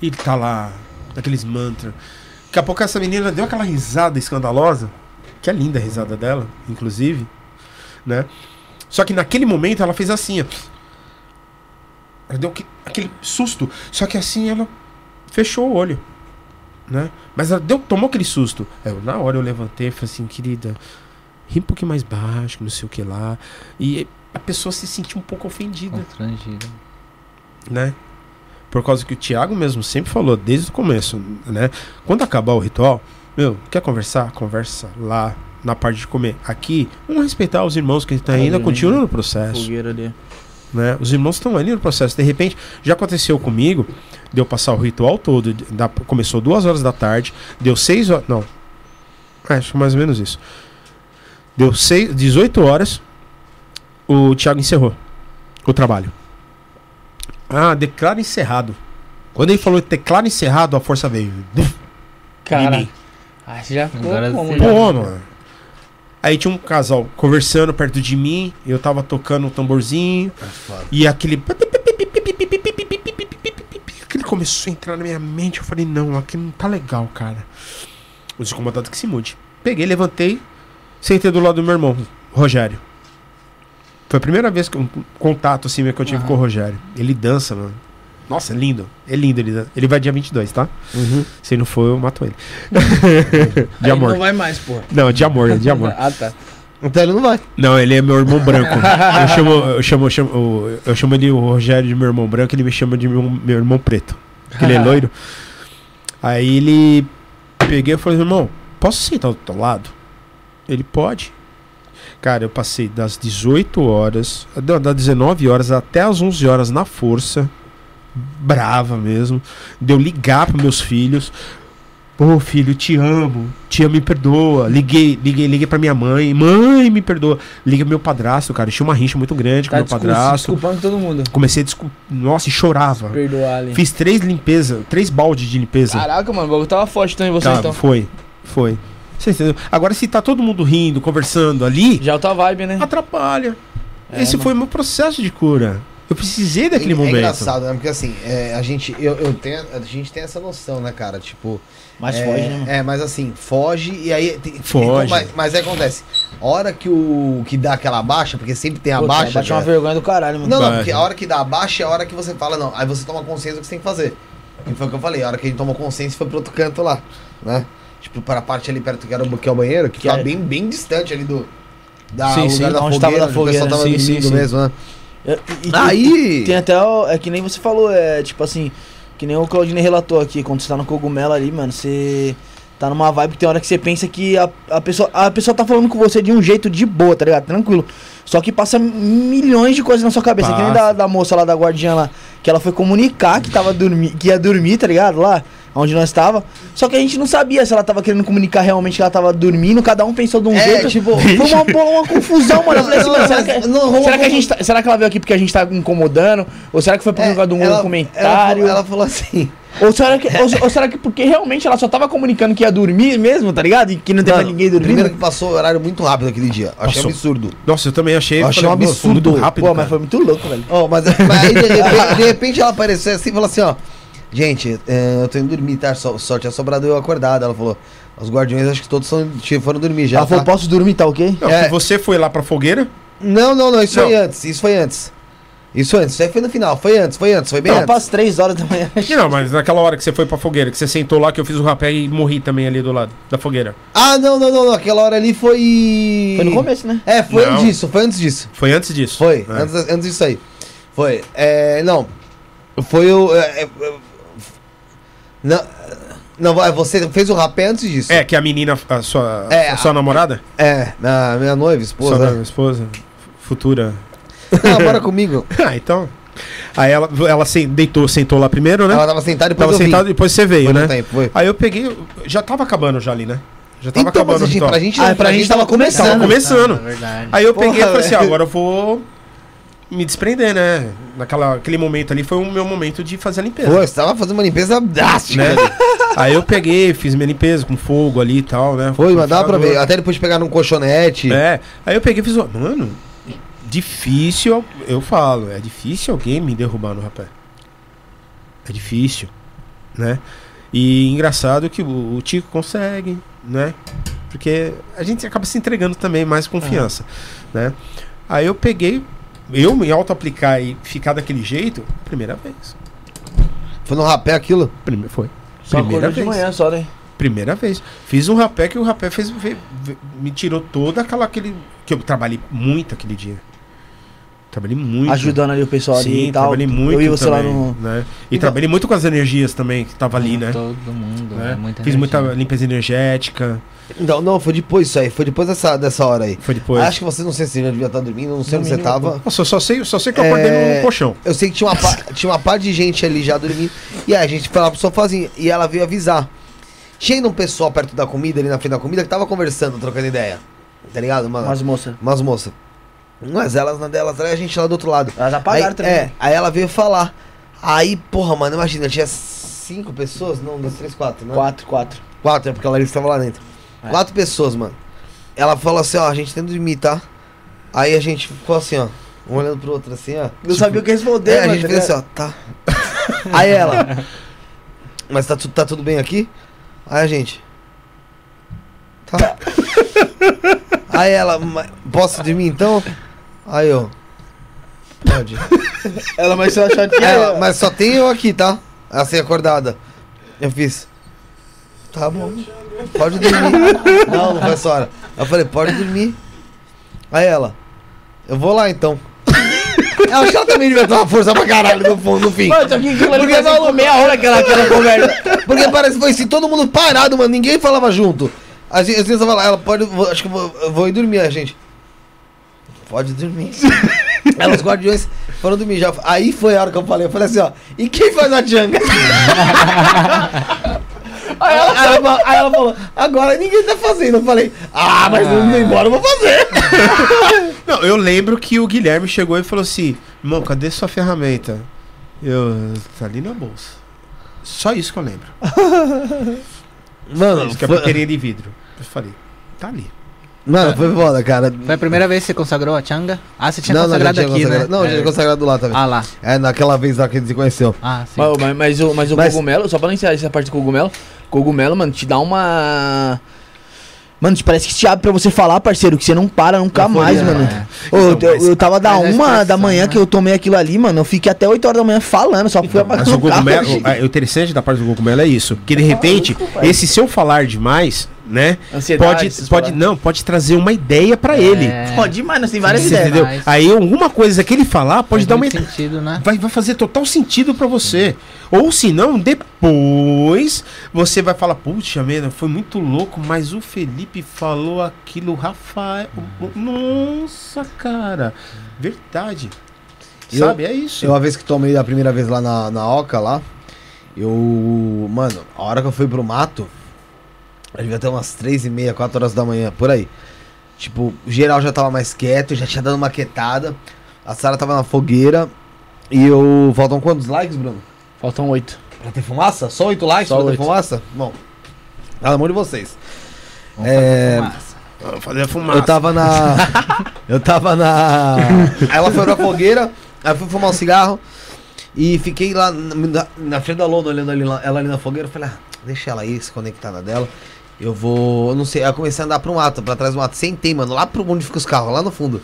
E ele tá lá, aqueles mantras. Daqui a pouco essa menina deu aquela risada escandalosa, que é linda a risada dela, inclusive, né? Só que naquele momento ela fez assim, ó. Ela deu que- aquele susto. Só que assim ela fechou o olho, né? Mas ela deu, tomou aquele susto. Aí eu, na hora eu levantei e falei assim, querida, ri um pouquinho mais baixo, não sei o que lá. E a pessoa se sentiu um pouco ofendida Constrangido. né? Por causa que o Thiago mesmo sempre falou, desde o começo, né? Quando acabar o ritual, meu, quer conversar? Conversa lá na parte de comer. Aqui, vamos respeitar os irmãos que estão ainda continuam no processo Fogueira ali. né? Os irmãos estão ali no processo. De repente, já aconteceu comigo, de eu passar o ritual todo. de- da- começou duas horas da tarde, deu seis horas. Não. É, acho mais ou menos isso. Deu seis, 18 horas, o Thiago encerrou o trabalho. Ah, declara encerrado. Quando ele falou declara encerrado, a força veio. Cara. Ah, você já ficou Agora como já? Pô, mano. Aí tinha um casal conversando perto de mim, eu tava tocando um tamborzinho, e aquele. Aquele começou a entrar na minha mente, eu falei, não, aqui não tá legal, cara. Os incomodados que se mude. Peguei, levantei, sentei do lado do meu irmão, Rogério. Foi a primeira vez que um contato assim que eu tive Aham. com o Rogério. Ele dança, mano. Nossa, é lindo. É lindo ele dança. Ele vai dia 22, tá? Se ele não for, eu mato ele. <laughs> de Aí amor. Não vai mais, pô. Não, de amor, é de amor. <laughs> ah, tá. Então ele não vai. Não, ele é meu irmão branco. <laughs> Eu chamo, eu chamo, eu chamo, o- eu chamo ele o Rogério de meu irmão branco, ele me chama de meu, meu irmão preto. Porque ele é loiro. Aí ele peguei e falei, irmão, posso sentar do teu lado? Ele pode. Cara, eu passei das 18 horas, das 19 horas até as 11 horas na força, brava mesmo, de eu ligar para meus filhos. Pô, filho, te amo. Tia, me perdoa. Liguei, liguei, liguei pra minha mãe. Mãe, me perdoa. Liga pro meu padrasto, cara. Eu tinha uma rincha muito grande com Tá meu descul- se padrasto. desculpando todo mundo. Comecei a desculpar. Nossa, e chorava. Perdoar ali. Fiz três limpezas, três baldes de limpeza. Caraca, mano, o bagulho tava forte em você, Tá, então. Foi, foi. Você entendeu? Agora, se tá todo mundo rindo, conversando ali, Já outra vibe, né? atrapalha. É, Esse mano. foi o meu processo de cura. Eu precisei daquele é, momento. É engraçado, né? Porque assim, é, a, gente, eu, eu tenho, a gente tem essa noção, né, cara? Tipo. Mas é, foge, né? É, mas assim, foge e aí. tem- Foge. Mas, mas aí acontece. A hora que o. que dá aquela baixa, porque sempre tem a Pô, baixa. Bate uma vergonha do caralho, mano. Não, não, porque a hora que dá a baixa é a hora que você fala, não. Aí você toma consciência do que você tem que fazer. E foi o que eu falei, a hora que a gente tomou consciência foi pro outro canto lá, né? Tipo, para a parte ali perto que era o, que é o banheiro, que, Que ficava é- bem, bem distante ali do. Da Sim, lugar sim, da onde fogueira, tava da onde o pessoal fogueira, tava sim, sim, mesmo, né? E- e- e- Aí. Tem até, o- é que nem você falou, é tipo assim, que nem o Claudinei relatou aqui, quando você tá no cogumelo ali, mano, você tá numa vibe que tem hora que você pensa que a, a, pessoa, a pessoa tá falando com você de um jeito de boa, tá ligado? Tranquilo. Só que passa milhões de coisas na sua cabeça, que nem Passa. da, da moça lá da guardiã lá, que ela foi comunicar que tava dormi que ia dormir, tá ligado? Lá, onde nós tava. Só que a gente não sabia se ela tava querendo comunicar realmente que ela tava dormindo, cada um pensou de um É, jeito. tipo, foi uma, <laughs> uma confusão, mano. Eu falei assim, mano, será que, não, rolou será que a gente tá, será que ela veio aqui porque a gente tá incomodando? Ou será que foi por É, causa de um ela- comentário? Ela, ela falou assim. Ou, será que, ou, ou será que porque realmente ela só tava comunicando que ia dormir mesmo, tá ligado? E que não teve ninguém dormindo? Primeiro que passou o horário muito rápido aquele dia. Achei Passou. absurdo. Nossa, eu também achei. Eu achei falei, um "Nossa, foi absurdo." Muito rápido, Pô, mas cara. foi muito louco, velho. Oh, mas, mas aí de repente, de repente ela apareceu assim e falou assim, ó. Gente, é, eu tô indo dormir, tá? Só, só tinha sobrado eu acordado. Ela falou. Os guardiões acho que todos são, foram dormir já. ela falou, tá? posso dormir, tá ok? Não, É. que você foi lá pra fogueira? Não, não, não, isso Não. foi antes. Isso foi antes. Isso foi antes. Isso aí foi no final. Foi antes, foi antes, foi bem Não, antes. passa três horas da manhã. Não, mas naquela hora que você foi pra fogueira, que você sentou lá, que eu fiz o rapé e morri também ali do lado da fogueira. Ah, não, não, não, não. Aquela hora ali foi. Foi no começo, né? É, foi Não. antes disso, foi antes disso. Foi antes disso. Foi, É. antes, antes disso aí. Foi. É, não. Foi o. é, é, não, não, vai, você fez o rapé antes disso. É, que a menina, a sua, É, a sua namorada? É, a minha noiva, esposa. Sua esposa, futura. Não, bora comigo. <laughs> Ah, então. Aí ela, ela se, deitou, sentou lá primeiro, né? Ela tava sentada e depois Tava eu sentada e depois você veio, Foi né? tempo, foi. Aí eu peguei, já tava acabando já ali, né? Já tava Então, mas acabando a gente, ritual. pra gente, Ah, pra gente tava começando. Tava começando. Ah, é verdade. Aí eu Porra, peguei e falei assim, ah, agora eu vou me desprender, né? Naquela, aquele momento ali foi o meu momento de fazer a limpeza. Pô, você tava fazendo uma limpeza drástica. né? Aí eu peguei, fiz minha limpeza com fogo ali e tal, né? Foi, mas dá pra ver. Até depois de pegar num colchonete. É, aí eu peguei e fiz, mano, difícil, eu falo, é difícil alguém me derrubar no rapé. É difícil, né? E engraçado que o, o Tico consegue, né? Porque a gente acaba se entregando também mais confiança, né? Aí eu peguei, eu me auto-aplicar e ficar daquele jeito, primeira vez. Foi no rapé aquilo. Primeiro, foi. Só primeira acordou de vez. manhã só, né? Primeira vez. Fiz um rapé que o rapé fez, fe- ve- me tirou toda aquela aquele que eu trabalhei muito aquele dia. Trabalhei muito. Ajudando ali o pessoal ali Sim, e tal. trabalhei muito Eu e você também, lá no. né? E trabalhei muito com as energias também, que tava ali, né? Todo mundo, né? é muita Fiz muita limpeza energética. Não, não, foi depois isso aí. Foi depois dessa, dessa hora aí. Foi depois. Acho que você não sei se já devia estar dormindo, não sei onde você tava. Nossa, eu só sei, só sei que eu acordei É, no colchão. Eu sei que tinha uma, pa- <laughs> tinha uma par de gente ali já dormindo. E aí a gente foi lá pro sofazinho. E ela veio avisar. Tinha um pessoal perto da comida, ali na frente da comida, que tava conversando, trocando ideia. Tá ligado, mano? Umas moças. Umas moças. Mas elas na delas, aí a gente lá do outro lado. Elas apagaram aí, também. É, aí ela veio falar. Aí, porra, mano, imagina, tinha cinco pessoas? Não, duas, três, quatro, né? Quatro, quatro. Quatro, é porque a Larissa tava lá dentro. É. Quatro pessoas, mano. Ela falou assim, ó, a gente tem que dormir, tá? Aí a gente ficou assim, ó. Um olhando pro outro assim, ó. Não sabia o que responder, É, a mano, gente tá fez assim, ligado? ó, tá. Aí ela. <laughs> Mas tá, tá tudo bem aqui? Aí a gente. Tá. <laughs> Aí ela, "Ma- posso dormir então? Aí eu. Pode. Ela ser Aí chateada. ela, mas só tem eu aqui, tá? Assim, acordada. Eu fiz. Tá bom. Pode dormir. Não, não foi essa hora. Eu falei, pode dormir. Aí ela. Eu vou lá então. Eu acho que ela também devia ter uma força pra caralho no, fundo, no fim. Mano, que aquilo ali maluco- por meia hora aquela, aquela conversa. Porque parece que foi assim, todo mundo parado, mano. Ninguém falava junto. A gente, às vezes eu ela pode. vou- acho que eu vou, vou ir dormir, a gente. Pode dormir. <laughs> Aí os guardiões foram dormir já. Aí foi a hora que eu falei. Eu falei assim, ó. E quem faz a janga? <laughs> Aí ela, aí ela falou- aí ela falou, agora ninguém tá fazendo. Eu falei, ah, mas não indo embora, eu vou fazer. <laughs> Não, eu lembro que o Guilherme chegou e falou assim: irmão, cadê sua ferramenta? Eu. Tá ali na bolsa. Só isso que eu lembro. <laughs> Mano, Isso que é a foi, bateria de vidro. Eu falei, tá ali. Mano, foi foda, cara. Foi a primeira vez que você consagrou a Changa? Ah, você tinha não, não, consagrado tinha aqui, consagrado. né? Não, já É. tinha consagrado lá também. Ah lá. É, naquela vez lá que a gente se conheceu. Ah, sim. Mas, mas, mas o, mas o Mas- cogumelo, só pra não encerrar essa parte do cogumelo, cogumelo, mano, te dá uma. Mano, te parece que te abre pra você falar, parceiro, que você não para nunca Euforia, mais, mano. É. Ô, eu, Então, eu tava da uma da manhã né? que eu tomei aquilo ali, mano. Eu fiquei até 8 horas da manhã falando, só fui apagar Mas o cogumelo, a- o interessante da parte do cogumelo é isso. Que de repente, esse seu falar demais, né? Ansiedade, Pode, pode, não, pode trazer uma ideia pra ele. É. Pode demais, nós tem várias Sim, ideias. entendeu? Mas- Aí alguma coisa que ele falar pode Faz dar uma. sentido, né? Vai, vai fazer total sentido pra você. Ou se não, depois você vai falar, puxa, merda, foi muito louco, mas o Felipe falou aquilo, o Rafael. Nossa, cara. Verdade. Eu- Sabe? É isso. Eu, uma vez que tomei a primeira vez lá na, na Oca, lá, eu. Mano, a hora que eu fui pro mato, devia ter umas 3 e meia, 4 horas da manhã, por aí. Tipo, o geral já tava mais quieto, já tinha dado uma quietada. A Sara tava na fogueira. E eu. Faltam quantos likes, Bruno? Faltam 8. Pra ter fumaça? Só 8 likes Só pra ter oito. fumaça? Bom. Pelo amor de vocês. Vamos É, fazer fumaça. Vamos fazer a fumaça. Eu tava na. <laughs> eu tava na. Aí ela foi pra fogueira, aí eu fui fumar um cigarro e fiquei lá na, na- frente da lona olhando ali, ela ali na fogueira. Eu falei, ah, deixa ela aí, se conectar na dela. Eu vou. Eu não sei. Aí eu comecei a andar pra um mato, pra trás do mato. Sentei, mano, lá pro onde fica os carros, lá no fundo.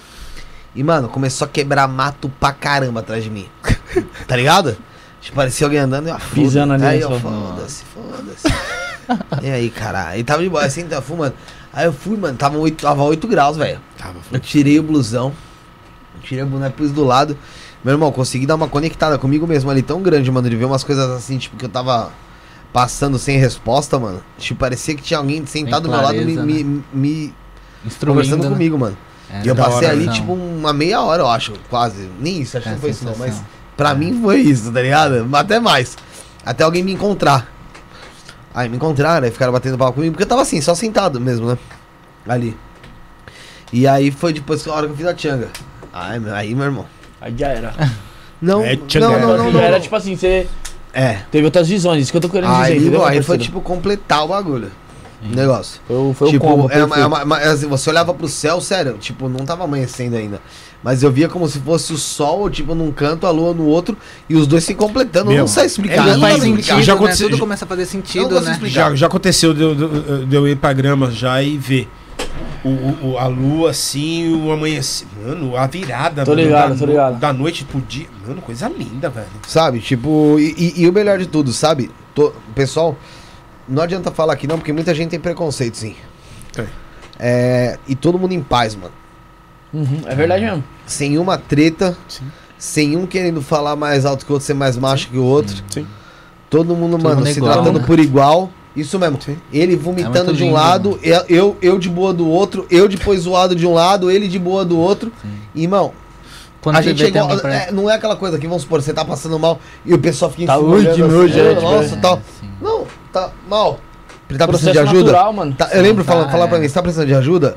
E, mano, começou a quebrar mato pra caramba atrás de mim. <laughs> tá ligado? Tipo, parecia alguém andando e eu, ah. Pisando ali Aí na eu, sua- foda-se, foda-se. e aí, caralho. E tava de boa, assim, tava fumando. Aí eu fui, mano, tava 8, tava 8 graus, velho. Tava, Eu tirei o blusão, tirei o boneco, pus do lado. Meu irmão, consegui dar uma conectada comigo mesmo ali tão grande, mano, de ver umas coisas assim, tipo, que eu tava passando sem resposta, mano. Tipo, parecia que tinha alguém sentado do meu lado me, clareza, me, me conversando né? comigo, mano. É, e eu passei ali, não. tipo, uma meia hora, eu acho, quase. Nem isso, acho que É não foi isso não, mas sensação. pra mim foi isso, tá ligado? Até mais. Até alguém me encontrar. Aí me encontraram, aí ficaram batendo papo comigo, porque eu tava assim, só sentado mesmo, né? Ali. E aí foi depois a hora que eu fiz a tchanga. Ai, meu- aí, meu irmão. Aí já era. Não, É, não, não, não, não, já era tipo assim, você É. teve outras visões, isso que eu tô querendo Aí, dizer, entendeu? aí foi tipo completar o bagulho. O negócio. Foi, o- foi tipo, o combo. é uma- é uma- uma- é assim, você olhava pro céu, sério, tipo, não tava amanhecendo ainda. Mas eu via como se fosse o sol, tipo, num canto, a lua no outro, e os dois se completando. Meu, não sei explicar. É, não não faz sentido, Já né? aconteceu- Tudo já- começa a fazer sentido, né? Já, já aconteceu de, eu- de eu- de eu ir pra grama já e ver o, o- a lua assim, o amanhecer. Mano, a virada Tô mano, ligado, da, tô ligado. da noite pro dia. Mano, coisa linda, velho. Sabe? Tipo, e, e- e o melhor de tudo, sabe? To- pessoal, não adianta falar aqui não, porque muita gente tem preconceito, sim. Tem. É, e todo mundo em paz, mano. Uhum, é verdade mesmo. sem uma treta, Sim. sem um querendo falar mais alto que o outro, ser mais macho que o outro. Sim. Todo mundo, Todo mano, mundo se igual, tratando né? por igual. Isso mesmo. Sim. Ele vomitando É de um lindo, lado, eu, eu, eu de boa do outro, eu depois zoado de um lado, ele de boa do outro. Irmão, Quando a gente vê é igual, é, não é aquela coisa que, vamos supor, você tá passando mal e o pessoal fica Tá hoje de assim, nojo, "Ah, é, tipo, Nossa, é, tal. sim. Não, tá mal. Ele tá precisando de ajuda? natural, mano. Tá, eu lembro Sim, falando, tá, falar pra é. mim, você tá precisando de ajuda?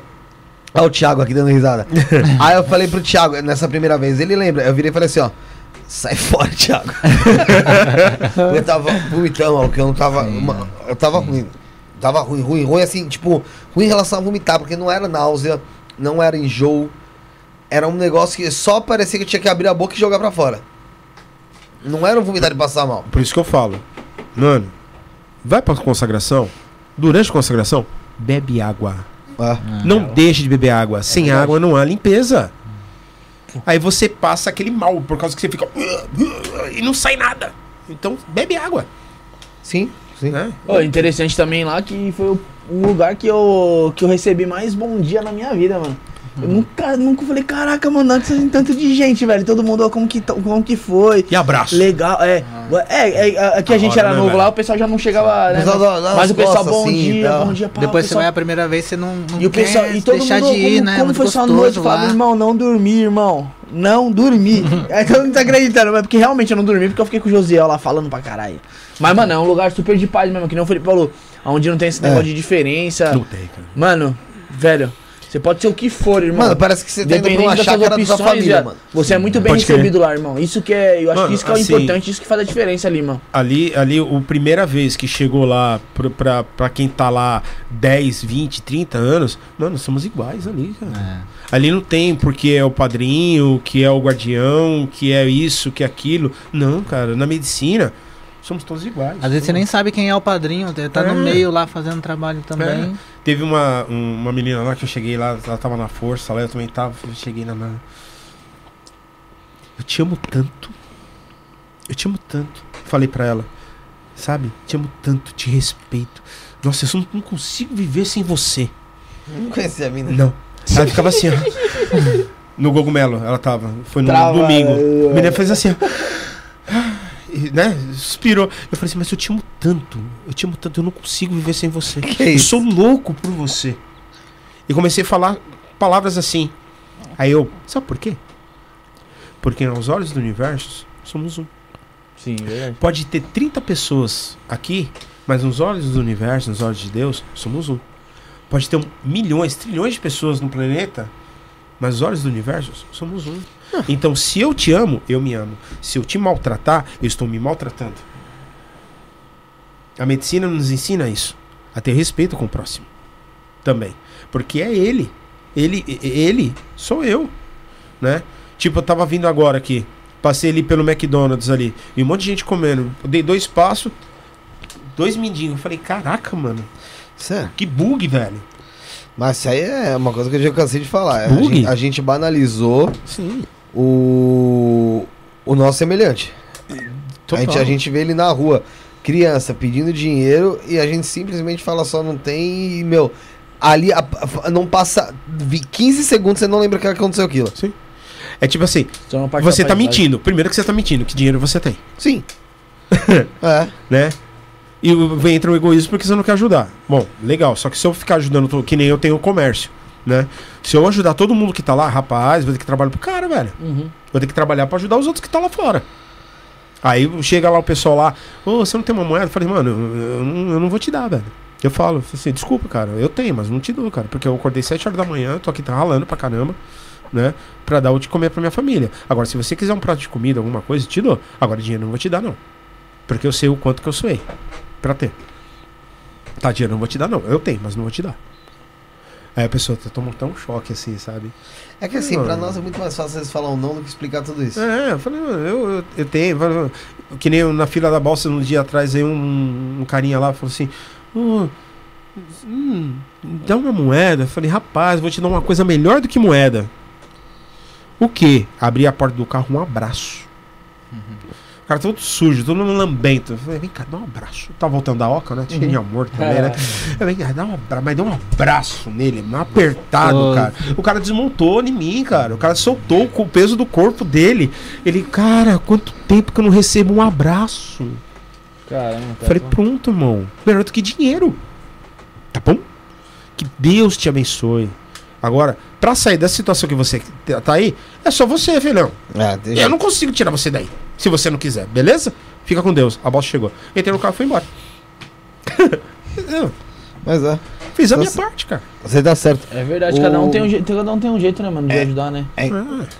Olha o Thiago aqui dando risada. <laughs> Aí eu falei pro Thiago, nessa primeira vez, ele lembra, eu virei e falei assim, ó. Sai <laughs> fora, Thiago. <laughs> eu tava vomitando, que eu não tava. uma- eu tava ruim. Tava ruim, ruim, ruim, assim, tipo, ruim em relação a vomitar, porque não era náusea, não era enjoo. Era um negócio que só parecia que eu tinha que abrir a boca e jogar pra fora. Não era um vomitar de passar mal. Por isso que eu falo, mano, vai pra consagração, durante a consagração, bebe água. Ah. Não deixe de beber água. Sem água não há limpeza. Aí você passa aquele mal, por causa que você fica. E não sai nada. Então, bebe água. Sim, sim. Né? Ô, interessante também lá que foi o um lugar que eu, que eu recebi mais bom dia na minha vida, mano. Eu nunca, nunca falei, caraca, mano, antes tem tanto de gente, velho. Todo mundo, ó, como que, tá- como que foi. E abraço. Legal, é. É, é, aqui a gente hora, era né, novo velho? lá, o pessoal já não chegava, né? Pessoal dá- dá Mas as o pessoal, bom assim dia, tal. bom dia, pá, Depois o você pessoal- vai a primeira vez, você não, não E o pessoal, quer e todo deixar mundo, de ir, como, né? como Muito foi sua noite, falava, irmão, não dormi, irmão. Não dormi. Aí todo mundo tá acreditando, mas porque realmente eu não dormi, porque eu fiquei com o Josiel lá falando pra caralho. Mas, mano, é um lugar super de paz mesmo, que nem o Felipe falou. Onde não tem esse É. negócio de diferença. Não tem, cara. Mano, velho, você pode ser o que for, irmão. Mano, parece que você tá indo pra uma chácara da sua opções, família, viado, mano. Você é muito bem Pode crer. recebido lá, irmão. Isso que é. Eu acho Mano, que isso que é o assim- importante, isso que faz a diferença ali, mano. Ali, ali, o primeira vez que chegou lá, pro- pra, pra quem tá lá 10, 20, 30 anos, mano, somos iguais ali, cara. É. Ali não tem porque é o padrinho, que é o guardião, que é isso, que é aquilo. Não, cara, na medicina, somos todos iguais. Às vezes você nem sabe quem é o padrinho, tá É. no meio lá fazendo trabalho também. Teve uma, um- uma menina lá que eu cheguei lá, ela tava na força lá, eu também tava, eu cheguei na. na- Eu te amo tanto. Eu te amo tanto. Falei pra ela, sabe? Te amo tanto, te respeito. Nossa, eu só não, não consigo viver sem você. Não conhecia a mina. Não. Ela ficava assim, ó. No Gogumelo, ela tava. Foi no Trava, domingo. é. A menina fez assim, ó. Né? Suspirou. Eu falei assim, mas eu te amo tanto. Eu te amo tanto, eu não consigo viver sem você. Que é eu isso? sou louco por você. E comecei a falar palavras assim. Aí eu, sabe por quê? Porque aos olhos do universo, somos um. Sim, verdade. Pode ter 30 pessoas aqui, mas nos olhos do universo, nos olhos de Deus, somos um. Pode ter milhões, trilhões de pessoas no planeta, mas nos olhos do universo, somos um. Então, se eu te amo, eu me amo. Se eu te maltratar, eu estou me maltratando. A medicina nos ensina isso. A ter respeito com o próximo. Também. Porque é ele. Ele, ele sou eu. Né? Tipo, eu tava vindo agora aqui. Passei ali pelo McDonald's ali. E um monte de gente comendo. Eu dei dois passos. Dois mendigos. Eu falei, caraca, mano. Sério? Que bug, velho. Mas isso aí é uma coisa que eu já cansei de falar. A gente, a gente banalizou Sim. O, o nosso semelhante. A gente, a gente vê ele na rua, criança, pedindo dinheiro e a gente simplesmente fala só não tem e, meu, ali a- a- não passa vi- 15 segundos você não lembra que aconteceu aquilo. É tipo assim, você tá mentindo. Primeiro que você tá mentindo, que dinheiro você tem, Sim. <laughs> é. né? E vem entra o egoísmo porque você não quer ajudar. Bom, legal. Só que se eu ficar ajudando, que nem eu tenho o comércio, né? Se eu ajudar todo mundo que tá lá, rapaz, vou ter que trabalhar pro cara, velho. Uhum. Vou ter que trabalhar pra ajudar os outros que tá lá fora. Aí chega lá o pessoal lá, ô, você não tem uma moeda? Eu falei, mano, eu, eu não, eu não vou te dar, velho. Eu falo assim, desculpa, cara, eu tenho, mas não te dou, cara. Porque eu acordei 7 horas da manhã, tô aqui tá ralando pra caramba, né? Pra dar o de comer pra minha família. Agora, se você quiser um prato de comida, alguma coisa, te dou. Agora, dinheiro eu não vou te dar, não. Porque eu sei o quanto que eu suei pra ter. Tá, dinheiro eu não vou te dar, não. Eu tenho, mas não vou te dar. Aí a pessoa tá- toma tão choque assim, sabe? É que assim, pra nós é muito mais fácil eles falar um não do que explicar tudo isso. É, eu falei, eu, eu, eu tenho. Que nem eu, na fila da balsa, um dia atrás, aí um, um carinha lá falou assim: "Ô, hum, dá uma moeda. Eu falei, rapaz, vou te dar uma coisa melhor do que moeda. O quê? Abri a porta do carro, um abraço. Cara todo sujo, todo mundo lambento. Eu falei, vem cá, dá um abraço. Tá voltando da oca, né? Cheio de amor também, né? Eu, vem cá, dá um abraço, mas deu um abraço nele, um apertado, Gostoso. cara. O cara desmontou em mim, cara. O cara soltou com o peso do corpo dele. Ele, cara, quanto tempo que eu não recebo um abraço? Caramba, Eu Falei, cara. pronto, irmão. Melhor do que dinheiro. Tá bom? Que Deus te abençoe. Agora, pra sair dessa situação que você tá- tá aí, é só você, filhão. É, Eu não consigo tirar você daí. Se você não quiser, beleza? Fica com Deus. A bosta chegou. Entrei no carro e fui embora. <laughs> Mas é. Fiz a minha Nossa. parte, cara. Você tá certo. É verdade, O- cada um tem um jeito, cada um tem um jeito, né, mano, de É. ajudar, né?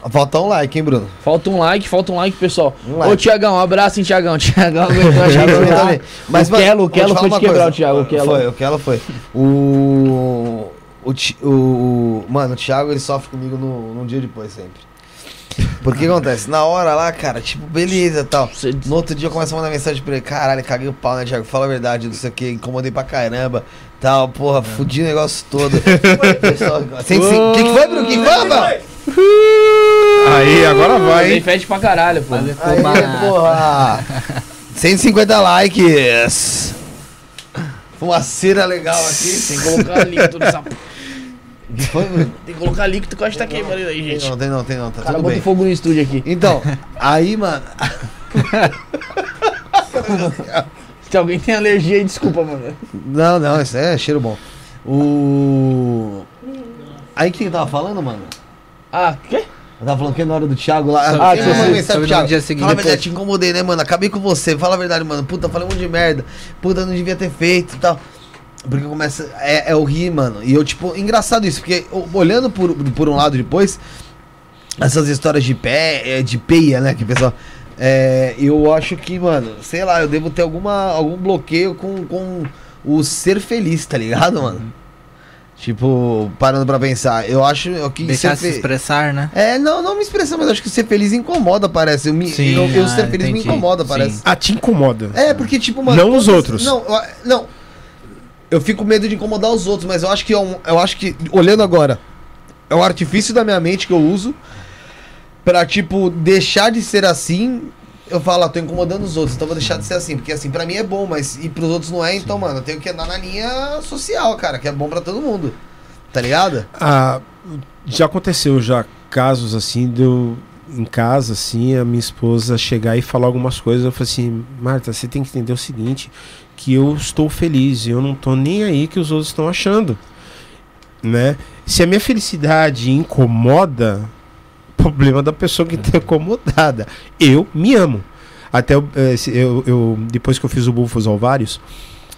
Falta um like, hein, Bruno? Falta um like, falta um like, pessoal. Um Ô, like. Tiagão, um abraço, hein, Tiagão. <laughs> Tiagão aguentou a gente, <laughs> tá? Mas, o Kelo, o Kelo foi te uma quebrar, coisa. o Thiago, o Kelo. Foi, o Kelo foi. O. O, o, o- Mano, o Thiago ele sofre comigo no, num dia depois sempre. Porque o que acontece? Na hora lá, cara, tipo, beleza tal. No outro dia eu começo a mandar mensagem pra ele, caralho, caguei o pau, né, Thiago? Fala a verdade, não sei o que, incomodei pra caramba, tal, porra, fudi o negócio todo. <laughs> O que, que foi, Bruno? O que foi? Aí, agora vai, hein? fede pra caralho, pô. Aí, porra! 150 likes! Fumaceira legal aqui. Tem que colocar líquido nessa... <laughs> Tem que colocar líquido que eu acho que tá queimando aí, Tem gente. não, tem não, tem não, tá cara tudo bota bem. fogo no estúdio aqui. Então, aí, mano. <laughs> Se alguém tem alergia aí, desculpa, mano. Não, não, isso é cheiro bom. O. Aí quem tava falando, mano? Ah, quê? Eu tava falando que na hora do Thiago lá. Ah, você mandou mensagem pro Thiago. dia seguinte, Fala a verdade, te incomodei, né, mano? Acabei com você. Fala a verdade, mano. Puta, falei um monte de merda. Puta, não devia ter feito e tal. Porque começa. É, é o rir, mano. E eu, tipo, engraçado isso, porque olhando por, por um lado depois, essas histórias de pé, é, de peia, né, que o pessoal. É, eu acho que, mano, sei lá, eu devo ter alguma, algum bloqueio com, com o ser feliz, tá ligado, mano? Tipo, parando pra pensar, eu acho que Deixar ser se fe- expressar, né? é, não, não me expressar, mas acho que ser feliz incomoda, parece. Eu, me, Sim, eu, eu ah, ser feliz me entendi. incomoda, Sim. parece. Ah, te incomoda. É, porque, tipo, mano. Não os outros. Não, eu- não. Eu fico com medo de incomodar os outros, mas eu acho que é um, eu acho que, olhando agora, é um artifício da minha mente que eu uso pra, tipo, deixar de ser assim. Eu falo, ah, tô incomodando os outros, então vou deixar de ser assim. Porque assim, pra mim é bom, mas e pros outros não é, então, mano, eu tenho que andar na linha social, cara, que é bom pra todo mundo. Tá ligado? Ah, já aconteceu já casos assim de eu em casa assim a minha esposa chegar e falar algumas coisas eu falei assim Marta você tem que entender o seguinte que eu estou feliz e eu não tô nem aí que os outros estão achando né se a minha felicidade incomoda <laughs> problema da pessoa que está incomodada eu me amo até eu, eh, se- eu, eu- depois que eu fiz o Bufos Alvários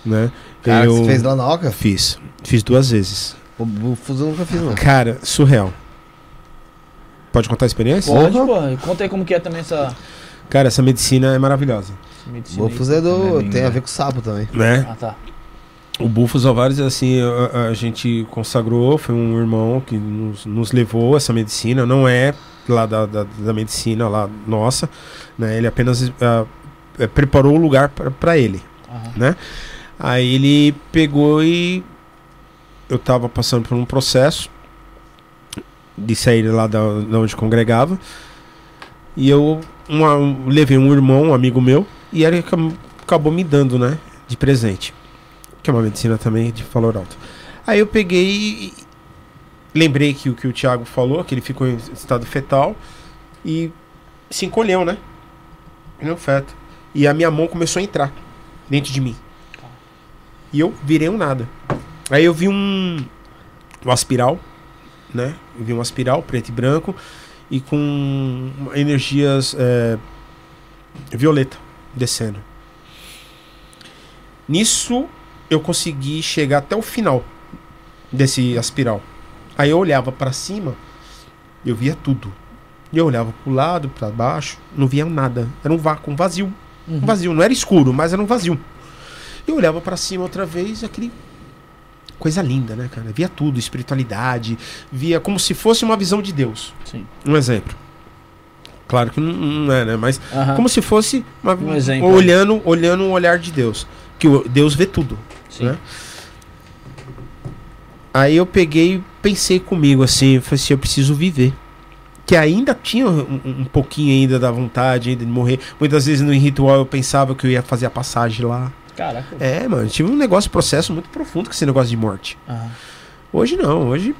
né Cara, eu você fez lá na Oca? fiz fiz duas vezes O, o Fuso eu nunca fiz, não. Cara, surreal. Pode contar a experiência? Pode, pô. Conta aí como que é também essa Cara, essa medicina é maravilhosa. Medicina. Bufos é do. É tem a ver com sapo também. Né? Ah, tá. O Bufos Alvares, assim, a, a gente consagrou, foi um irmão que nos, nos levou essa medicina, não é lá da, da, da medicina lá nossa, né? Ele apenas ah, eh, preparou o lugar para ele. Aham. né? Aí ele pegou e eu tava passando por um processo de sair lá da, da onde congregava e eu uma- um- levei um irmão, um amigo meu, e acab- acabou me dando, né, de presente, que é uma medicina também de valor alto. Aí eu peguei e lembrei que o que o Thiago falou, que ele ficou em estado fetal e se encolheu, né? No feto. E a minha mão começou a entrar dentro de mim. E eu virei um nada. Aí eu vi um, um aspiral, né? Eu vi um aspiral preto e branco e com energias é, violeta descendo. Nisso eu consegui chegar até o final desse aspiral. Aí eu olhava para cima, eu via tudo. E eu olhava pro lado, para baixo, não via nada. Era um vácuo, um vazio. Um vazio, não era escuro, mas era um vazio. Eu olhava pra cima outra vez, aquele coisa linda, né, cara? Via tudo, espiritualidade, via como se fosse uma visão de Deus. Sim. Um exemplo. Claro que não, não é, né? Mas Aham. como se fosse uma- Um exemplo. olhando, olhando o olhar de Deus, que Deus vê tudo. Sim. né? Aí eu peguei e pensei comigo assim, eu falei assim, eu preciso viver. que ainda tinha um, um pouquinho ainda da vontade ainda de morrer. Muitas vezes no ritual eu pensava que eu ia fazer a passagem lá. Caraca. É, mano, tive um negócio, processo muito profundo com esse negócio de morte. Aham. Hoje não, hoje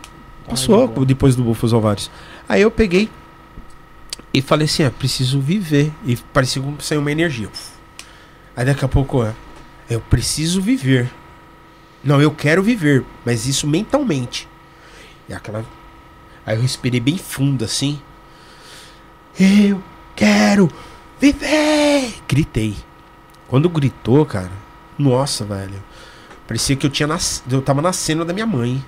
Tá passou depois do Bufos Ovários. Aí eu peguei e falei assim: ah, preciso viver. E parecia que saiu uma energia. Aí daqui a pouco, é, eu preciso viver. Não, eu quero viver, mas isso mentalmente. E aquela. Aí eu respirei bem fundo assim. Eu quero viver! Gritei. Quando gritou, cara, nossa, velho. Parecia que eu tinha nas... eu tava nascendo da minha mãe.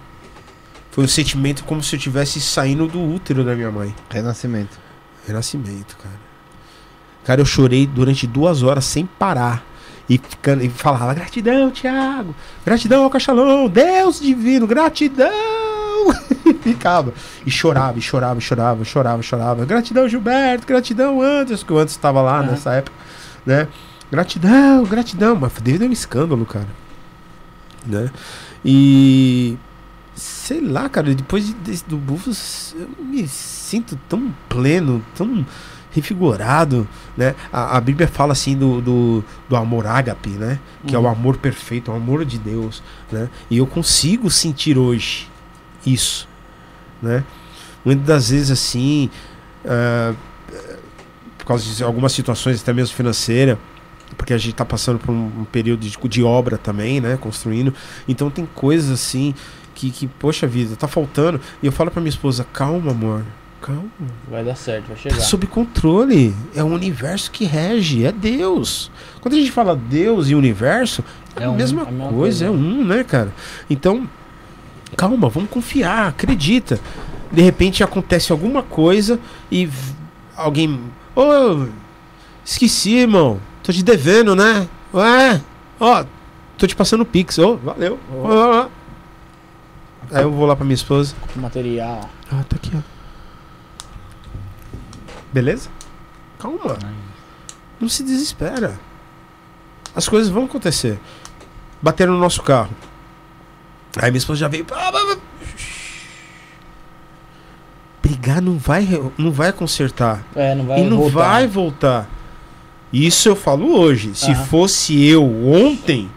Foi um sentimento como se eu tivesse saindo do útero da minha mãe. Renascimento. Renascimento, cara. Cara, eu chorei durante duas horas sem parar. E, ficando, e falava, gratidão, Thiago. Gratidão ao Cachalão. Deus divino, gratidão. <laughs> Ficava. E chorava, e chorava, e chorava, chorava, chorava. Gratidão, Gilberto. Gratidão, Anderson. Que o Anderson estava lá nessa época. Né? Gratidão, gratidão. Mas devido a um escândalo, cara. Né? E sei lá, cara, depois de, desse- do Bufos, eu me sinto tão pleno, tão refigurado, né? A, a Bíblia fala assim do, do, do amor ágape, né? Que é o Uhum. amor perfeito, o amor de Deus, né? E eu consigo sentir hoje isso, né? Muitas das vezes assim, ah, por causa de algumas situações até mesmo financeira, porque a gente tá passando por um, período de, de obra também, né? Construindo. Então tem coisas assim que, que, poxa vida, tá faltando. E eu falo pra minha esposa, calma, amor. Calma. Vai dar certo, vai Tá chegar. sob controle. É o universo que rege, é Deus. Quando a gente fala Deus e universo, é, É a um, mesma a mesma coisa, coisa. é um, né, cara? Então, calma, vamos confiar, acredita. De repente acontece alguma coisa e alguém. Ô, esqueci, irmão. Tô te devendo, né? Ué, ó, tô te passando Pix. Ô, valeu. Ó, ó. Aí eu vou lá pra minha esposa. Material. Ah, tá aqui, ó. Beleza? Calma. Não se desespera. As coisas vão acontecer. Bateram no nosso carro. Aí minha esposa já veio. Brigar não vai, não vai consertar. É, não vai e não voltar. vai voltar. Isso eu falo hoje. Se Aham. fosse eu ontem,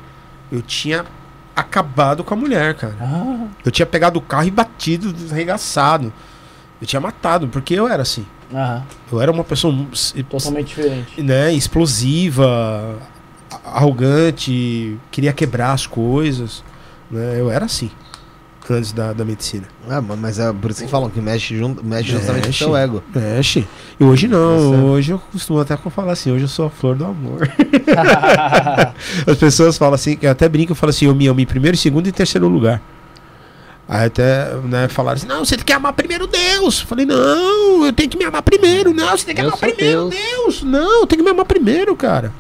eu tinha acabado com a mulher, cara. Eu tinha pegado o carro e batido, arregaçado. Eu tinha matado, porque eu era assim. Aham. Eu era uma pessoa Totalmente diferente. né, explosiva, arrogante, queria quebrar as coisas. Né? Eu era assim, antes da, da medicina. Ah, ma- mas é por isso que falam que mexe, junto, mexe justamente com o Mexe. seu ego. Mexe. E hoje não, certo. hoje eu costumo até falar assim, hoje eu sou a flor do amor. <laughs> As pessoas falam assim, eu até brinco, eu falo assim, eu me amo em primeiro, segundo e terceiro lugar. Aí até, né, falaram assim, não, você tem que amar primeiro Deus. Eu falei, não, eu tenho que me amar primeiro. Não, você tem que Eu amar primeiro Deus. Deus. Não, eu tenho que me amar primeiro, cara.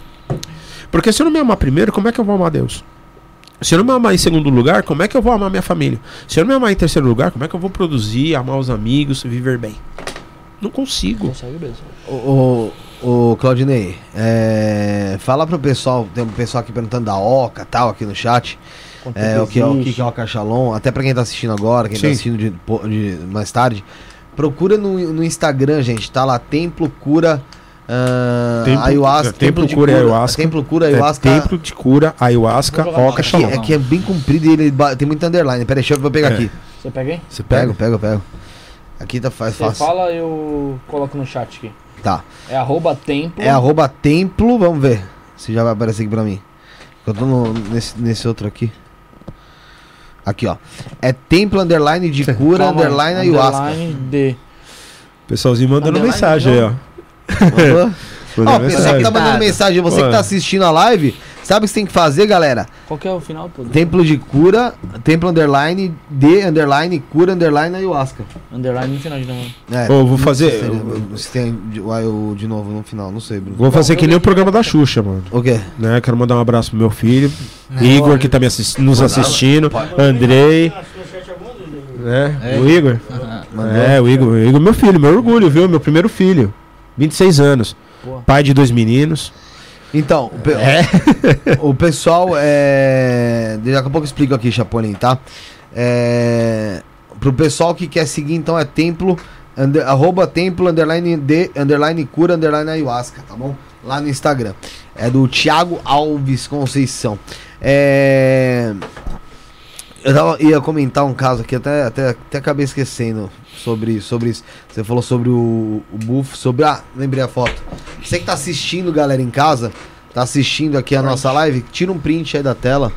Porque se eu não me amar primeiro, como é que eu vou amar Deus? Se eu não me amar em segundo lugar, como é que eu vou amar minha família? Se eu não me amar em terceiro lugar, como é que eu vou produzir, amar os amigos, viver bem? Não consigo. Consegue mesmo. Ô, ô, ô, Claudinei, é, fala pro pessoal, tem um pessoal aqui perguntando da Oca e tal, aqui no chat. É, o que é o que é o Cachalon, até pra quem tá assistindo agora, quem Sim. tá assistindo de, de- mais tarde. Procura no, no Instagram, gente, tá lá, Templo Cura ah, Templo- Ayahuasca. Templo de Cura Ayahuasca. Templo Cura É Ayahuasca. templo de cura, ayahuasca, oca, é que é bem comprido e ele tem muito underline. Pera aí, deixa eu vou pegar É. aqui. Você pega aí? Você Pego, pego, pego. Aqui tá faz Você fácil. fala, eu coloco no chat aqui. Tá. É arroba tempo. É arroba templo, vamos ver se já vai aparecer aqui pra mim. Eu tô no- nesse, nesse outro aqui. Aqui, ó. É templo underline de <laughs> cura Calma underline ayahuasca. underline de. Pessoalzinho mandando Underline, mensagem aí, ó. Mandou? <laughs> Mandando Ó, o pessoal que tá mandando mensagem, você que tá assistindo a live, sabe o que você tem que fazer, galera? Qual que é o final, pô? Templo de cura, templo underline, de underline, cura underline ayahuasca. Underline no final de novo. É, Ô, vou fazer- Se, se tem de, o de novo no final, não sei, Bruno. Vou fazer que nem o programa da Xuxa, mano. O quê? Né? Quero mandar um abraço pro meu filho, Igor, que tá me assis- nos assistindo, Andrei, né? É. O Igor. Mandou? É, o Igor, o Igor, meu filho, meu orgulho, viu? Meu primeiro filho. 26 anos. Pai de dois meninos. Então, o, pe- É. <laughs> o pessoal é. Daqui a pouco eu explico aqui, Chapolin, tá? É. Pro pessoal que quer seguir, então, é templo ande- arroba templo, underline de, underline cura, underline ayahuasca, tá bom? Lá no Instagram. É do Thiago Alves Conceição. É... Eu tava- ia comentar um caso aqui, até, até, até acabei esquecendo sobre, sobre isso. Você falou sobre o, o buff, sobre. Ah, lembrei a foto. Você que tá assistindo, galera, em casa, tá assistindo aqui a nossa live, tira um print aí da tela.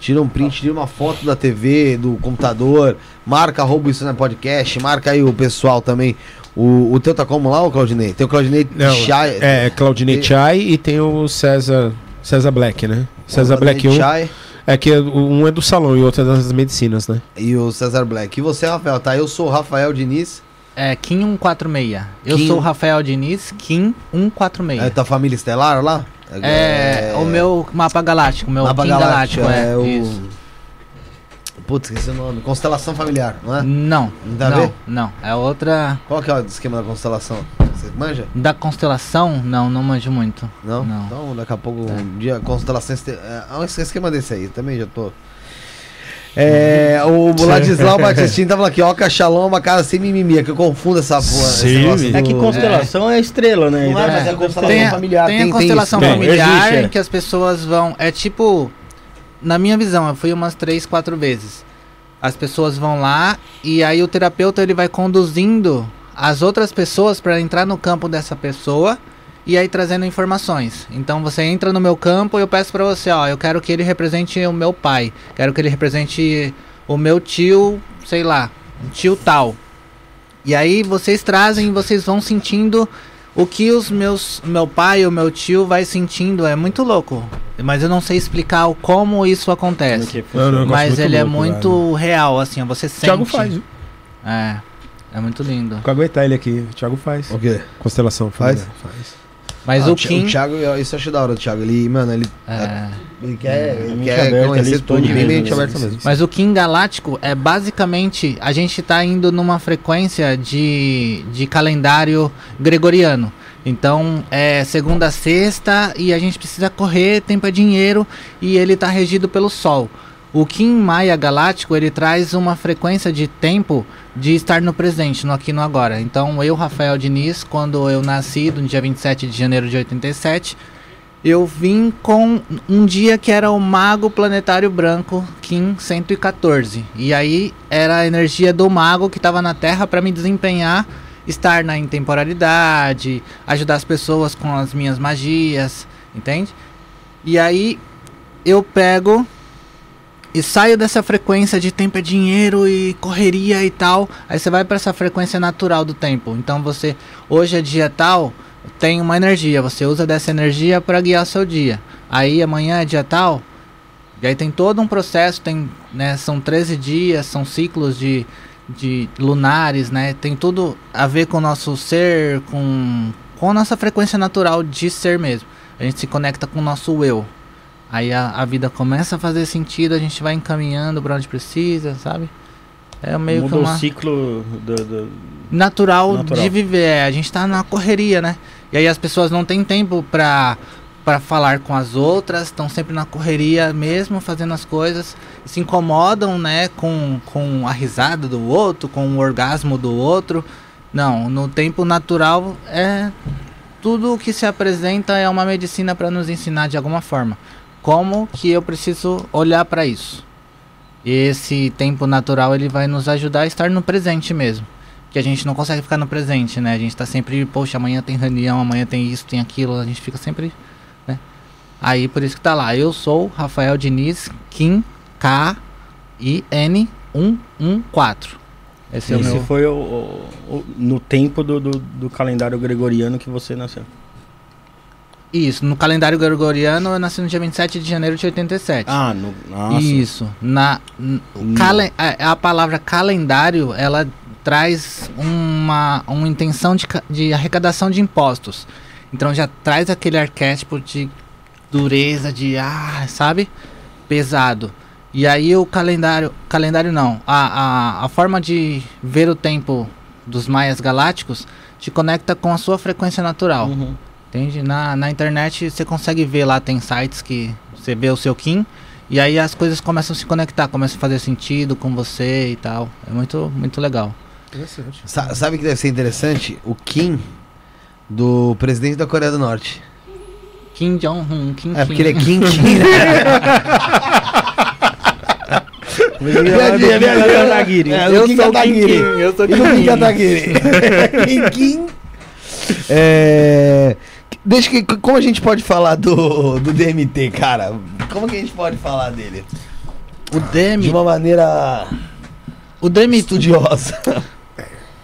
Tira um print, tira uma foto da TV, do computador, marca arroba isso na podcast, marca aí o pessoal também. O, o teu tá como lá, o Claudinei? Tem o Claudinei Não, Chai. é Claudinei E- Chai e tem o César César Black, né? César Black 1. Chai É que um é do salão e o outro é das medicinas, né? e o César Black. E você, Rafael, tá? Eu sou o Rafael Diniz. É Kim 146. Eu Kim. sou o Rafael Diniz, Kim 146. É tua família estelar lá? É, o meu mapa galáctico, meu Mapa Kim Galáctico, galáctico, é, é, o. isso. Putz, esqueci o nome. Constelação familiar, não é? Não, Não tem a não, ver? não. É outra Qual que é o esquema da constelação? Você manja? da constelação? Não, não manjo muito. Não? Não. Então daqui a pouco um dia constelação. É é um esquema desse aí, também já tô. É, o <laughs> Ladislau Batistinho tava aqui, Oca Shalom, uma casa sem mimimi, é que eu confundo essa porra. esse Sim, É que constelação é, estrela, né? Não é, mas é É. constelação Tem, a- familiar. tem tem- a tem constelação. Tem, familiar existe, é. em que as pessoas vão. É tipo. Na minha visão, eu fui umas três, quatro vezes. As pessoas vão lá e aí o terapeuta ele vai conduzindo as outras pessoas para entrar no campo dessa pessoa e aí trazendo informações. Então você entra no meu campo e eu peço para você, ó, eu quero que ele represente o meu pai, quero que ele represente o meu tio, sei lá, um tio tal. E aí vocês trazem, vocês vão sentindo o que os meus meu pai ou meu tio vai sentindo é muito louco. Mas eu não sei explicar o como isso acontece. Não, não, eu gosto Mas ele é louco, muito real, assim, você sente. Thiago faz. viu? É. É muito lindo. Vou aguentar ele aqui. O Thiago faz. O quê? Constelação Faz? faz. Mas Ah, o Thi- Kim. O Thiago, eu- isso eu acho da hora do Thiago. Ele, mano, ele, é, ele quer, ele mente quer aberta, conhecer ele tudo, bem mente aberta mesmo. Mas o Kim Galáctico é basicamente a gente tá indo numa frequência de, de calendário gregoriano. Então é segunda a sexta e a gente precisa correr, tempo é dinheiro e ele tá regido pelo Sol. O Kim Maia Galáctico ele traz uma frequência de tempo de estar no presente, no aqui no agora. Então eu, Rafael Diniz, quando eu nasci, no dia 27 de janeiro de 87, eu vim com um dia que era o Mago Planetário Branco, Kim 114. E aí era a energia do mago que estava na Terra para me desempenhar, estar na intemporalidade, ajudar as pessoas com as minhas magias, entende? E aí eu pego e saio dessa frequência de tempo é dinheiro e correria e tal. Aí você vai para essa frequência natural do tempo. Então você hoje é dia tal, tem uma energia, você usa dessa energia para guiar seu dia. Aí amanhã é dia tal, e aí tem todo um processo, tem, né, são 13 dias, são ciclos de, de lunares, né? Tem tudo a ver com o nosso ser, com, com a nossa frequência natural de ser mesmo. A gente se conecta com o nosso eu. Aí a, a vida começa a fazer sentido, a gente vai encaminhando para onde precisa, sabe? É meio Muda que uma o ciclo do, do- natural, Natural. de viver. É, a gente tá na correria, né? E aí as pessoas não têm tempo pra, pra falar com as outras, estão sempre na correria mesmo, fazendo as coisas, se incomodam, né, com, com a risada do outro, com o orgasmo do outro. Não, no tempo natural é tudo o que se apresenta é uma medicina para nos ensinar de alguma forma. Como que eu preciso olhar para isso? Esse tempo natural ele vai nos ajudar a estar no presente mesmo que a gente não consegue ficar no presente, né? A gente tá sempre, poxa, amanhã tem reunião, amanhã tem isso, tem aquilo, a gente fica sempre, né? Aí por isso que tá lá. Eu sou Rafael Diniz Kim K I N 114. Esse é o Esse meu. foi o, o- o- no tempo do, do, do calendário gregoriano que você nasceu. Isso, no calendário gregoriano eu nasci no dia 27 de janeiro de 87. Ah, no, nossa. Isso. Na, calen- a, a palavra calendário, ela traz uma, uma intenção de, de arrecadação de impostos. Então já traz aquele arquétipo de dureza, de ah, sabe? Pesado. E aí o calendário. Calendário não. A, a, a forma de ver o tempo dos maias galácticos te conecta com a sua frequência natural. Uhum. Entende? Na, na internet você consegue ver lá, tem sites que você vê o seu Kim e aí as coisas começam a se conectar, começam a fazer sentido com você e tal. É muito, muito legal. Interessante. Sa- sabe o que deve ser interessante? O Kim do presidente da Coreia do Norte. Kim Jong-un, Kim É porque ele é Kim. Kim Eu sou o Kim eu sou o Kim Kim. Kim Kim. <laughs> É... Deixa que, como a gente pode falar do, do DMT, cara? Como que a gente pode falar dele? O De DMT, uma maneira o DMT, estudiosa.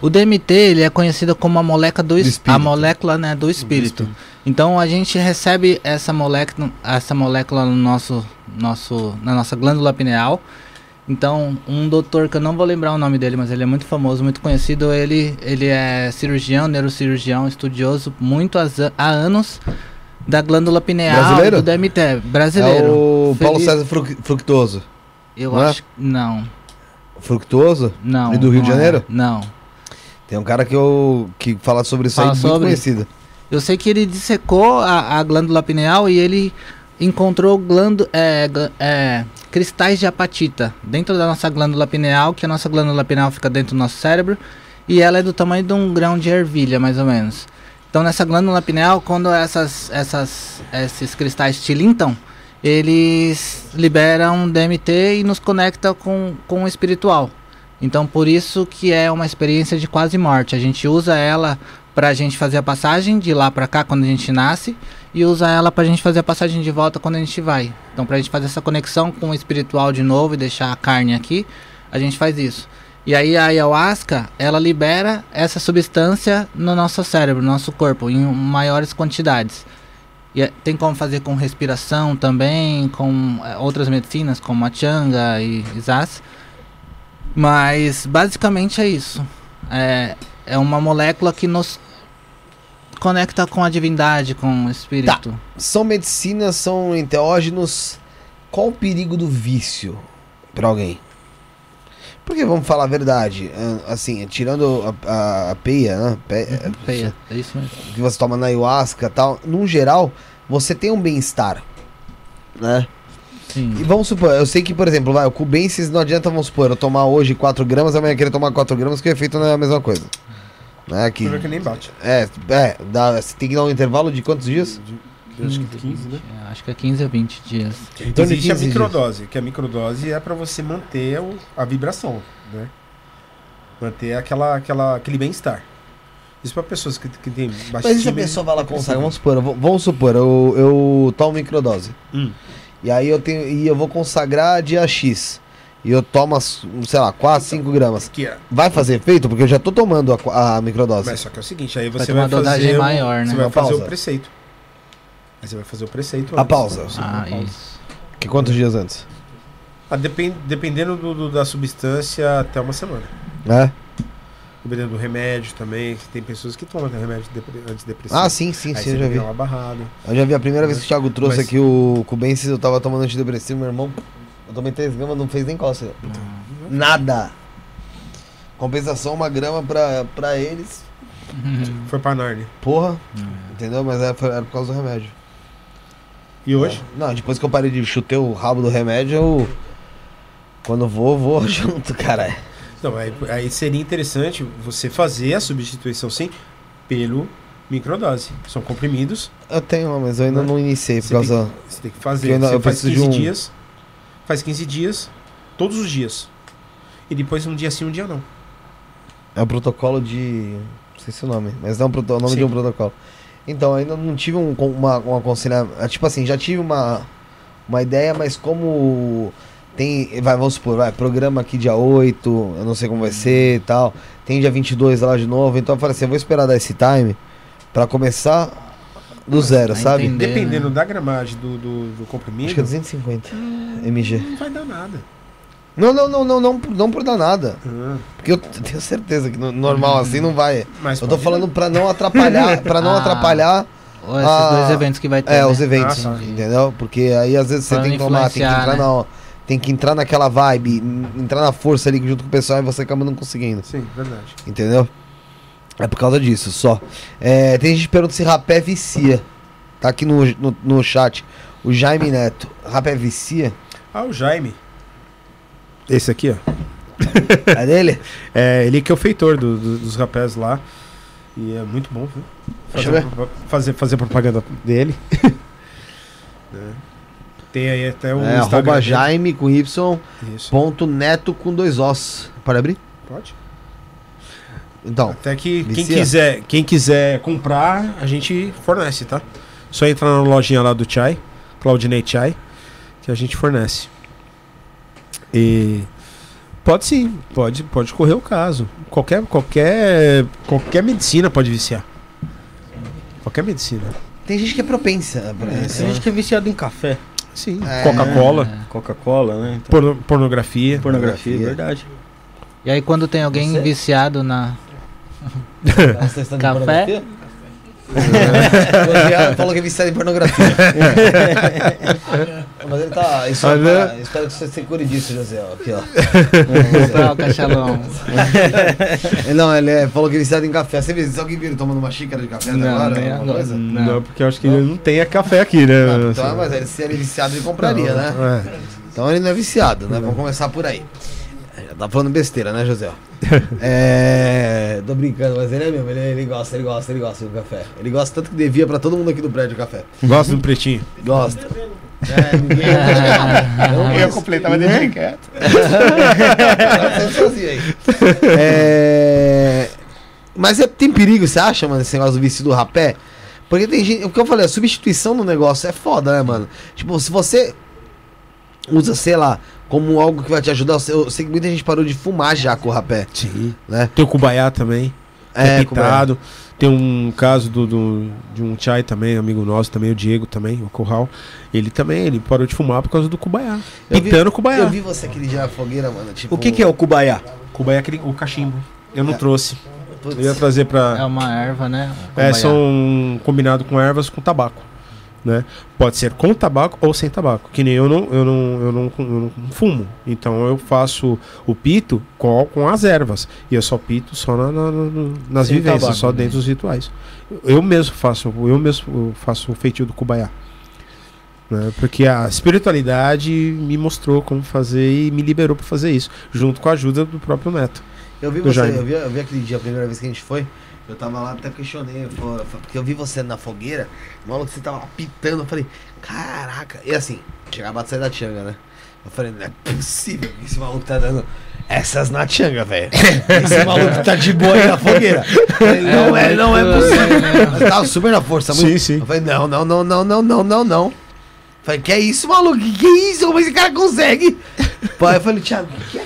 o DMT, ele é conhecido como a molécula do, Do es- espírito. a molécula, né, do espírito. Então a gente recebe essa molécula, essa molécula no nosso, nosso, na nossa glândula pineal. Então, um doutor que eu não vou lembrar o nome dele, mas ele é muito famoso, muito conhecido, ele, ele é cirurgião, neurocirurgião, estudioso muito há anos da glândula pineal Brasileiro? do DMT, brasileiro. É o Paulo Feliz- César Fruc- Fructuoso. Eu não é? acho, não, Fructuoso? não. E do Rio de é. Janeiro? Não. Tem um cara que, eu, que fala sobre isso Fala aí, muito sobre? conhecido. Eu sei que ele dissecou a, a glândula pineal e ele encontrou glându, é, é, cristais de apatita dentro da nossa glândula pineal, que a nossa glândula pineal fica dentro do nosso cérebro e ela é do tamanho de um grão de ervilha, mais ou menos. Então nessa glândula pineal, quando essas, essas, esses cristais tilintam, eles liberam DMT e nos conectam com, com o espiritual. Então por isso que é uma experiência de quase morte. A gente usa ela pra gente fazer a passagem de lá pra cá quando a gente nasce e usa ela pra gente fazer a passagem de volta quando a gente vai. Então pra gente fazer essa conexão com o espiritual de novo e deixar a carne aqui, a gente faz isso. E aí a ayahuasca, ela libera essa substância no nosso cérebro, no nosso corpo, em maiores quantidades. E é- tem como fazer com respiração também, com é, outras medicinas como a changa e Zas. Mas basicamente é isso. É, é uma molécula que nos conecta com a divindade, com o espírito. São medicinas, são enteógenos. Qual o perigo do vício pra alguém? Porque vamos falar a verdade, ah, assim, tirando a, a, a peia, né? Pe- Feia, é isso mesmo. que você toma na ayahuasca e tal, num geral, você tem um bem-estar, né? Sim. E vamos supor, eu sei que, por exemplo, vai, o Cubensis não adianta, vamos supor, eu tomar hoje 4 gramas, amanhã querer tomar 4 gramas, que o efeito não é a mesma coisa. Né? Que, que nem bate. é, é dá, você tem que dar um intervalo de quantos dias? De, acho que 15, né? É, acho que é 15 a 20 dias. Então, de Existe a 15 dias. microdose, que a microdose é pra você manter o- a vibração, né? Manter aquela, aquela, aquele bem-estar. Isso pra pessoas que, que têm Mas e se a pessoa vai lá consagra? Vamos supor, vamos supor, eu, eu tomo microdose. Hum. E aí eu tenho. E eu vou consagrar dia X. E eu tomo, sei lá, 4, 5 gramas. Que é. Vai fazer efeito? Porque eu já tô tomando a, a microdose. Mas só que é o seguinte, aí Vai você vai, uma dosagem fazer maior, né? Você vai Uma fazer o preceito. Aí você vai fazer o preceito A antes. pausa. Ah, vai pausa. isso. Que quantos dias antes? Ah, depen- dependendo do, do- da substância, até uma semana. É? Dependendo do remédio também, que tem pessoas que tomam remédio depre- antidepressivo. Ah, sim, sim, Aí sim, eu já vi. uma barrada. Eu já vi a primeira vez que o Thiago trouxe Mas- aqui o Cubensis, eu tava tomando antidepressivo, meu irmão. Eu tomei 3 gramas, não fez nem costa. Nada. Compensação, uma grama pra, pra eles. <laughs> Foi pra Narnia. Porra. Entendeu? Mas era, foi- era por causa do remédio. E hoje? Não, depois que eu parei de chutar o rabo do remédio, eu. Quando vou, vou <laughs> junto, cara. Não, aí, aí seria interessante você fazer a substituição sim pelo microdose. São comprimidos. Eu tenho uma, mas eu ainda Né? não iniciei por Você causa. Você tem que fazer. Eu ainda- você eu faz preciso 15 de um- dias. Faz 15 dias. Todos os dias. E depois um dia sim, um dia não. É o protocolo de. Não sei se é o nome, mas é um proto- o nome Sim. de um protocolo. Então, ainda não tive um, uma, um aconselhamento. é, Tipo assim, já tive uma, uma ideia, mas como tem. Vai, vamos supor, vai, programa aqui dia 8, eu não sei como vai ser e tal. Tem dia 22 lá de novo, então eu falei assim, eu vou esperar dar esse time pra começar do zero, sabe? entender. Dependendo né? da gramagem do, do, do comprimido, Acho que é 250 mg. não vai dar nada. Não, não, não, não, não, não por dar nada. Ah, Porque eu tenho certeza que no- normal assim não vai. mas Eu tô falando pra não atrapalhar, <laughs> para não Ah. atrapalhar Ou esses Ah, dois eventos que vai ter. é, né? os eventos, Ah, entendeu? Porque aí às vezes você Pra tem que tomar, tem que entrar né? na tem que entrar naquela vibe, entrar na força ali junto com o pessoal e você acaba não conseguindo. Sim, verdade. entendeu? É por causa disso, só. É, tem gente que pergunta se rapé vicia. Tá aqui no, no, no chat. O Jaime Neto, rapé vicia? Ah, o Jaime. Esse aqui, ó. É dele? <laughs> É, ele que é o feitor do- do- dos rapés lá. E é muito bom, viu? Fazer, fazer, fazer propaganda dele. <laughs> É. Tem aí até o É. Jaime com Y, Isso. ponto neto com dois Os. Pode abrir? Pode. Então, Até que quem Vicia. quiser, quem quiser comprar, a gente fornece, tá? Só entrar na lojinha lá do Chai, Claudinei Chai, que a gente fornece. E pode sim, pode, pode correr o caso. Qualquer, qualquer, qualquer medicina pode viciar. Qualquer medicina. tem gente que é propensa pra É, isso. tem gente que é viciado em café, Sim. É. Coca-Cola, Coca-Cola, né? Então, porno- pornografia. pornografia, pornografia. verdade. E aí quando tem alguém Você? viciado na. Café? Jean <laughs> falou que é viciado em pornografia. <laughs> Mas ele tá. Isso Ah, é pra- espero que você se cure disso, José. ó, Aqui, ó. O cachalão. Ele- <laughs> Não, ele é- falou que é viciado em café. Você viu? Alguém viu ele tomando uma xícara de café até Não, agora? coisa? Não, porque eu acho que ele não tem a café aqui, né? Não, então, mas ele, se ele é viciado, ele compraria, né? É. Então ele não é viciado, né? Vamos começar por aí. Tá falando besteira, né, José? <laughs> É. Tô brincando, mas ele é mesmo, ele, ele gosta, ele gosta, ele gosta do café. Ele gosta tanto que devia pra todo mundo aqui do prédio o café. Gosta do pretinho. Gosta. É, ninguém. <laughs> Eu ia completar, mas deixa quieto. <laughs> sozinho aí. É... Mas é- tem perigo, você acha, mano, esse negócio do vício do rapé? Porque tem gente. O que eu falei, a substituição do negócio é foda, né, mano? Tipo, se você usa, sei lá, como algo que vai te ajudar, eu sei que muita gente parou de fumar já com o rapé, Sim. né? Tem o Cubaiá também. É, é? pitado. Tem um caso do, do- de um chai também, amigo nosso também, o Diego também, o Curral. Ele também, ele parou de fumar por causa do Cubaiá. Eu Pitando o Cubaiá. Eu vi você aquele dia na fogueira, mano. Tipo, O que, que é o Cubaiá? Cubaiá é aquele, o cachimbo. Eu não trouxe. Putz, Eu ia trazer pra. É uma erva, né? É, são combinado com ervas com tabaco. Né? Pode ser com tabaco ou sem tabaco. Que nem eu não, eu não, eu não, eu não fumo. Então eu faço o pito com, com as ervas. E eu só pito só na- na- na- nas Sem vivências, tabaco, só né? dentro dos rituais. Eu mesmo faço, eu mesmo faço o feitio do Kubaiá. Né? Porque a espiritualidade me mostrou como fazer e me liberou para fazer isso, junto com a ajuda do próprio neto. Eu vi você, eu vi, eu vi aquele dia, a primeira vez que a gente foi. Eu tava lá, até questionei, eu falei- porque eu vi você na fogueira, maluco, você tava pitando, eu falei, caraca. E assim, chegava a sair da Tianga, né? Eu falei, não é possível que esse maluco tá dando essas na Tianga, velho. <laughs> Esse maluco tá de boa aí na fogueira. Falei, não é, não é possível. Tava super na força, muito. Sim, sim. Eu falei, não, não, não, não, não, não, não, não. Falei, que é isso, maluco? Que, que é isso? Como esse cara consegue? Pô, aí eu falei, Thiago, o que é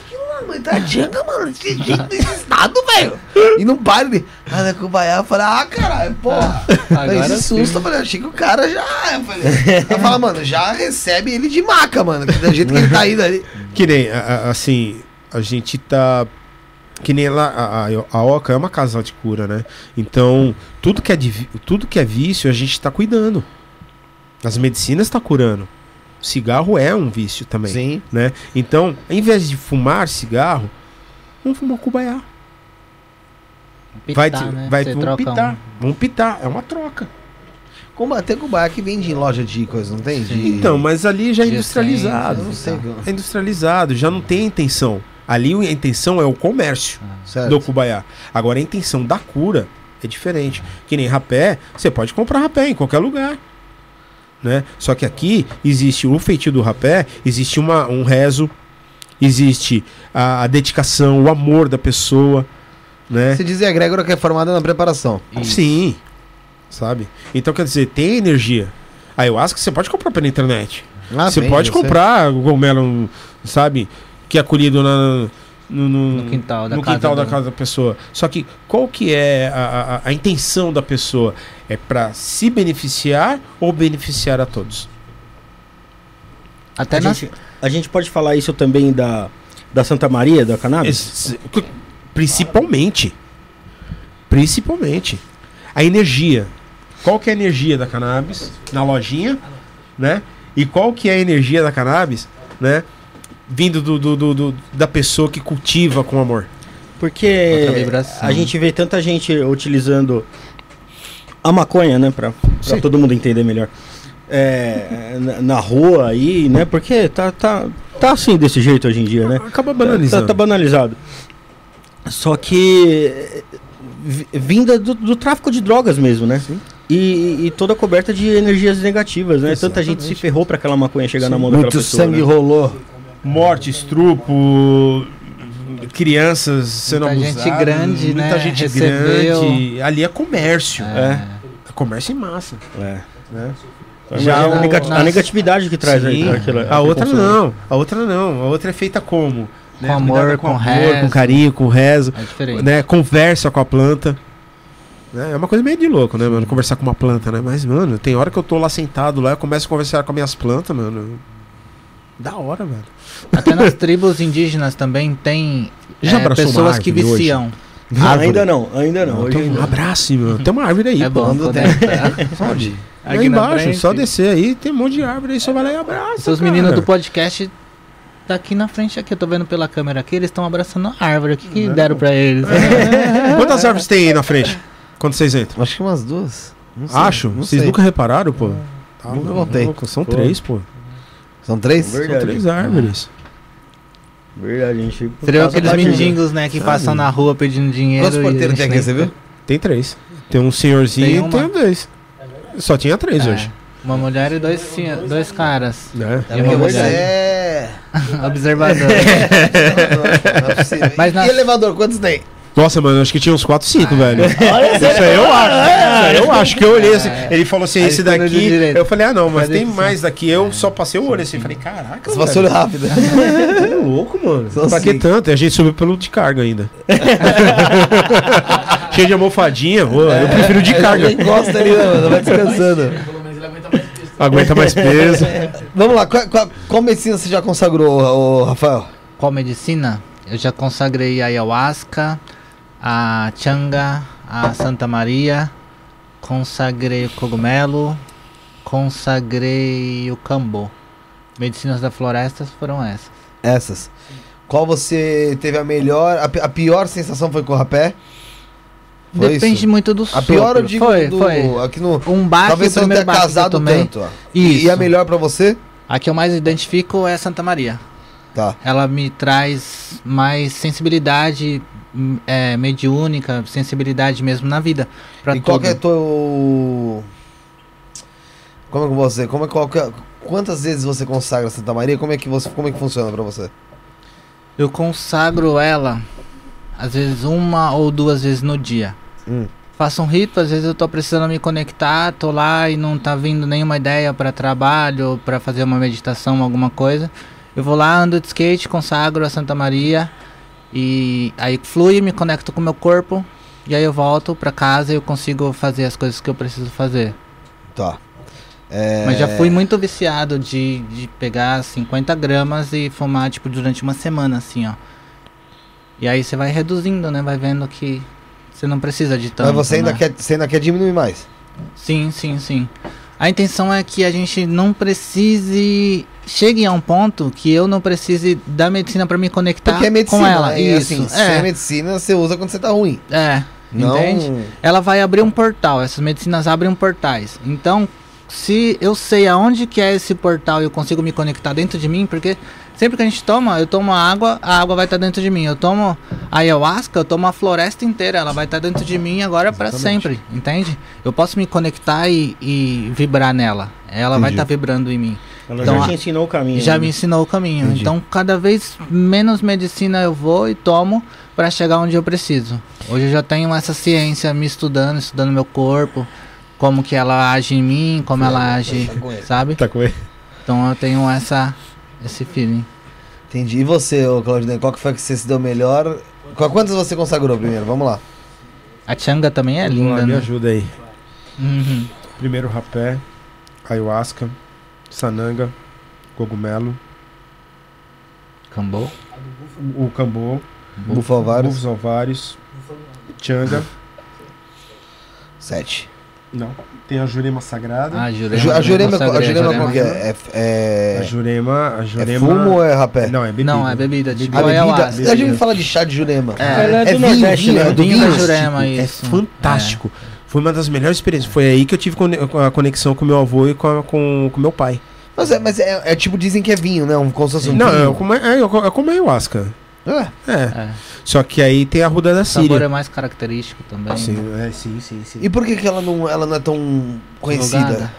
Tá Django, mano, desse jeito, desse estado, velho. E não para ele. Ah, né, com o Baiá, eu falei, ah, caralho, porra. Aí Agora esse susto, eu falei, achei que o cara já. Eu falei, eu falo, mano, já recebe ele de maca, mano. Que do jeito que ele tá indo ali. Que nem, assim, a gente tá. Que nem lá, a, a, a Oca é uma casa de cura, né? Então, tudo que é, de tudo que é vício, a gente tá cuidando. As medicinas tá curando. Cigarro é um vício também, Sim. né? Então, ao invés de fumar cigarro, vamos fumar cubaiá. vai Pitar, né? vai vamos pitar. um. Vamos pitar, é uma troca. Como, tem com Baiá que vende em loja de coisa, não tem? De... Então, mas ali já é industrializado. eu não sei. É industrializado, já não tem intenção. Ali a intenção é o comércio. Certo. do Cubaiá. Agora a intenção da cura é diferente. Que nem rapé, você pode comprar rapé em qualquer lugar. Né? Só que aqui existe o feitio do rapé, existe uma, um rezo, existe a, a dedicação, o amor da pessoa. Né? Você dizia a Grégora que é formada na preparação. Sim. Sabe? Então quer dizer, tem energia. A ayahuasca você pode comprar pela internet. Ah, você vende, pode eu comprar o cogumelo, sabe? Que é colhido na, no, no- No quintal da no casa quintal da do- casa da pessoa. Só que qual que é a, a- a intenção da pessoa? É para se beneficiar ou beneficiar a todos? Até A nas... gente, a gente pode falar isso também da, da Santa Maria, da cannabis? Principalmente. Principalmente. A energia. Qual que é a energia da cannabis na lojinha, né? E qual que é a energia da cannabis, né? Vindo do, do- do- do- da pessoa que cultiva com amor. Porque a gente vê tanta gente utilizando a maconha, né? Pra, pra Sim. todo mundo entender melhor. é, na, na rua aí, né? Porque tá, tá, tá assim desse jeito hoje em dia, né? Acaba Tá, banalizando. tá banalizado. Só que vi- vinda do, do tráfico de drogas mesmo, né? E, e toda coberta de energias negativas, né? Tanta gente se ferrou pra aquela maconha chegar na mão daquela Muito pessoa. sangue né? rolou. Morte, estrupo, crianças sendo Muita gente abusadas, grande, muita né, gente recebeu. grande. Ali é comércio. É. É comércio em massa. É. Né? Já a, o- negati- a negatividade que traz aí. Sim. aquilo- a outra consumo. não. A outra não. A outra é feita como? Com amor, Cuidada com rezo. com carinho, com rezo. É. Né? Conversa com a planta. Né? É uma coisa meio de louco, né, mano? Conversar com uma planta, né? Mas, mano, tem hora que eu tô lá sentado lá, eu começo a conversar com as minhas plantas, mano. Da hora, velho. Até nas <laughs> tribos indígenas também tem Já é, pessoas que hoje? viciam. Ah, Árvore. ainda não, ainda não. Hoje Então, ainda um não. abraço, mano. Tem uma árvore aí, É pô. bom. Quando tem- é- Onde? Aí Aqui na embaixo, frente. só descer aí, tem um monte de árvore aí, só vai lá e abraça. Seus cara. meninos do podcast daqui na frente aqui, eu tô vendo pela câmera aqui, eles estão abraçando a árvore. O que, que deram pra eles? <laughs> Quantas árvores tem aí na frente? Quando vocês entram? Acho que umas duas. Não sei, Acho. não Vocês sei. nunca repararam, pô? Tá Nunca contei. São Pô. três, pô. São três? Verdade. São três árvores. Verdade, a gente. Seria aqueles mendigos, né, que passam na rua pedindo dinheiro. Quantos e porteiros tem aqui, você viu? Tem três. Tem um senhorzinho Tem e tem dois. Só tinha três É, hoje. Uma mulher e dois, dois caras. Né? É E uma mulher. é... Observador. É. Mas e na- elevador, quantos tem? Nossa, mano, acho que tinha uns 4, 5, Ah. velho. Isso aí eu acho. Isso aí eu acho que eu olhei assim. Ele falou assim, esse daqui. Eu falei, ah, não, mas tem mais daqui. Eu só passei o olho assim. Falei, caraca. Você passou rápido. Você <laughs> é louco, mano. Só pra que assim. tanto? E a gente subiu pelo de carga ainda. <laughs> Cheio de almofadinha. Pô, eu prefiro de carga. Gosta ali, mano? Vai <laughs> descansando. Pelo menos ele aguenta mais peso. Aguenta mais peso. Vamos lá, qual, qual, qual medicina você já consagrou, Rafael? Qual medicina? Eu já consagrei a ayahuasca, a changa, a Santa Maria, consagrei o cogumelo, consagrei o cambo. Medicinas da floresta foram essas. Essas. Qual você teve a melhor, a, a pior sensação foi com o rapé? Foi Depende isso? muito do A sopro. pior eu digo foi, do, foi. aqui no... Um baque, Talvez você não tenha casado tomei. tanto, ó. Isso. E a melhor pra você? A que eu mais identifico é a Santa Maria. Tá. Ela me traz mais sensibilidade é, mediúnica, sensibilidade mesmo na vida. Pra e qual é teu... Como é que você... Como é, qual que é- Quantas vezes você consagra Santa Maria? Como é que, você, como é que funciona pra você? Eu consagro ela, às vezes uma ou duas vezes no dia. Hum. Faço um rito, às vezes eu tô precisando me conectar, tô lá e não tá vindo nenhuma ideia para trabalho, para fazer uma meditação, alguma coisa. Eu vou lá, ando de skate, consagro a Santa Maria e aí flui, me conecto com o meu corpo e aí eu volto para casa e eu consigo fazer as coisas que eu preciso fazer. Tá. É... Mas já fui muito viciado de, de pegar 50 gramas e fumar, tipo, durante uma semana, assim, ó. E aí você vai reduzindo, né? Vai vendo que você não precisa de tanto. Mas você ainda, né? quer, você ainda quer diminuir mais? Sim, sim, sim. A intenção é que a gente não precise... Chegue a um ponto que eu não precise da medicina para me conectar Porque é medicina, com ela. E, Isso, assim, se é é, medicina, você usa quando você tá ruim. é. Não... Entende? ela vai abrir um portal. Essas medicinas abrem portais. Então, se eu sei aonde que é esse portal e eu consigo me conectar dentro de mim, porque sempre que a gente toma, eu tomo água, a água vai estar dentro de mim. Eu tomo a ayahuasca, eu tomo a floresta inteira, ela vai estar dentro de mim agora para sempre, entende? Eu posso me conectar e, e vibrar nela. Ela vai Entendi. estar vibrando em mim. Ela Então, já te ensinou o caminho. Já né? me ensinou o caminho. Entendi. Então, cada vez menos medicina eu vou e tomo para chegar onde eu preciso. Hoje eu já tenho essa ciência me estudando, estudando meu corpo, como que ela age em mim, como ela age, sabe? Tá com ele. Então eu tenho essa esse feeling. Entendi. E você, ô Claudinei, qual que foi que você se deu melhor? Qu- Quantas você consagrou primeiro? Vamos lá. A changa também é Vamos lá, linda, me né? ajuda aí. Uhum. Primeiro rapé, ayahuasca, sananga, cogumelo, Cambô. o o cambô, Bufo bufos alvários, changa. Sete. Não. Tem a jurema sagrada. Ah, Jurema. Ju- A Jurema, a Jurema qual que é? É, A é, jurema, a é jurema. fumo ou é rapé? Não, é bebida. Não, é bebida, tipo A bebida. A gente fala de chá de Jurema. É. Ela é do vinho, Nordeste, vinho, né? é do Vinho vinho. da Jurema, É isso. fantástico. Foi uma das melhores experiências. Foi aí que eu tive a conexão com meu avô e com, com, com meu pai. Mas, é, mas é, é tipo, dizem que é vinho, né? Um, um Não, vinho. é como, é, é como ayahuasca. Ah, É. É. Só que aí tem a ruda da O sabor Síria. é mais característico também. Sim, né? é, sim, sim, sim. E por que, que ela, não, ela não é tão conhecida? Divulgada.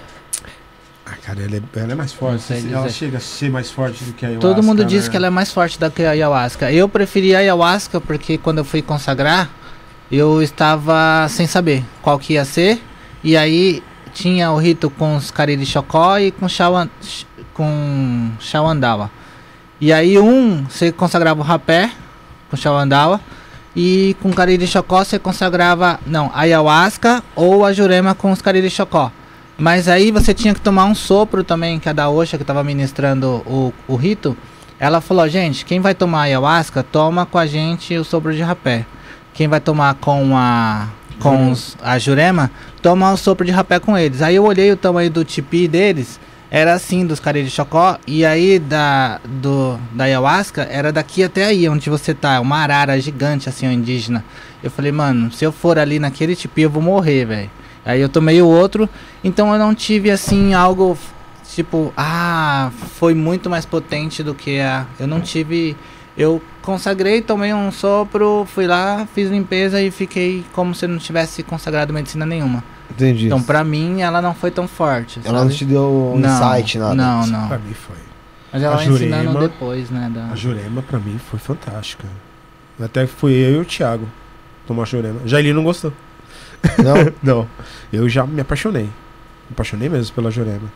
Ah, cara, ela é, ela é mais forte. Ela dizer. chega a ser mais forte do que a ayahuasca. Todo mundo diz né? que ela é mais forte do que a ayahuasca. Eu preferi a ayahuasca porque quando eu fui consagrar, eu estava sem saber qual que ia ser. E aí tinha o rito com os cariri chocó e com sh- com. E aí um você consagrava o rapé com Shawandawa e com cariri chocó você consagrava, não, ayahuasca ou a jurema com os cariri chocó. Mas aí você tinha que tomar um sopro também, que a da Osha que estava ministrando o, o rito. Ela falou, gente, quem vai tomar ayahuasca, toma com a gente o sopro de rapé. Quem vai tomar com a com os- a jurema, toma o sopro de rapé com eles. Aí eu olhei o tamanho do tipi deles, era assim dos caras de chocó, e aí da do da ayahuasca era daqui até aí onde você tá, uma arara gigante assim, ó, indígena. Eu falei, mano, se eu for ali naquele tipi eu vou morrer, velho. Aí eu tomei o outro, então eu não tive assim algo tipo, ah, foi muito mais potente do que a. Eu não tive. Eu consagrei, tomei um sopro, fui lá, fiz limpeza e fiquei como se eu não tivesse consagrado medicina nenhuma. Entendi. Então, pra mim, ela não foi tão forte. ela não sabe? te deu um Não, insight, nada. Não, Pra não. mim foi. Mas ela A vai ensinando Jurema- depois, né? Da... A Jurema pra mim foi fantástica. Até que fui eu e o Thiago tomar Jurema. Já ele não gostou. Não? <laughs> Não. Eu já me apaixonei. Me apaixonei mesmo pela Jurema.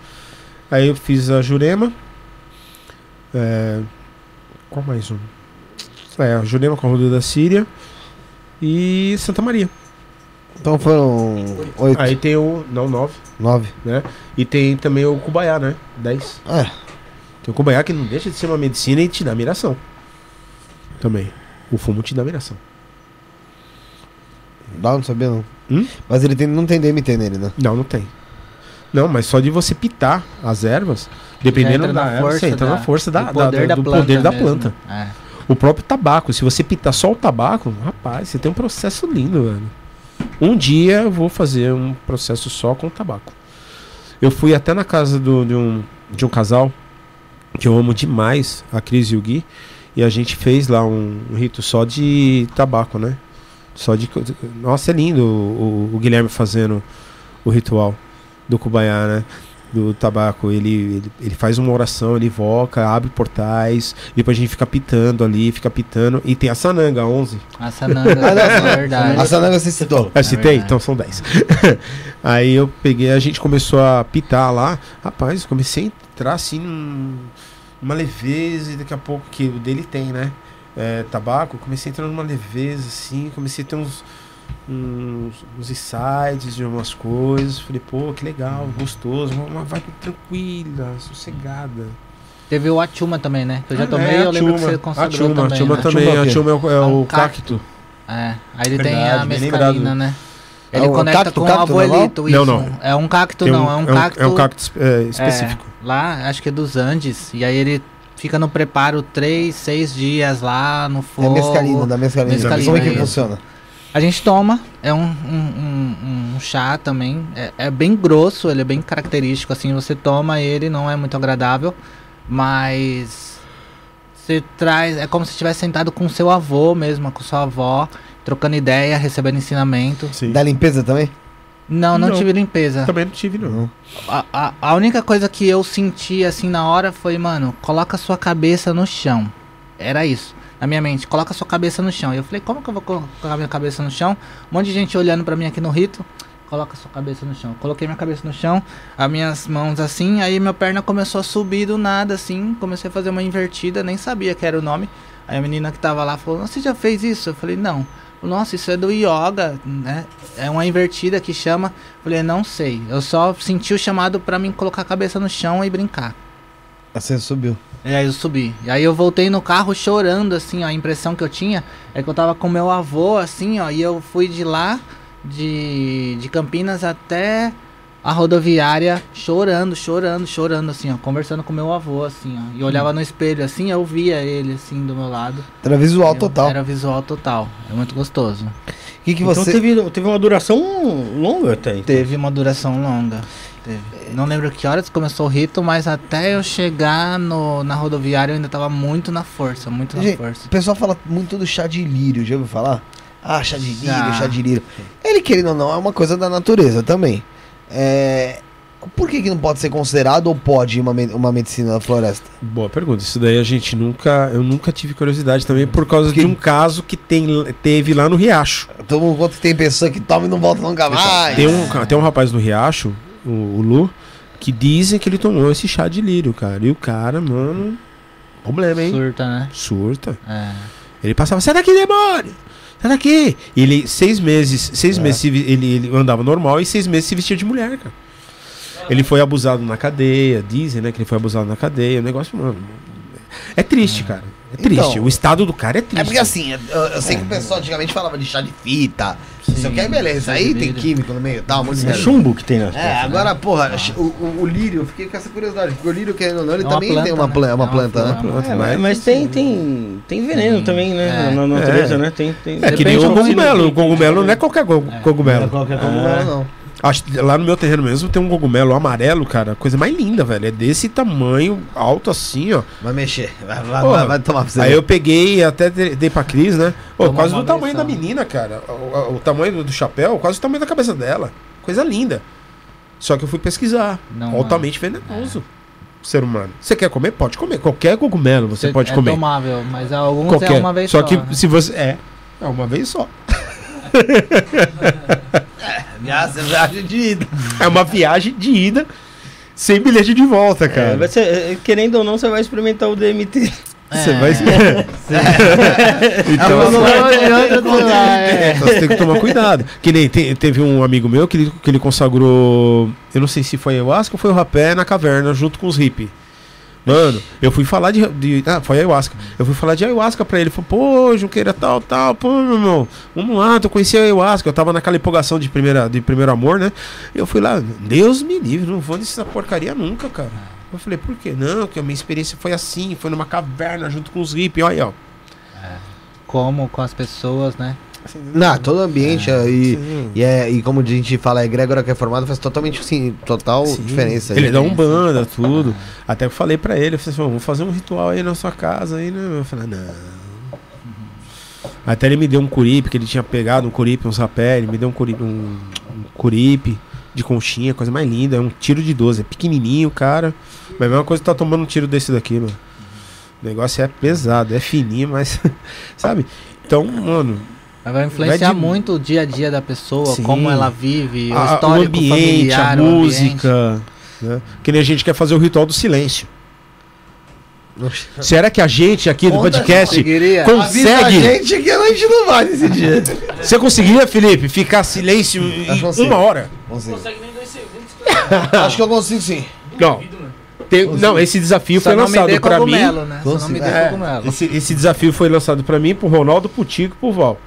Aí eu fiz a Jurema. É... Qual mais um? É, Jurema com a Ruda da Síria. E Santa Maria. Então foram oito, Aí tem o. Não, nove, nove. né? E tem também o Cubaiá, né? Dez. É. Tem o Cubaiá que não deixa de ser uma medicina e te dá miração. Também. O fumo te dá miração. Dá, não sabia não. Hum? Mas ele tem, não tem DMT nele, né? Não, não tem. Não, mas só de você pitar as ervas, dependendo da erva, força você entra da- na força da, do da- poder da- da do planta poder da planta. É. O próprio tabaco, se você pitar só o tabaco, rapaz, você tem um processo lindo, velho. Um dia eu vou fazer um processo só com tabaco. Eu fui até na casa do- de, um, de um casal que eu amo demais, a Cris e o Gui, e a gente fez lá um, um rito só de tabaco, né? Só de. Nossa, é lindo o, o- o Guilherme fazendo o ritual do Kubaiá, né? Do tabaco. Ele, ele, ele faz uma oração, ele invoca, abre portais, depois a gente fica pitando ali, fica pitando. E tem a Sananga 11. A Sananga, <laughs> Ah, é verdade. A Sananga você citou. Eu citei? verdade. Então são 10. <laughs> Aí eu peguei, a gente começou a pitar lá. Rapaz, comecei a entrar assim num- numa leveza e daqui a pouco, que o dele tem, né? É, tabaco, comecei a entrar numa leveza assim, comecei a ter uns, uns, uns insights de umas coisas. Falei, pô, que legal, gostoso, uma, uma vibe tranquila, sossegada. Teve o Atuma também, né? Que eu já Ah, tomei, é, eu lembro que Atuma, você consagrou Atuma, também. Atuma né? também, Atuma é o é o, é É o um cacto. É, aí ele tem Verdade, a bem mescalina, né? É Ele um conecta cacto, com o cacto abuelito, normal? isso. Não, não. É um cacto, Tem não, é um é cacto... É um cacto é, específico. É, lá, acho que é dos Andes. E aí ele fica no preparo três, seis dias lá no É fogo. mescalina, da mescalina. Mescalina, Como é que isso. funciona? A gente toma, é um, um, um- um chá também. É, é bem grosso, ele é bem característico, assim, você toma ele, não é muito agradável, mas você traz. É como se estivesse sentado com seu avô mesmo, com sua avó, trocando ideia, recebendo ensinamento. Sim. Da limpeza também? Não, não, Não. tive limpeza. Também não tive, não. A, a, a única coisa que eu senti assim na hora foi, mano, coloca sua cabeça no chão. Era isso. Na minha mente, coloca sua cabeça no chão. E eu falei, como que eu vou colocar minha cabeça no chão? Um monte de gente olhando pra mim aqui no rito. Coloca sua cabeça no chão. Eu Coloquei minha cabeça no chão, as minhas mãos assim, aí minha perna começou a subir do nada, assim. Comecei a fazer uma invertida, nem sabia que era o nome. Aí a menina que tava lá falou, você já fez isso? Eu falei, não. Nossa, isso é do yoga, né? É uma invertida que chama. Falei, não sei. Eu só senti o chamado pra mim colocar a cabeça no chão e brincar. Você subiu. E aí eu subi. E aí eu voltei no carro chorando, assim, ó. A impressão que eu tinha é que eu tava com meu avô, assim, ó. E eu fui de lá, de, de Campinas até a rodoviária chorando, chorando, chorando, assim, ó, conversando com meu avô, assim, ó. E eu olhava no espelho, assim, eu via ele, assim, do meu lado. Era visual Eu- total. Era visual total. É muito gostoso. Que, que Então você. teve, teve uma duração longa até. então. Teve uma duração longa. Teve. Não lembro que horas começou o rito, mas até eu chegar no, na rodoviária eu ainda tava muito na força, muito na Gente, força. O pessoal fala muito do chá de lírio, já ouviu falar? Ah, chá de lírio, Já. chá de lírio. Ele, querendo ou não, é uma coisa da natureza também. É... Por que, que não pode ser considerado ou pode uma, me- uma medicina da floresta? Boa pergunta. Isso daí a gente nunca. Eu nunca tive curiosidade também por causa Que- de um caso que tem, teve lá no Riacho. Todo mundo tem pessoa que toma e não volta nunca mais. Tem um, tem um rapaz no Riacho, o, o Lu, que dizem que ele tomou esse chá de lírio, cara. E o cara, mano. Problema, hein? Surta, né? Surta. É. Ele passava, sai daqui, demônio! Sai daqui! E ele, seis meses, seis É. meses ele, ele andava normal e seis meses se vestia de mulher, cara. Ele foi abusado na cadeia, dizem, né, que ele foi abusado na cadeia. O negócio, mano. É triste, cara. É triste. Então, o estado do cara é triste. É porque assim, eu, eu sei que o pessoal antigamente falava de chá de fita. Isso aqui é beleza. Aí tem químico no meio e tal, um de É chumbo que tem na É, agora, porra, o, o, o lírio, eu fiquei com essa curiosidade, porque o lírio, querendo ou não, ele É também planta, tem uma, né? pla- uma É uma planta, né? planta. É, mas, mas tem, tem, tem veneno Sim. também, né? É. Na na natureza, É. né? Tem, tem... É que nem o cogumelo. O cogumelo não é qualquer go- É. cogumelo. qualquer Ah. cogumelo, não. Acho lá no meu terreno mesmo tem um cogumelo amarelo, cara. Coisa mais linda, velho. É desse tamanho, alto assim, ó. Vai mexer, vai, vai, vai, vai tomar pra você. Aí ver. eu peguei até dei pra Cris, né? Pô, Toma quase do tamanho da versão. menina, cara. O, o- o tamanho do, chapéu, quase o tamanho da cabeça dela. Coisa linda. Só que eu fui pesquisar. Não, altamente venenoso. Ser humano. Você quer comer? Pode comer. Qualquer cogumelo você pode é comer. tomável, mas alguns Qualquer. é uma vez só só. que né? se você. É. É uma vez só. <laughs> <laughs> Viagem viagem de ida. É uma viagem de ida sem bilhete de volta, É, cara. vai ser, é, querendo ou não, você vai experimentar o DMT. Você É. vai. então, É de outra, tu vai, é. <laughs> Então você tem que tomar cuidado. Que nem te- teve um amigo meu que ele, que ele consagrou. Eu não sei se foi ayahuasca ou foi o rapé na caverna junto com os hippies. Mano, eu fui falar de, de- Ah, foi ayahuasca. Eu fui falar de ayahuasca pra ele. Falei, pô, Junqueira, tal, tal. Pô, meu irmão, vamos lá, tu conhecia ayahuasca. Eu tava naquela empolgação de, primeira, de primeiro amor, né? Eu fui lá, Deus me livre, não vou nessa porcaria nunca, cara. Eu falei, por quê? Não, que a minha experiência foi assim, foi numa caverna junto com os hippies. Olha aí, ó. Como com as pessoas, né? Não, todo ambiente É. Sim. E, é, e como a gente fala, a egrégora que é formada faz totalmente, assim, total Sim. diferença. Ele dá um banda, tudo. Até eu falei pra ele, eu falei assim, "Ó, vamos fazer um ritual aí na sua casa aí, né? Eu falei, não. Até ele me deu um curipe, que ele tinha pegado um curipe, um sapé, ele me deu um curipe, um, um curipe de conchinha, coisa mais linda, é um tiro de 12, é pequenininho, cara. Mas é a mesma coisa que tá tomando um tiro desse daqui, mano. O negócio é pesado, é fininho, mas <laughs> sabe? Então, mano, vai influenciar Vai de- muito o dia a dia da pessoa, Sim. como ela vive, o a- o histórico ambiente, familiar, a o ambiente. música, né? Que nem a gente quer fazer o ritual do silêncio. Será que a gente aqui do Conta podcast Conseguiria? com- Avisa a consegue? gente que a gente não vai nesse dia. Você conseguiria, Felipe, ficar silêncio em uma hora? Consigo. consegue nem dois segundos. Acho que eu consigo sim. Não. Tem- não, esse desafio Só foi lançado pra mim. né? Só não me dê É, esse, esse desafio foi lançado pra mim, pro Ronaldo, pro Tico e pro Val.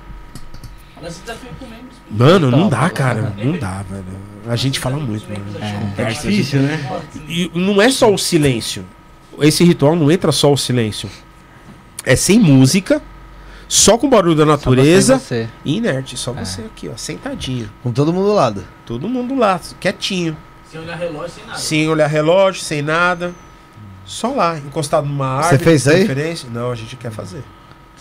Desafio comemos. Mano, não dá, cara. Não dá, velho. A gente fala muito, mano. É difícil, né? E não é só o silêncio. Esse ritual não entra só o silêncio. É sem música, só com o barulho da Só natureza você, você. e inerte. Só você aqui, ó, sentadinho. Com todo mundo do lado. Todo mundo lá, quietinho. Sem olhar relógio, sem nada. Sem olhar relógio, sem nada. Só lá, encostado numa árvore. Você fez aí? Não, a gente quer fazer.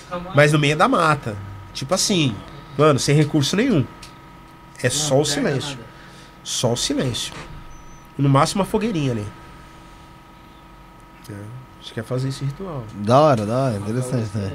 Tá. Mas no meio da mata. Tipo assim, mano, sem recurso nenhum. É Não só o silêncio. nada. Só o silêncio. No máximo uma fogueirinha ali. É, a gente quer fazer esse ritual. Da hora, da hora. Interessante, né?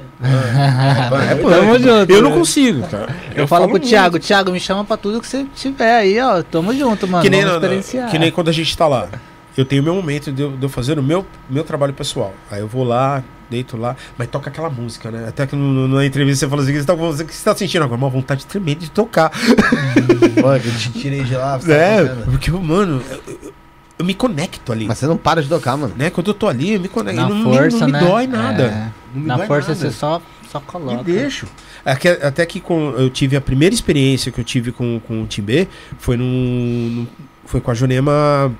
É, pô, Tamo junto, eu não né? consigo, cara. Eu, falo pro muito. Thiago, Thiago, me chama pra tudo que você tiver aí, ó. Tamo junto, mano. Que nem, Vamos experienciar. que nem quando a gente tá lá. Eu tenho meu momento de eu, de eu fazer o meu, meu trabalho pessoal. Aí eu vou lá, deito lá, mas toca aquela música, né? Até que no- no- na entrevista você falou assim: o que você tá, o que você tá sentindo agora? Uma vontade tremenda de tocar. Pô, que eu te <laughs> tirei de lá. você tá É, tocando. porque, mano, eu, eu- eu me conecto ali. Mas você não para de tocar, mano. né? Quando eu tô ali, eu me conecto. Na não, me- força, não me né? dói nada. É. Não me Na dói força nada. você só, só Me coloca. deixo. Até, até que com, eu tive a primeira experiência que eu tive com, com o Timbê foi num, num- foi com a Junema.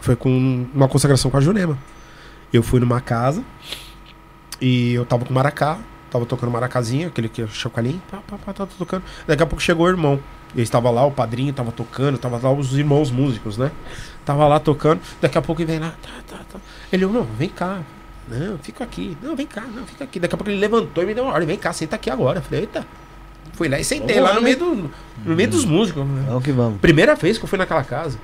Foi com uma consagração com a Junema. Eu fui numa casa e eu tava com maracá, tava tocando maracazinho, aquele que é chocalinho, pá, pá, pá, tava tocando. Daqui a pouco chegou o irmão. Ele estava lá, o padrinho tava tocando, tava lá os irmãos músicos, né? Tava lá tocando, daqui a pouco ele vem lá, tá, tá, tá. Ele, não, vem cá. Não, fica aqui. Não, vem cá, não, fica aqui. Daqui a pouco ele levantou e me deu uma ordem, vem cá, senta aqui agora. Eu falei, eita. Fui lá e sentei Vamos lá lá, no né? meio, do, no meio dos músicos. né? Vamos que vamos. Primeira vez que eu fui naquela casa.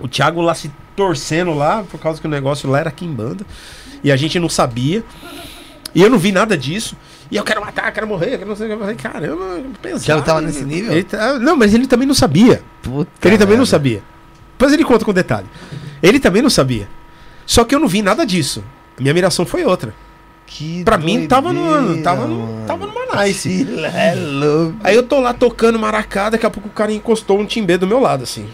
O Thiago lá se torcendo lá, por causa que o negócio lá era aqui em banda. E a gente não sabia. E eu não vi nada disso. E eu quero matar, quero morrer, eu quero não sei o que. Eu falei, caramba. Thiago tava nesse nível? Ele tá- não, mas ele também não sabia. Puta ele também não merda. sabia. Depois ele conta com detalhe. Ele também não sabia. Só que eu não vi nada disso. A minha miração foi outra. Que Pra mim, tava no- doideira, tava no- tava. Que é louco. Aí eu tô lá tocando maracá, daqui a pouco o cara encostou um timbê do meu lado, assim.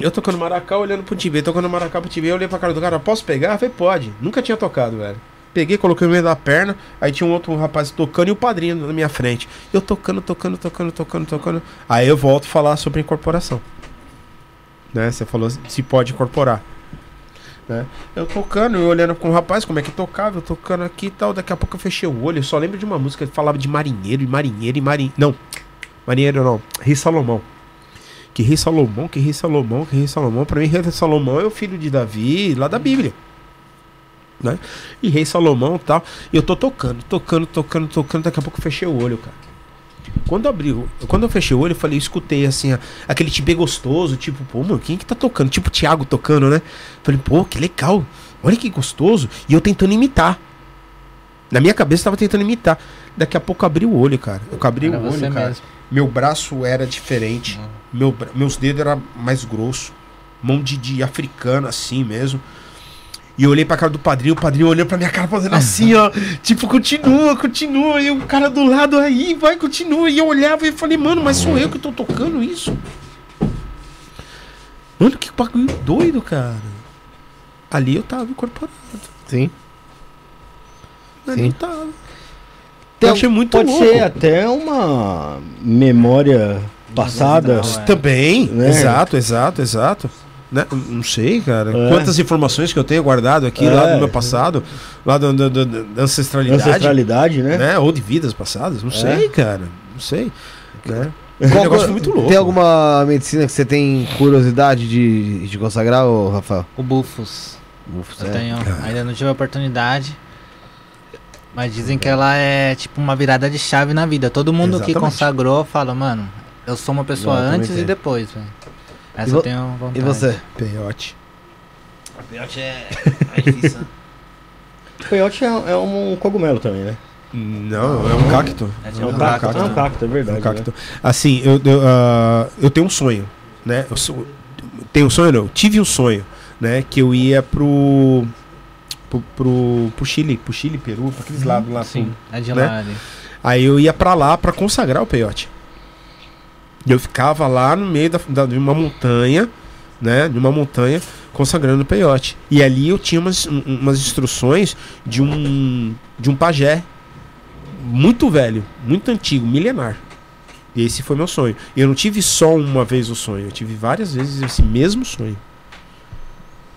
Eu tocando maracá, olhando pro timbê, tocando maracá pro timbê, eu olhei pra cara do cara, posso pegar? Eu falei, pode. Nunca tinha tocado, velho. Peguei, coloquei no meio da perna, aí tinha um outro rapaz tocando e o padrinho na minha frente. Eu tocando, tocando, tocando, tocando, tocando. Aí eu volto a falar sobre incorporação. Né? Você falou se pode incorporar. Né? Eu tocando, eu olhando com o rapaz, como é que tocava, eu tocando aqui e tal. Daqui a pouco eu fechei o olho. Eu só lembro de uma música que falava de marinheiro e marinheiro e marinheiro. Não, marinheiro não, Rei Salomão. Que Rei Salomão, que Rei Salomão, que Rei Salomão. Pra mim, Rei Salomão é o filho de Davi, lá da Bíblia. Né? E Rei Salomão tal. E eu tô tocando, tocando, tocando, tocando. Daqui a pouco eu fechei o olho, cara. Quando eu abri, quando eu fechei o olho, eu falei, eu escutei assim, a- aquele tibê gostoso, tipo, pô, mano, quem que tá tocando? Tipo o Thiago tocando, né? Falei, pô, que legal. Olha que gostoso. E eu tentando imitar. Na minha cabeça eu tava tentando imitar. Daqui a pouco eu abri o olho, cara. Eu abri Era o olho, cara. mesmo. Meu braço era diferente. Meu, bra- meus dedos eram mais grossos. Mão de, de africano, assim mesmo. E eu olhei pra cara do padrinho, o padrinho olhou pra minha cara fazendo <laughs> assim, ó. Tipo, continua, continua. E o cara do lado aí, vai, continua. E eu olhava e falei, mano, mas sou eu que tô tocando isso? Mano, que bagulho doido, cara. Ali eu tava incorporado. Sim. Ali Sim. eu tava. Tem- eu achei muito Pode louco. ser até uma memória passada. Não, é. Também, Né? exato, exato, exato. Né? Não sei, cara. É. Quantas informações que eu tenho guardado aqui É. lá do meu passado, lá da ancestralidade, Ancestralidade, né? né? Ou de vidas passadas, não sei, cara. Não sei. Né? Qual um negócio muito louco. Tem alguma medicina que você tem curiosidade de, de consagrar, ô Rafael? O Bufos. Uf, Eu é. tenho, ainda não tive a oportunidade. Mas dizem que ela é tipo uma virada de chave na vida. Todo mundo que Exatamente. consagrou fala, mano, eu sou uma pessoa eu antes e depois, velho. Essa E eu tenho vontade. E você? Peiote. Peiote é, é difícil. né? <laughs> Peiote é, é um cogumelo também, né? Não, é um cacto. É É um um cacto, cacto, é um né? cacto, é É verdade. um cacto. Assim, eu, eu, ah, eu tenho um sonho, né? Eu sou, tenho um sonho, não. Eu tive um sonho, né? Que eu ia pro. Pro, pro, pro Chile, pro Chile, Peru, pra aqueles lados lá. Sim, é de né? lá. Aí eu ia pra lá pra consagrar o peiote. Eu ficava lá no meio da, da- de uma montanha, né? De uma montanha, consagrando o peiote. E ali eu tinha umas, um- umas instruções de um, de um pajé muito velho, muito antigo, milenar. E esse foi meu sonho. Eu não tive só uma vez o sonho, eu tive várias vezes esse mesmo sonho.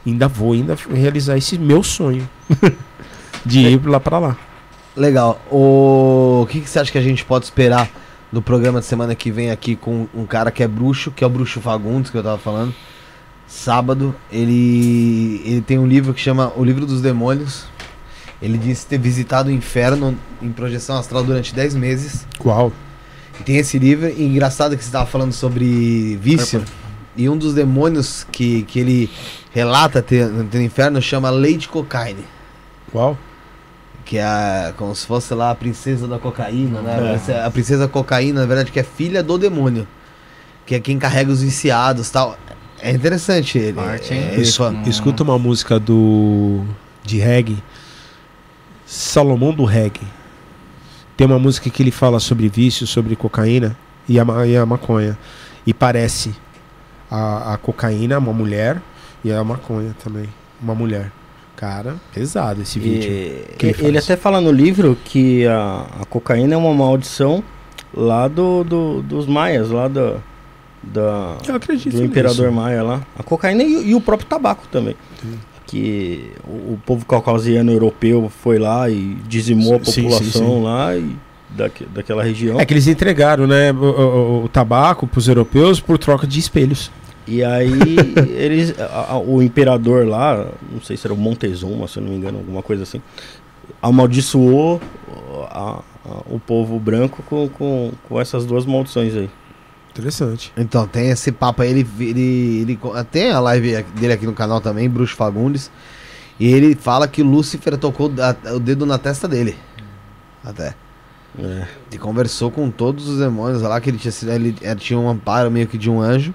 Ainda vou ainda realizar esse meu sonho <laughs> de ir lá pra lá. Legal. O... que, que você acha que a gente pode esperar no programa de semana que vem aqui com um cara que é bruxo, que é o Bruxo Fagundes, que eu tava falando? Sábado, ele, ele tem um livro que chama O Livro dos Demônios. Ele disse ter visitado o inferno em projeção astral durante 10 meses. Qual? E tem esse livro, e engraçado que você estava falando sobre vício. E um dos demônios que, que ele relata ter, ter no inferno chama Lady Cocaine. Qual? Que é como se fosse lá a princesa da cocaína, né? É. Essa- A princesa cocaína, na verdade, que é filha do demônio. Que é quem carrega os viciados tal. É interessante ele. É, hein? ele Es- fala- Escuta uma música do de reggae, Salomão do reggae. Tem uma música que ele fala sobre vício, sobre cocaína e a, ma- e a maconha. E parece a, a cocaína uma mulher e a maconha também uma mulher. Cara, pesado esse vídeo. Ele ele até fala no livro que a, a cocaína é uma maldição lá do, do- dos maias, lá do, da, Eu acredito do imperador nisso. Maia lá. A cocaína e, e o próprio tabaco também. Que o, o povo caucasiano europeu foi lá e dizimou a Sim, sim, população sim. lá e daque- daquela região. É que eles entregaram, né, o, o- o tabaco pros europeus por troca de espelhos. E aí <laughs> eles, a- a- o imperador lá, não sei se era o Montezuma, se eu não me engano, alguma coisa assim, amaldiçoou a- a- o povo branco com, com, com essas duas maldições aí. Interessante. Então, tem esse papo aí, ele, ele, ele tem a live dele aqui no canal também, Bruxo Fagundes. E ele fala que Lúcifer tocou da- o dedo na testa dele. Até. É. E conversou com todos os demônios lá, que ele tinha, ele, ele tinha um amparo meio que de um anjo.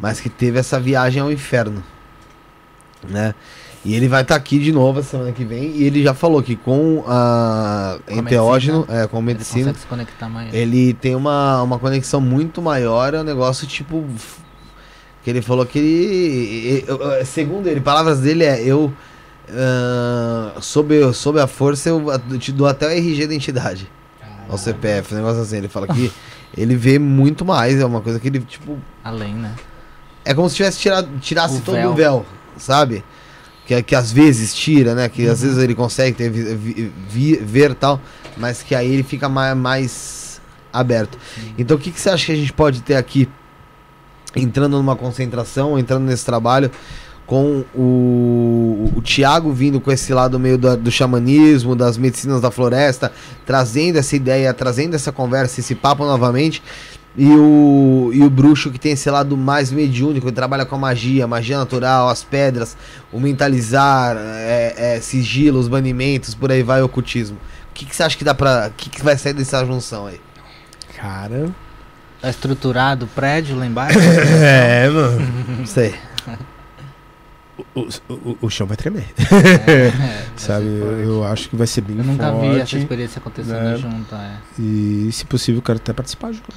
Mas que teve essa viagem ao inferno. Né? E ele vai estar aqui de novo a semana que vem. E ele já falou que com a Com enteógeno, é, com Ele medicina, mais. ele tem uma, uma conexão muito maior, é um negócio tipo. Que ele falou que ele. eu- Segundo ele, palavras dele é: Eu. ah, sob, sob a força, eu te dou até o RG da entidade. Ao CPF, um negócio assim. Ele fala que <laughs> ele vê muito mais, é uma coisa que ele, tipo. Além, né? É como se tivesse tirado, tirasse O todo véu. o véu, sabe? Que, que às vezes tira, né? Que às vezes ele consegue ter, vi- vi- ver tal, mas que aí ele fica mais, mais aberto. Então o que, que você acha que a gente pode ter aqui, entrando numa concentração, entrando nesse trabalho, com o, o Tiago vindo com esse lado meio do, do xamanismo, das medicinas da floresta, trazendo essa ideia, trazendo essa conversa, esse papo novamente. E o, e o bruxo que tem esse lado mais mediúnico, que trabalha com a magia, magia natural, as pedras, o mentalizar, é, é, sigilo, os banimentos, por aí vai o ocultismo. O que, que você acha que dá pra. O que, que vai sair dessa junção aí? Cara. Tá estruturado o prédio lá embaixo? <laughs> É, mano. Não sei. <laughs> O, o- o chão vai tremer. É, <laughs> Sabe? Eu, eu acho que vai ser bem Eu nunca forte. vi essa experiência acontecendo né? junto, é. E, se possível, eu quero até participar junto.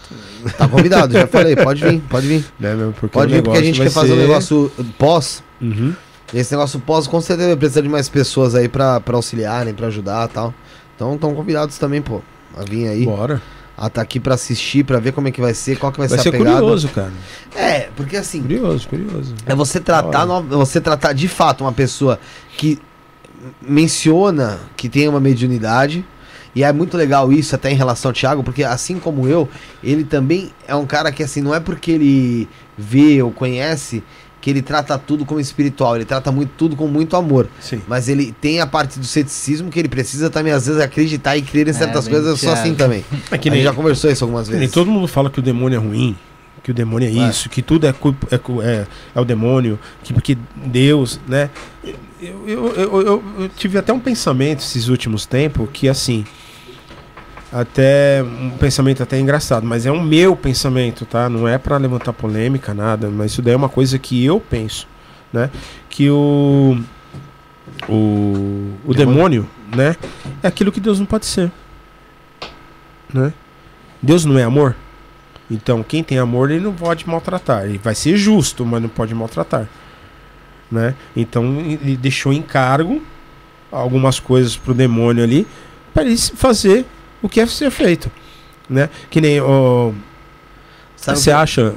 Tá convidado, já falei, pode vir, <laughs> pode vir. Né, meu? Porque Pode vir porque a gente vai quer fazer um ser- negócio pós. Uhum. Esse negócio pós, com certeza vai precisar de mais pessoas aí pra, pra auxiliarem, pra ajudar e tal. Então estão convidados também, pô. A vir aí. Bora. A tá aqui pra assistir, pra ver como é que vai ser, qual que vai, Vai ser ser a pegada. curioso, cara. É, porque assim, Curioso, curioso. é você tratar, no- você tratar de fato uma pessoa que menciona que tem uma mediunidade. E é muito legal isso até em relação ao Thiago, porque assim como eu, ele também é um cara que assim, não é porque ele vê ou conhece que ele trata tudo como espiritual, ele trata muito tudo com muito amor. Sim. Mas ele tem a parte do ceticismo que ele precisa também, às vezes, acreditar e crer em É, certas bem coisas. Eu sou assim também. <laughs> É que a gente nem, já conversou isso algumas que nem vezes. todo mundo fala que o demônio é ruim, que o demônio é É. isso, que tudo é, é, é, é o demônio, que porque Deus, né? Eu, eu, eu, eu- eu tive até um pensamento esses últimos tempos que assim. Até um pensamento até engraçado, mas é um meu pensamento, tá? Não é pra levantar polêmica, nada, mas isso daí é uma coisa que eu penso, né? Que o o, o demônio, né? É aquilo que Deus não pode ser, né? Deus não é amor. Então, quem tem amor, ele não pode maltratar. Ele vai ser justo, mas não pode maltratar. Né? Então, ele deixou em cargo algumas coisas pro demônio ali para ele fazer o que é ser feito. Né? Que nem o. Sabe Você o que- acha.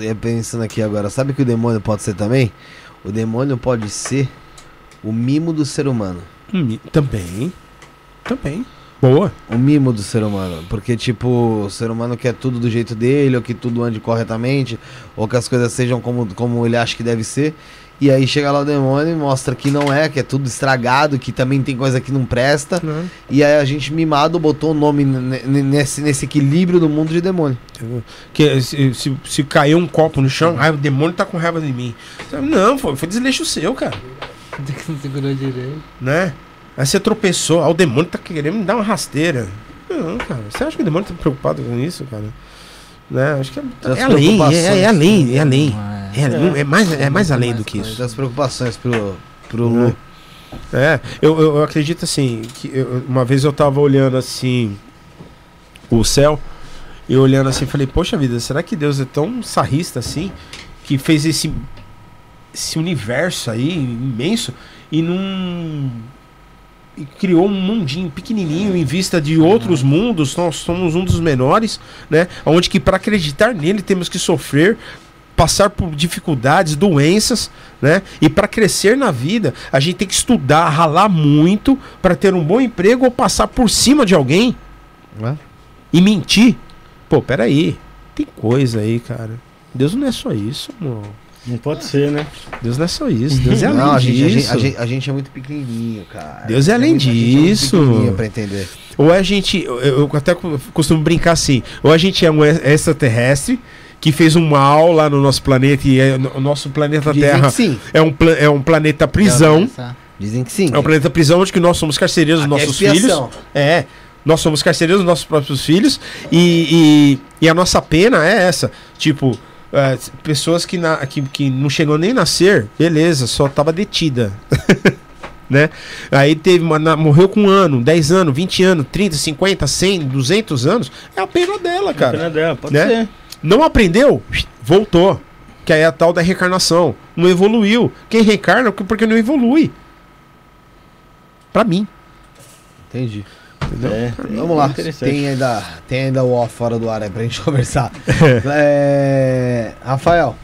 Eu pensando aqui agora, sabe o que o demônio pode ser também? O demônio pode ser o mimo do ser humano. Hum, também. Também. Boa. O mimo do ser humano. Porque, tipo, o ser humano quer tudo do jeito dele, ou que tudo ande corretamente, ou que as coisas sejam como, como ele acha que deve ser. E aí chega lá o demônio e mostra que não é, que é tudo estragado, que também tem coisa que não presta. Né? E aí a gente mimado botou o nome ne- ne- nesse, nesse equilíbrio do mundo de demônio. Que se, se, se caiu um copo no chão, ah, o demônio tá com raiva de mim. Não, foi, foi desleixo seu, cara. <laughs> Não segurou direito. né? Aí você tropeçou, ah, o demônio tá querendo me dar uma rasteira. Não, cara. Você acha que o demônio tá preocupado com isso, cara? Né? Acho que é, é além, é, é além, é além. É, não- é mais, é mais além do que isso. Das preocupações pro, pro? Lu. É, eu, eu, eu acredito assim, que eu- uma vez eu tava olhando assim o céu, e olhando assim, falei, poxa vida, será que Deus é tão sarrista assim, que fez esse, esse universo aí imenso e não e criou um mundinho pequenininho em vista de outros mundos, nós somos um dos menores, né? Onde que para acreditar nele temos que sofrer, passar por dificuldades, doenças, né? E para crescer na vida, a gente tem que estudar, ralar muito para ter um bom emprego ou passar por cima de alguém Né? e mentir. Pô, peraí. Tem coisa aí, cara. Deus não é só isso, mano. Não pode ser, né? Deus não é só isso. Deus é <laughs> além Não, a gente, a, disso. a, gente, a gente é muito pequenininho, cara. Deus é além a é muito disso. pequenininho Pra entender. Ou a gente, eu, eu até co- costumo brincar assim, ou a gente é um extraterrestre que fez um mal lá no nosso planeta e é- o nosso planeta Dizem Terra é um, é um planeta prisão, Dizem que sim. é um planeta prisão onde que nós somos carcereiros dos é nossos expiação. filhos. É, nós somos carcereiros dos nossos próprios filhos e, e, e a nossa pena é essa, tipo, é, pessoas que, na, que, que não chegou nem a nascer, beleza, só tava detida. <laughs> né? Aí teve uma, na- morreu com um ano, 10 anos, 20 anos, 30, 50, 100, 200 anos, é a pena dela, A cara. pena dela, pode Né? ser. Não aprendeu, voltou. Que aí é a tal da reencarnação. Não evoluiu. Quem reencarna é porque não evolui. Pra mim. Entendi. Entendeu? É, Vamos lá. Interessante. Tem ainda, tem ainda o off fora do ar aí pra gente <laughs> conversar. É, Rafael,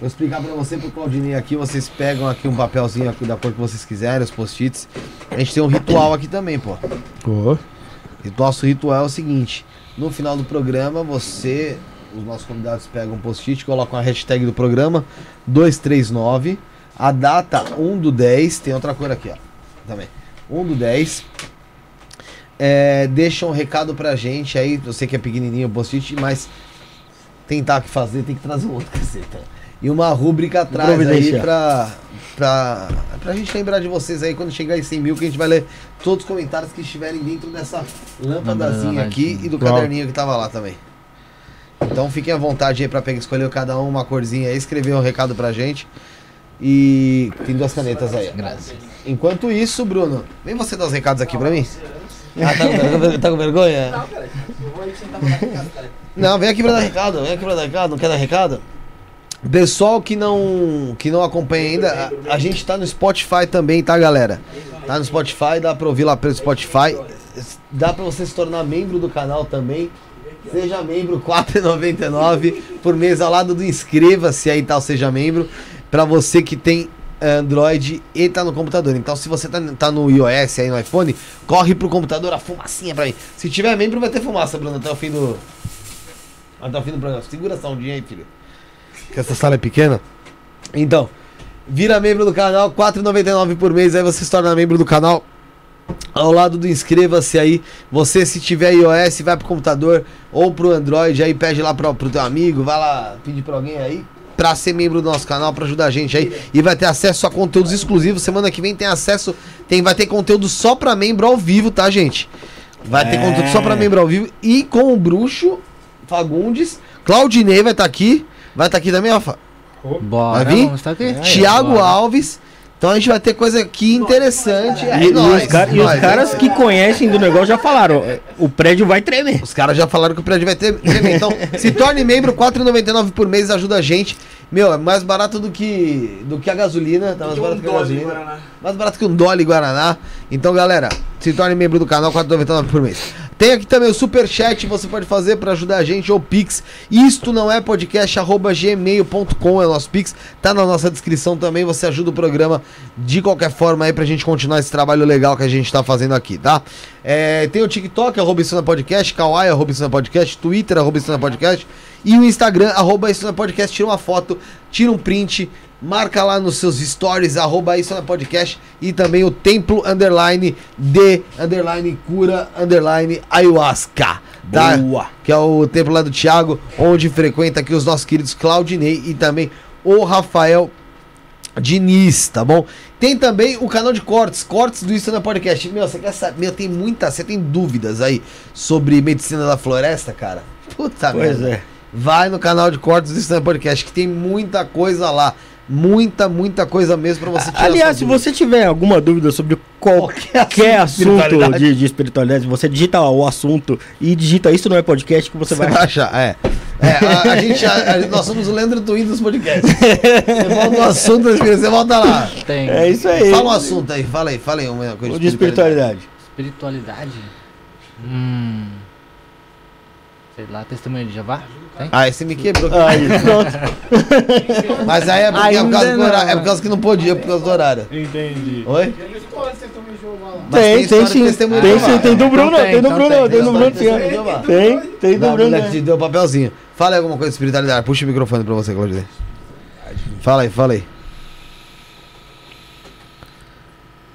vou explicar pra você pro Claudinei aqui. Vocês pegam aqui um papelzinho aqui da cor que vocês quiserem, os post-its. A gente tem um ritual aqui também, pô. Ô, E nosso ritual é o seguinte: no final do programa, você, os nossos convidados pegam um post-it, colocam a hashtag do programa 239, a data 1 do 10, tem outra cor aqui, ó. Também. 1 do 10. É, deixa um recado pra gente aí, eu sei que é pequenininho o post-it, mas tentar que fazer, tem que trazer um outro <laughs> caceta. E uma rúbrica atrás aí pra, pra, pra gente lembrar de vocês aí quando chegar em 100 mil, que a gente vai ler todos os comentários que estiverem dentro dessa lâmpadazinha aqui e do caderninho que tava lá também. Então fiquem à vontade aí pra pegar, escolher cada um uma corzinha aí, escrever um recado pra gente. E tem duas canetas aí. ó. Graças. Enquanto isso, Bruno, vem você dar os recados aqui pra mim. Ah, tá, com vergonha- tá com vergonha? Não, vem aqui pra dar recado, vem aqui pra dar recado, não quer dar recado? Pessoal que não, que não acompanha ainda, a, a gente tá no Spotify também, tá, galera? Tá no Spotify, dá pra ouvir lá pelo Spotify. Dá pra você se tornar membro do canal também. Seja membro, R$ 4,99 por mês ao lado do inscreva-se aí, tal, seja membro. Pra você que tem Android e tá no computador. Então, se você tá, tá no iOS aí no iPhone, corre pro computador a fumacinha pra mim. Se tiver membro, vai ter fumaça, Bruno, até o fim do. Até o fim do programa. Segura essa ondinha aí, filho. Que essa sala é pequena. Então, vira membro do canal, R$ 4,99 por mês, aí você se torna membro do canal. Ao lado do inscreva-se aí, você se tiver iOS, vai pro computador ou pro Android, aí pede lá pro, pro teu amigo, vai lá pedir pra alguém aí pra ser membro do nosso canal, pra ajudar a gente aí e vai ter acesso a conteúdos exclusivos. Semana que vem tem acesso, tem vai ter conteúdo só pra membro ao vivo, tá, gente? Vai ter É. conteúdo só pra membro ao vivo e com o bruxo Fagundes, Claudinei vai estar aqui, vai estar aqui também, ó. Fa- Bora, Vai vir? estar aqui. Thiago Bora. Alves. Então a gente vai ter coisa aqui interessante. É, E, e nóis, os, cara- e os caras hein? que conhecem do negócio já falaram, é, o prédio vai tremer. Os caras já falaram que o prédio vai tremer. Então, <laughs> se torne membro, R$ 4,99 por mês ajuda a gente. Meu, é mais barato do que, do que a gasolina. Tá mais barato que a gasolina. Mais barato que um Dolly Guaraná. Então, galera, se torne membro do canal, R$ 4,99 por mês. Tem aqui também o superchat, você pode fazer pra ajudar a gente, ou Pix. Isto não é podcast, arroba gmail.com é o nosso Pix. Tá na nossa descrição também, você ajuda o programa de qualquer forma aí pra gente continuar esse trabalho legal que a gente tá fazendo aqui, tá? É, tem o TikTok, arroba Isso é Podcast, Kawaii, arroba Isso é Podcast, Twitter, arroba Isso é Podcast, e o Instagram, arroba Isso é Podcast, tira uma foto, tira um print, marca lá nos seus stories, arroba Isso é Podcast, e também o Templo Underline de Underline Cura Underline Ayahuasca, tá? Boa. Que é o templo lá do Thiago, onde frequenta aqui os nossos queridos Claudinei e também o Rafael Diniz, tá bom? Tem também o canal de cortes, cortes do Isso na Podcast. Meu, você quer saber? Meu, tem muita, você tem dúvidas aí sobre medicina da floresta, cara? Puta Pois merda. é. Vai no canal de cortes do Isso na Podcast, que tem muita coisa lá. Muita, muita coisa mesmo pra você tirar Aliás, se dúvida. você tiver alguma dúvida sobre qualquer, Qualquer assunto de assunto espiritualidade. de, de espiritualidade, você digita o assunto e digita isso não é podcast que você Você vai vai achar, é. É, a, a gente, a- a- nós somos o Leandro Twin dos podcasts. <laughs> Você volta no assunto, você volta lá. Tem. É isso aí. Fala um assunto aí, fala aí, fala aí uma coisa O de espiritualidade. Espiritualidade? Hum. Sei lá, testemunho de Jeová? Tem? Ah, esse me quebrou. Aí, <laughs> pronto. Mas aí é, porque é, por causa do não. horário, é por causa que não podia, por causa do horário. Entendi. Oi? Tem, tem de sim. Tem sim, tem do Bruno, Então tem do tem, Bruno, então tem do tem. Bruno Tem. Tem, tem do Da Bruno. te deu papelzinho. Fala aí alguma coisa de espiritualidade. Puxa o microfone pra você, Claudio. Fala aí, fala aí.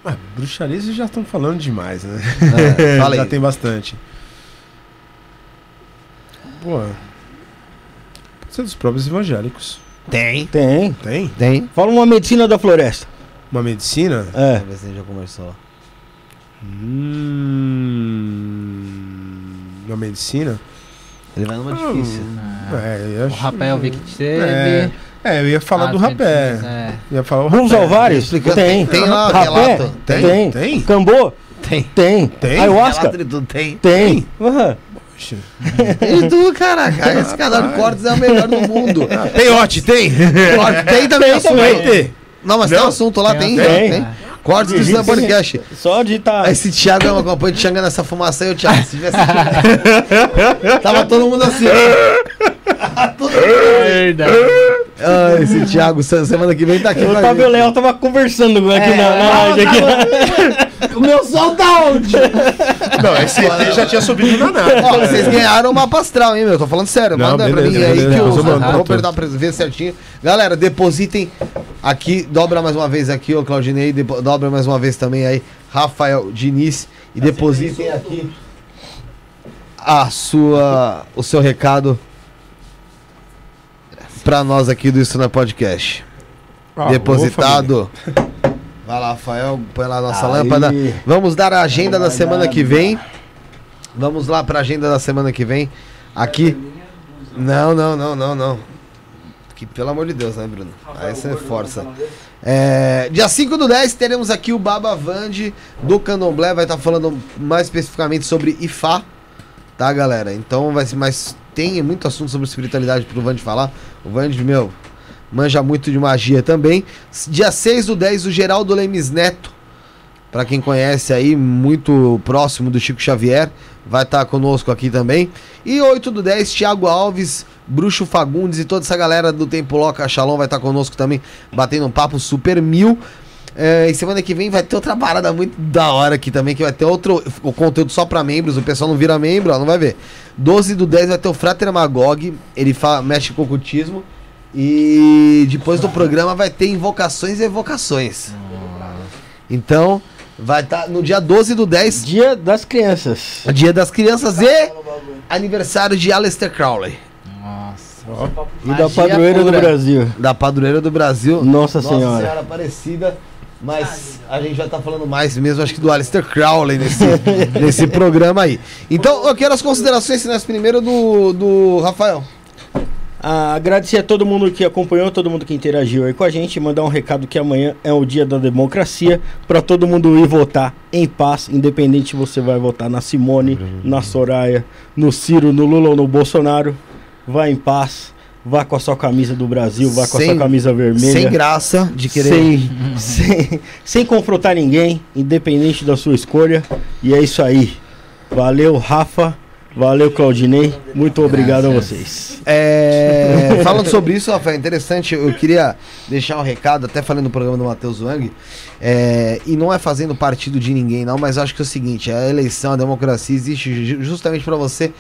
Ah, bruxaria vocês já estão falando demais, né? É, fala <laughs> já tem bastante. Pô. Ser dos próprios evangélicos. Tem. Tem. Tem? Tem. Fala uma medicina da floresta. Uma medicina? É. Vamos ver se a gente já conversou. Hum, uma medicina? Ele vai numa difícil. É, eu O acho... rapé eu vi que teve. É, é, eu ia falar Ah, do tem- rapé. É. Ia falar o rapé. alvares? Explicando. Tem. Tem lá Rapé? Tem? Tem. Tem? Cambô? Tem. Tem. Tem? Ayahuasca? Tem. Tem. Aham. E tu, caraca, esse canal de cortes é o melhor do mundo. Tem Ote, tem? Corte, tem também Tem assunto. ter. Não, mas tem um assunto lá, tem. Tem. tem. Cortes do Slam Podcast. Só de tá. Esse Thiago é uma companhia de Xanga nessa fumaça aí, o Thiago. Se tivesse. <laughs> Tava todo mundo assim. <laughs> todo mundo. Verdade. Ah, esse Thiago, se- semana que vem tá aqui. O pra gente. Léo tava conversando aqui É, na, na live. Aqui. O meu sol tá onde? Não, esse ET já tinha subido na nave. Ó, vocês ganharam uma pastral, hein, meu? Tô falando sério. Não, Manda pra beleza, mim aí beleza, que eu eu mando, vou apertar pra ver certinho. Galera, depositem aqui, dobra mais uma vez aqui, ô Claudinei, dobra mais uma vez também aí, Rafael Diniz, e depositem aqui a sua, o seu recado pra nós aqui do Isso na Podcast. Ah, Depositado. Vai lá, Rafael, põe lá a nossa Aí. lâmpada. Vamos dar a agenda da semana que vem. Vamos lá pra agenda da semana que vem. Aqui. Não, não, não, não, não. Que, pelo amor de Deus, né, Bruno? Aí você força. É, dia 5 do 10 teremos aqui o Baba Vande do Candomblé. Vai estar falando mais especificamente sobre Ifá. Tá, galera? Então vai ser. Mas tem muito assunto sobre espiritualidade pro Vande falar. O Vande, meu, manja muito de magia também. Dia 6 do 10, o Geraldo Lemes Neto. Pra quem conhece aí, muito próximo do Chico Xavier, vai estar conosco aqui também. E 8 do 10, Thiago Alves, Bruxo Fagundes e toda essa galera do Tempo Loca Shalom vai estar conosco também, batendo um papo super mil. É, e semana que vem vai ter outra parada muito da hora aqui também, que vai ter outro o conteúdo só pra membros, o pessoal não vira membro, ó, não vai ver. 12 do 10 vai ter o Frater Magog, ele fala, mexe com ocultismo. E depois do programa vai ter invocações e evocações. Então, vai estar no dia 12 do 10, Dia das crianças. dia das crianças e aniversário de Aleister Crowley, Nossa. E da padroeira do. Brasil. da padroeira do Brasil. Nossa Nossa Senhora. Senhora Aparecida. Mas a gente vai estar falando mais mesmo, acho que do Aleister Crowley nesse, <laughs> nesse programa aí. Então, eu quero as considerações finais primeiro do, do Rafael. Ah, agradecer a todo mundo que acompanhou, todo mundo que interagiu aí com a gente, mandar um recado que amanhã é o dia da democracia, para todo mundo ir votar em paz, independente se você vai votar na Simone, na Soraya, no Ciro, no Lula ou no Bolsonaro, vá em paz, vá com a sua camisa do Brasil, vá com a Sem- sua camisa vermelha. Sem graça de querer. Sem, sem, sem confrontar ninguém, independente da sua escolha. E é isso aí. Valeu, Rafa. Valeu, Claudinei. Muito obrigado a vocês. É, falando sobre isso, Rafael, interessante, eu queria deixar um recado, até falando no programa do Matheus Wang, é, e não é fazendo partido de ninguém, não, mas acho que é o seguinte: a eleição, a democracia existe ju- justamente para você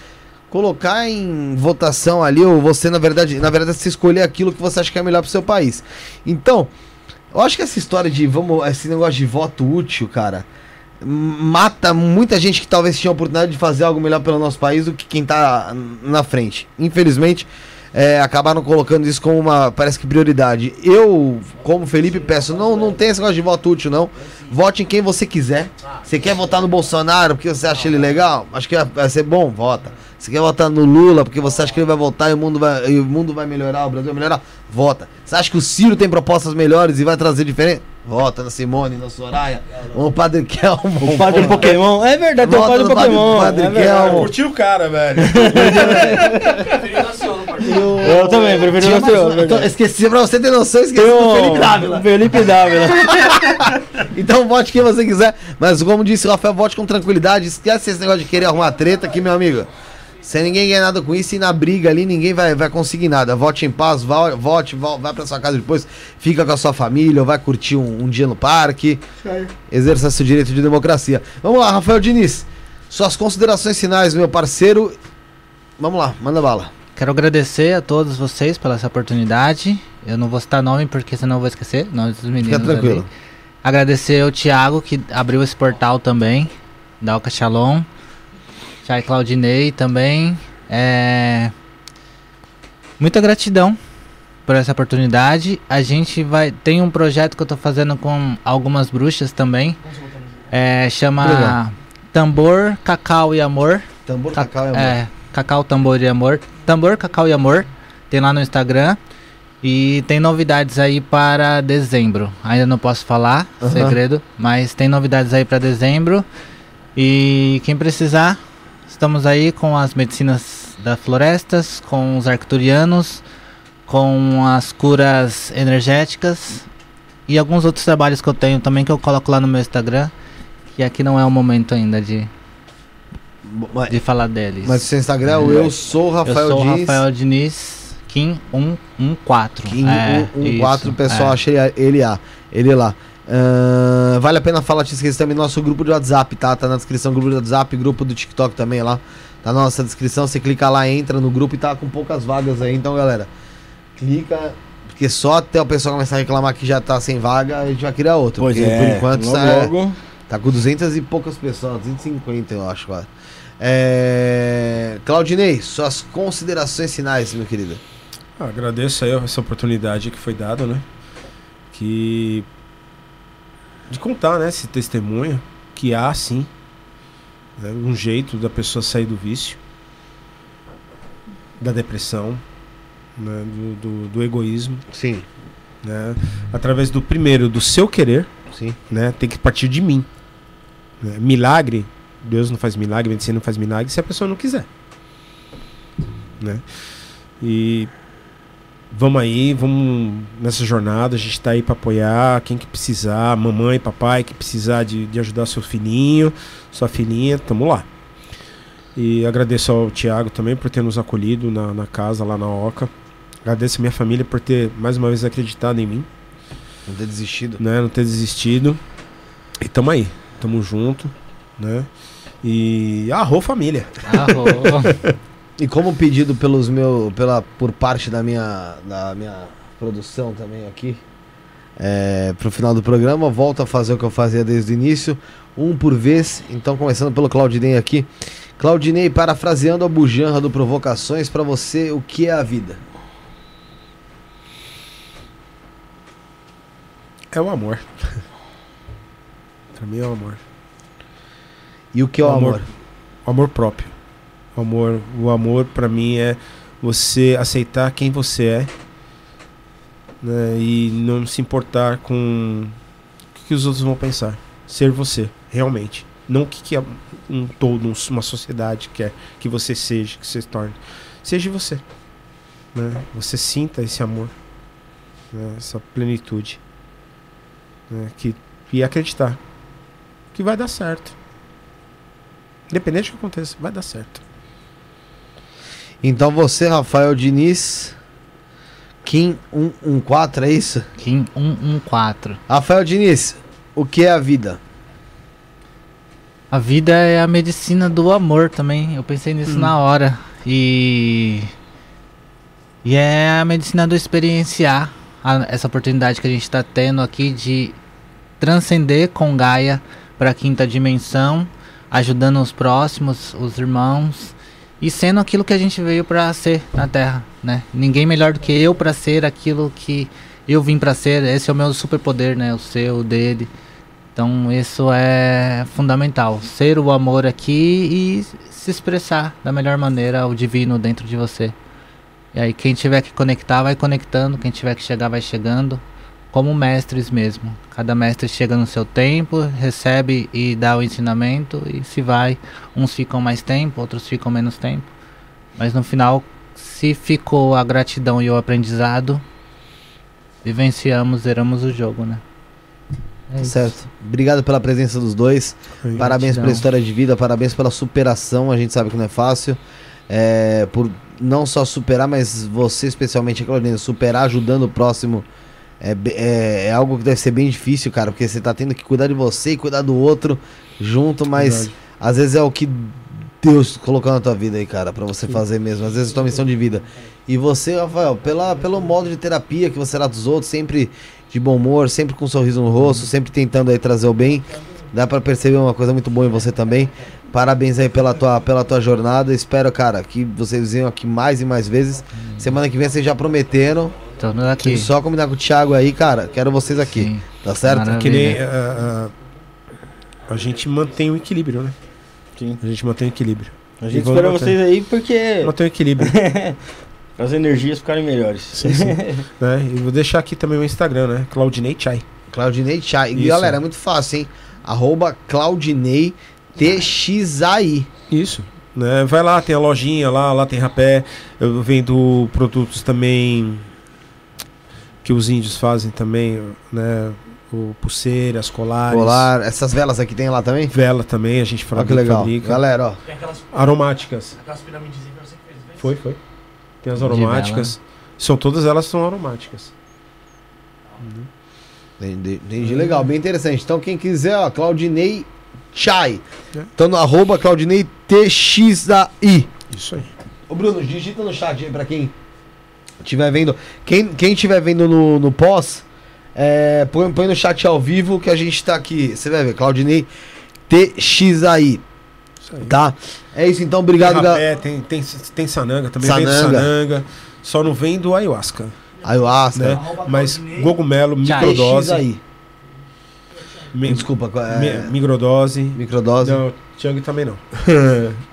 colocar em votação ali, ou você, na verdade, na verdade, se escolher aquilo que você acha que é melhor pro seu país. Então, eu acho que essa história de vamos, esse negócio de voto útil, cara, mata muita gente que talvez tinha a oportunidade de fazer algo melhor pelo nosso país do que quem tá na frente. Infelizmente, é, acabaram colocando isso como uma, parece que prioridade. Eu, como Felipe, peço, não, não tem esse negócio de voto útil, não. Vote em quem você quiser. Você quer votar no Bolsonaro porque você acha ele legal? Acho que vai- vai ser bom, vota. Você quer votar no Lula porque você acha que ele vai voltar e o mundo vai, e o mundo vai melhorar, o Brasil vai melhorar? Vota. Você acha que o Ciro tem propostas melhores e vai trazer diferente? Vota na Simone, na Soraya. O Padre Kelmo. O padre Pokémon. É verdade, tem o padre no padre- Pokémon. padre é. Kelmo. Curtiu o cara, velho. Eu também, prefiro Tinha o mais seu. eu tô- esqueci, pra você ter noção, esqueci Tem do Felipe Dávila. Felipe Dávila. <laughs> Então vote quem você quiser. Mas como disse o Rafael, vote com tranquilidade. Esquece esse negócio de querer arrumar treta aqui, meu amigo. Sem ninguém ganhar nada com isso e na briga ali ninguém vai, vai conseguir nada. Vote em paz, vote, vo- vai pra sua casa depois, fica com a sua família, ou vai curtir um, um dia no parque. Exerça seu direito de democracia. Vamos lá, Rafael Diniz. Suas considerações finais, meu parceiro. Vamos lá, manda bala. Quero agradecer a todos vocês pela essa oportunidade. Eu não vou citar nome porque senão eu vou esquecer. Nós dos meninos. Fica tranquilo. ali. Agradecer ao Thiago que abriu esse portal também, da Alca Shalom. Chay Claudinei também. É... Muita gratidão por essa oportunidade. A gente vai. Tem um projeto que eu tô fazendo com algumas bruxas também. É, chama Legal. Tambor, Cacau e Amor. Tambor Ca- Cacau é, é, Cacau, Tambor e Amor. Tambor, Cacau e Amor. Tem lá no Instagram. E tem novidades aí para dezembro. Ainda não posso falar, Aham. segredo. Mas tem novidades aí para dezembro. E quem precisar, estamos aí com as medicinas das florestas, com os arcturianos, com as curas energéticas. E alguns outros trabalhos que eu tenho também que eu coloco lá no meu Instagram. Que aqui não é o momento ainda de, de falar deles. mas seu Instagram é o Eu Sou Rafael eu sou Diniz. Rafael Diniz, Kim 114. Kim É, 114, isso, o pessoal é. acha ele, ele, lá- ele lá. Ahn, vale a pena falar, te esqueci também, nosso grupo de WhatsApp, tá? Tá na descrição, grupo de WhatsApp, grupo do TikTok também lá. Tá na nossa descrição, você clica lá, entra no grupo e tá com poucas vagas aí. Então, galera, clica, porque só até o pessoal começar a reclamar que já tá sem vaga, a gente vai criar outro. Pois porque é. por enquanto logo, tá, logo. tá com 200 e poucas pessoas, 250 eu acho quase. É... Claudinei, suas considerações finais, meu querido. Ah, agradeço aí essa oportunidade que foi dada, né? Que. De contar, né? Esse testemunho. Que há sim. né, um jeito da pessoa sair do vício. Da depressão. Né, do, do, do egoísmo. Sim, Né, através do primeiro, do seu querer. sim. Né, tem que partir de mim. né. Milagre. Deus não faz milagre, medicina não faz milagre se a pessoa não quiser. Né? E vamos aí, vamos nessa jornada, a gente tá aí para apoiar quem que precisar, mamãe, papai que precisar de, de ajudar seu filhinho, sua filhinha, tamo lá. E agradeço ao Tiago também por ter nos acolhido na, na casa lá na Oca. Agradeço a minha família por ter mais uma vez acreditado em mim, Não ter desistido. né? Não ter desistido. E tamo aí, tamo junto, né? E arro família. Arro. <laughs> E como pedido pelos meu, pela, por parte da minha, da minha produção também aqui, é, pro final do programa, volto a fazer o que eu fazia desde o início, um por vez. Então, começando pelo Claudinei aqui. Claudinei, parafraseando a bujanra do Provocações, pra você, o que é a vida? É o amor. <laughs> pra mim é o amor. E o que é o O amor? amor. O amor próprio. O amor, o amor para mim é você aceitar quem você é né, e não se importar com o que, os outros vão pensar. Ser você, realmente. Não o que, que um todo, um- uma sociedade quer que você seja, que você se torne. Seja você. Né? Você sinta esse amor, né, essa plenitude. Né, que, e acreditar que vai dar certo. Independente do que aconteça, vai dar certo. Então você, Rafael Diniz, Kim 114, é isso? Kim 114. Rafael Diniz, o que é a vida? A vida é a medicina do amor também. Eu pensei nisso na hora. E. E é a medicina do experienciar a- essa oportunidade que a gente está tendo aqui de transcender com Gaia para a quinta dimensão, ajudando os próximos, os irmãos e sendo aquilo que a gente veio para ser na Terra, né? Ninguém melhor do que eu para ser aquilo que eu vim para ser. Esse é o meu superpoder, né? O seu, o dele. Então isso é fundamental. Ser o amor aqui e se expressar da melhor maneira o divino dentro de você. E aí quem tiver que conectar vai conectando, quem tiver que chegar vai chegando. Como mestres mesmo. Cada mestre chega no seu tempo, recebe e dá o ensinamento e se vai. Uns ficam mais tempo, outros ficam menos tempo. Mas no final, se ficou a gratidão e o aprendizado, vivenciamos, zeramos o jogo, né? É isso. Certo. Obrigado pela presença dos dois. Parabéns pela Gratidão. história de vida, parabéns pela superação. A gente sabe que não é fácil. É, por não só superar, mas você especialmente, Claudinho, superar ajudando o próximo é, é, é algo que deve ser bem difícil, cara, porque você tá tendo que cuidar de você e cuidar do outro junto, mas Verdade. às vezes é o que Deus colocou na tua vida aí, cara, pra você fazer mesmo. Às vezes é a tua missão de vida. E você, Rafael, pela, pelo modo de terapia que você dá dos outros, sempre de bom humor, sempre com um sorriso no rosto, sempre tentando aí trazer o bem. Dá pra perceber uma coisa muito boa em você também. Parabéns aí pela tua, pela tua jornada. Espero, cara, que vocês venham aqui mais e mais vezes. Semana que vem vocês já prometeram. Estamos aqui. Só combinar com o Thiago aí, cara. Quero vocês aqui. Sim. Tá certo? Maravilha. Que nem ah, a gente mantém o equilíbrio, né? Sim. A gente mantém o equilíbrio. A gente espera manter. vocês aí porque Mantém o equilíbrio, <laughs> as energias ficarem melhores. sim, sim. <laughs> né? E vou deixar aqui também o Instagram, né? Claudinei Chai. Claudinei Chai. E Isso. galera, é muito fácil, hein? Arroba Claudinei TXAI. Isso. Né? Vai lá, tem a lojinha lá, lá tem rapé. Eu vendo produtos também que os índios fazem também, né? O pulseiras, colares, Colar. Essas velas aqui tem lá também? vela também, a gente Olha que legal. fabrica. Galera, ó. Tem aquelas, Aromáticas. aquelas piramidezinhas que você que fez, fez? Foi, foi. Tem as aromáticas. São todas elas são aromáticas. Entendi, entendi. legal, bem interessante. Então, quem quiser, ó, Claudinei Chai. É. Então, no arroba Claudinei TXAI. Isso aí. Ô, Bruno, digita no chat aí pra quem estiver vendo. Quem, quem estiver vendo no, no pós, é, põe, põe no chat ao vivo que a gente tá aqui. Você vai ver, Claudinei TXAI. Isso aí. Tá? É isso, então, obrigado, galera. tem, tem, tem sananga, também Sananga. vende sananga. Só não vem do ayahuasca, Ayahuasca. né? Mas cogumelo, microdose. TXAI. mi- Desculpa, é, mi- microdose. microdose. Não, Tiang também não. <laughs>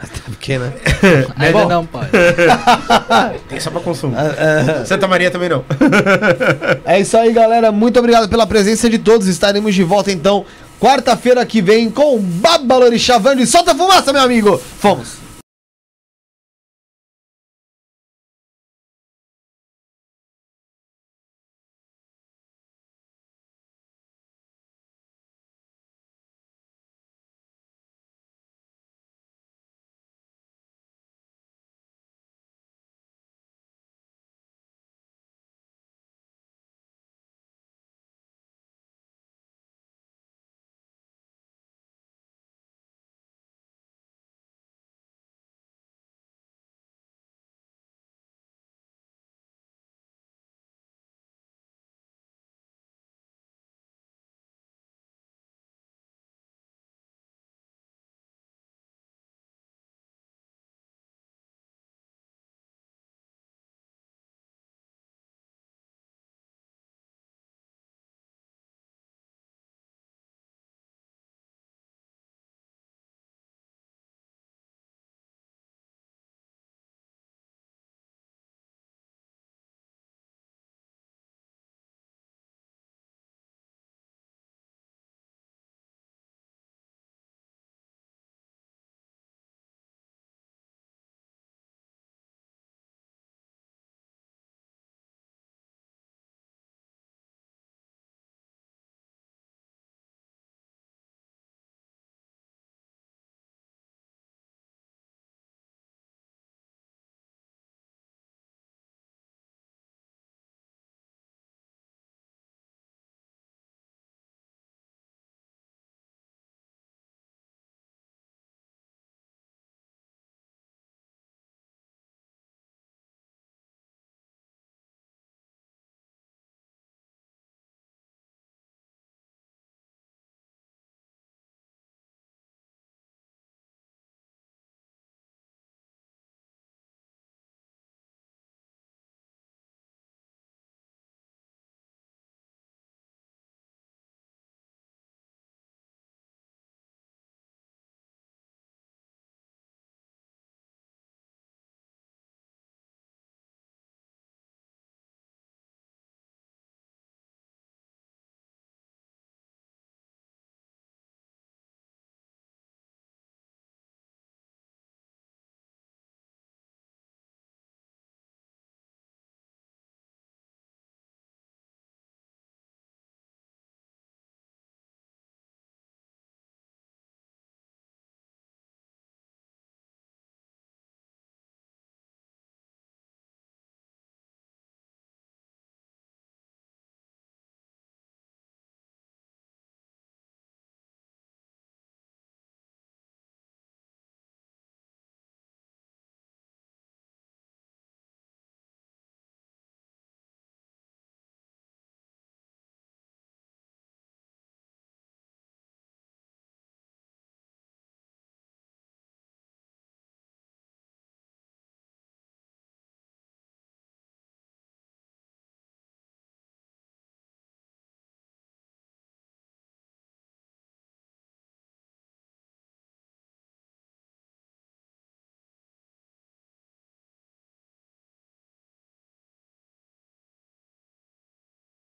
Até porque, né? <laughs> Ainda não pode. <laughs> Tem só pra consumo. É, Santa Maria também não. <laughs> É isso aí, galera. Muito obrigado pela presença de todos. Estaremos de volta então quarta-feira que vem com Babalorixá Vande. Solta a fumaça, meu amigo. Fomos.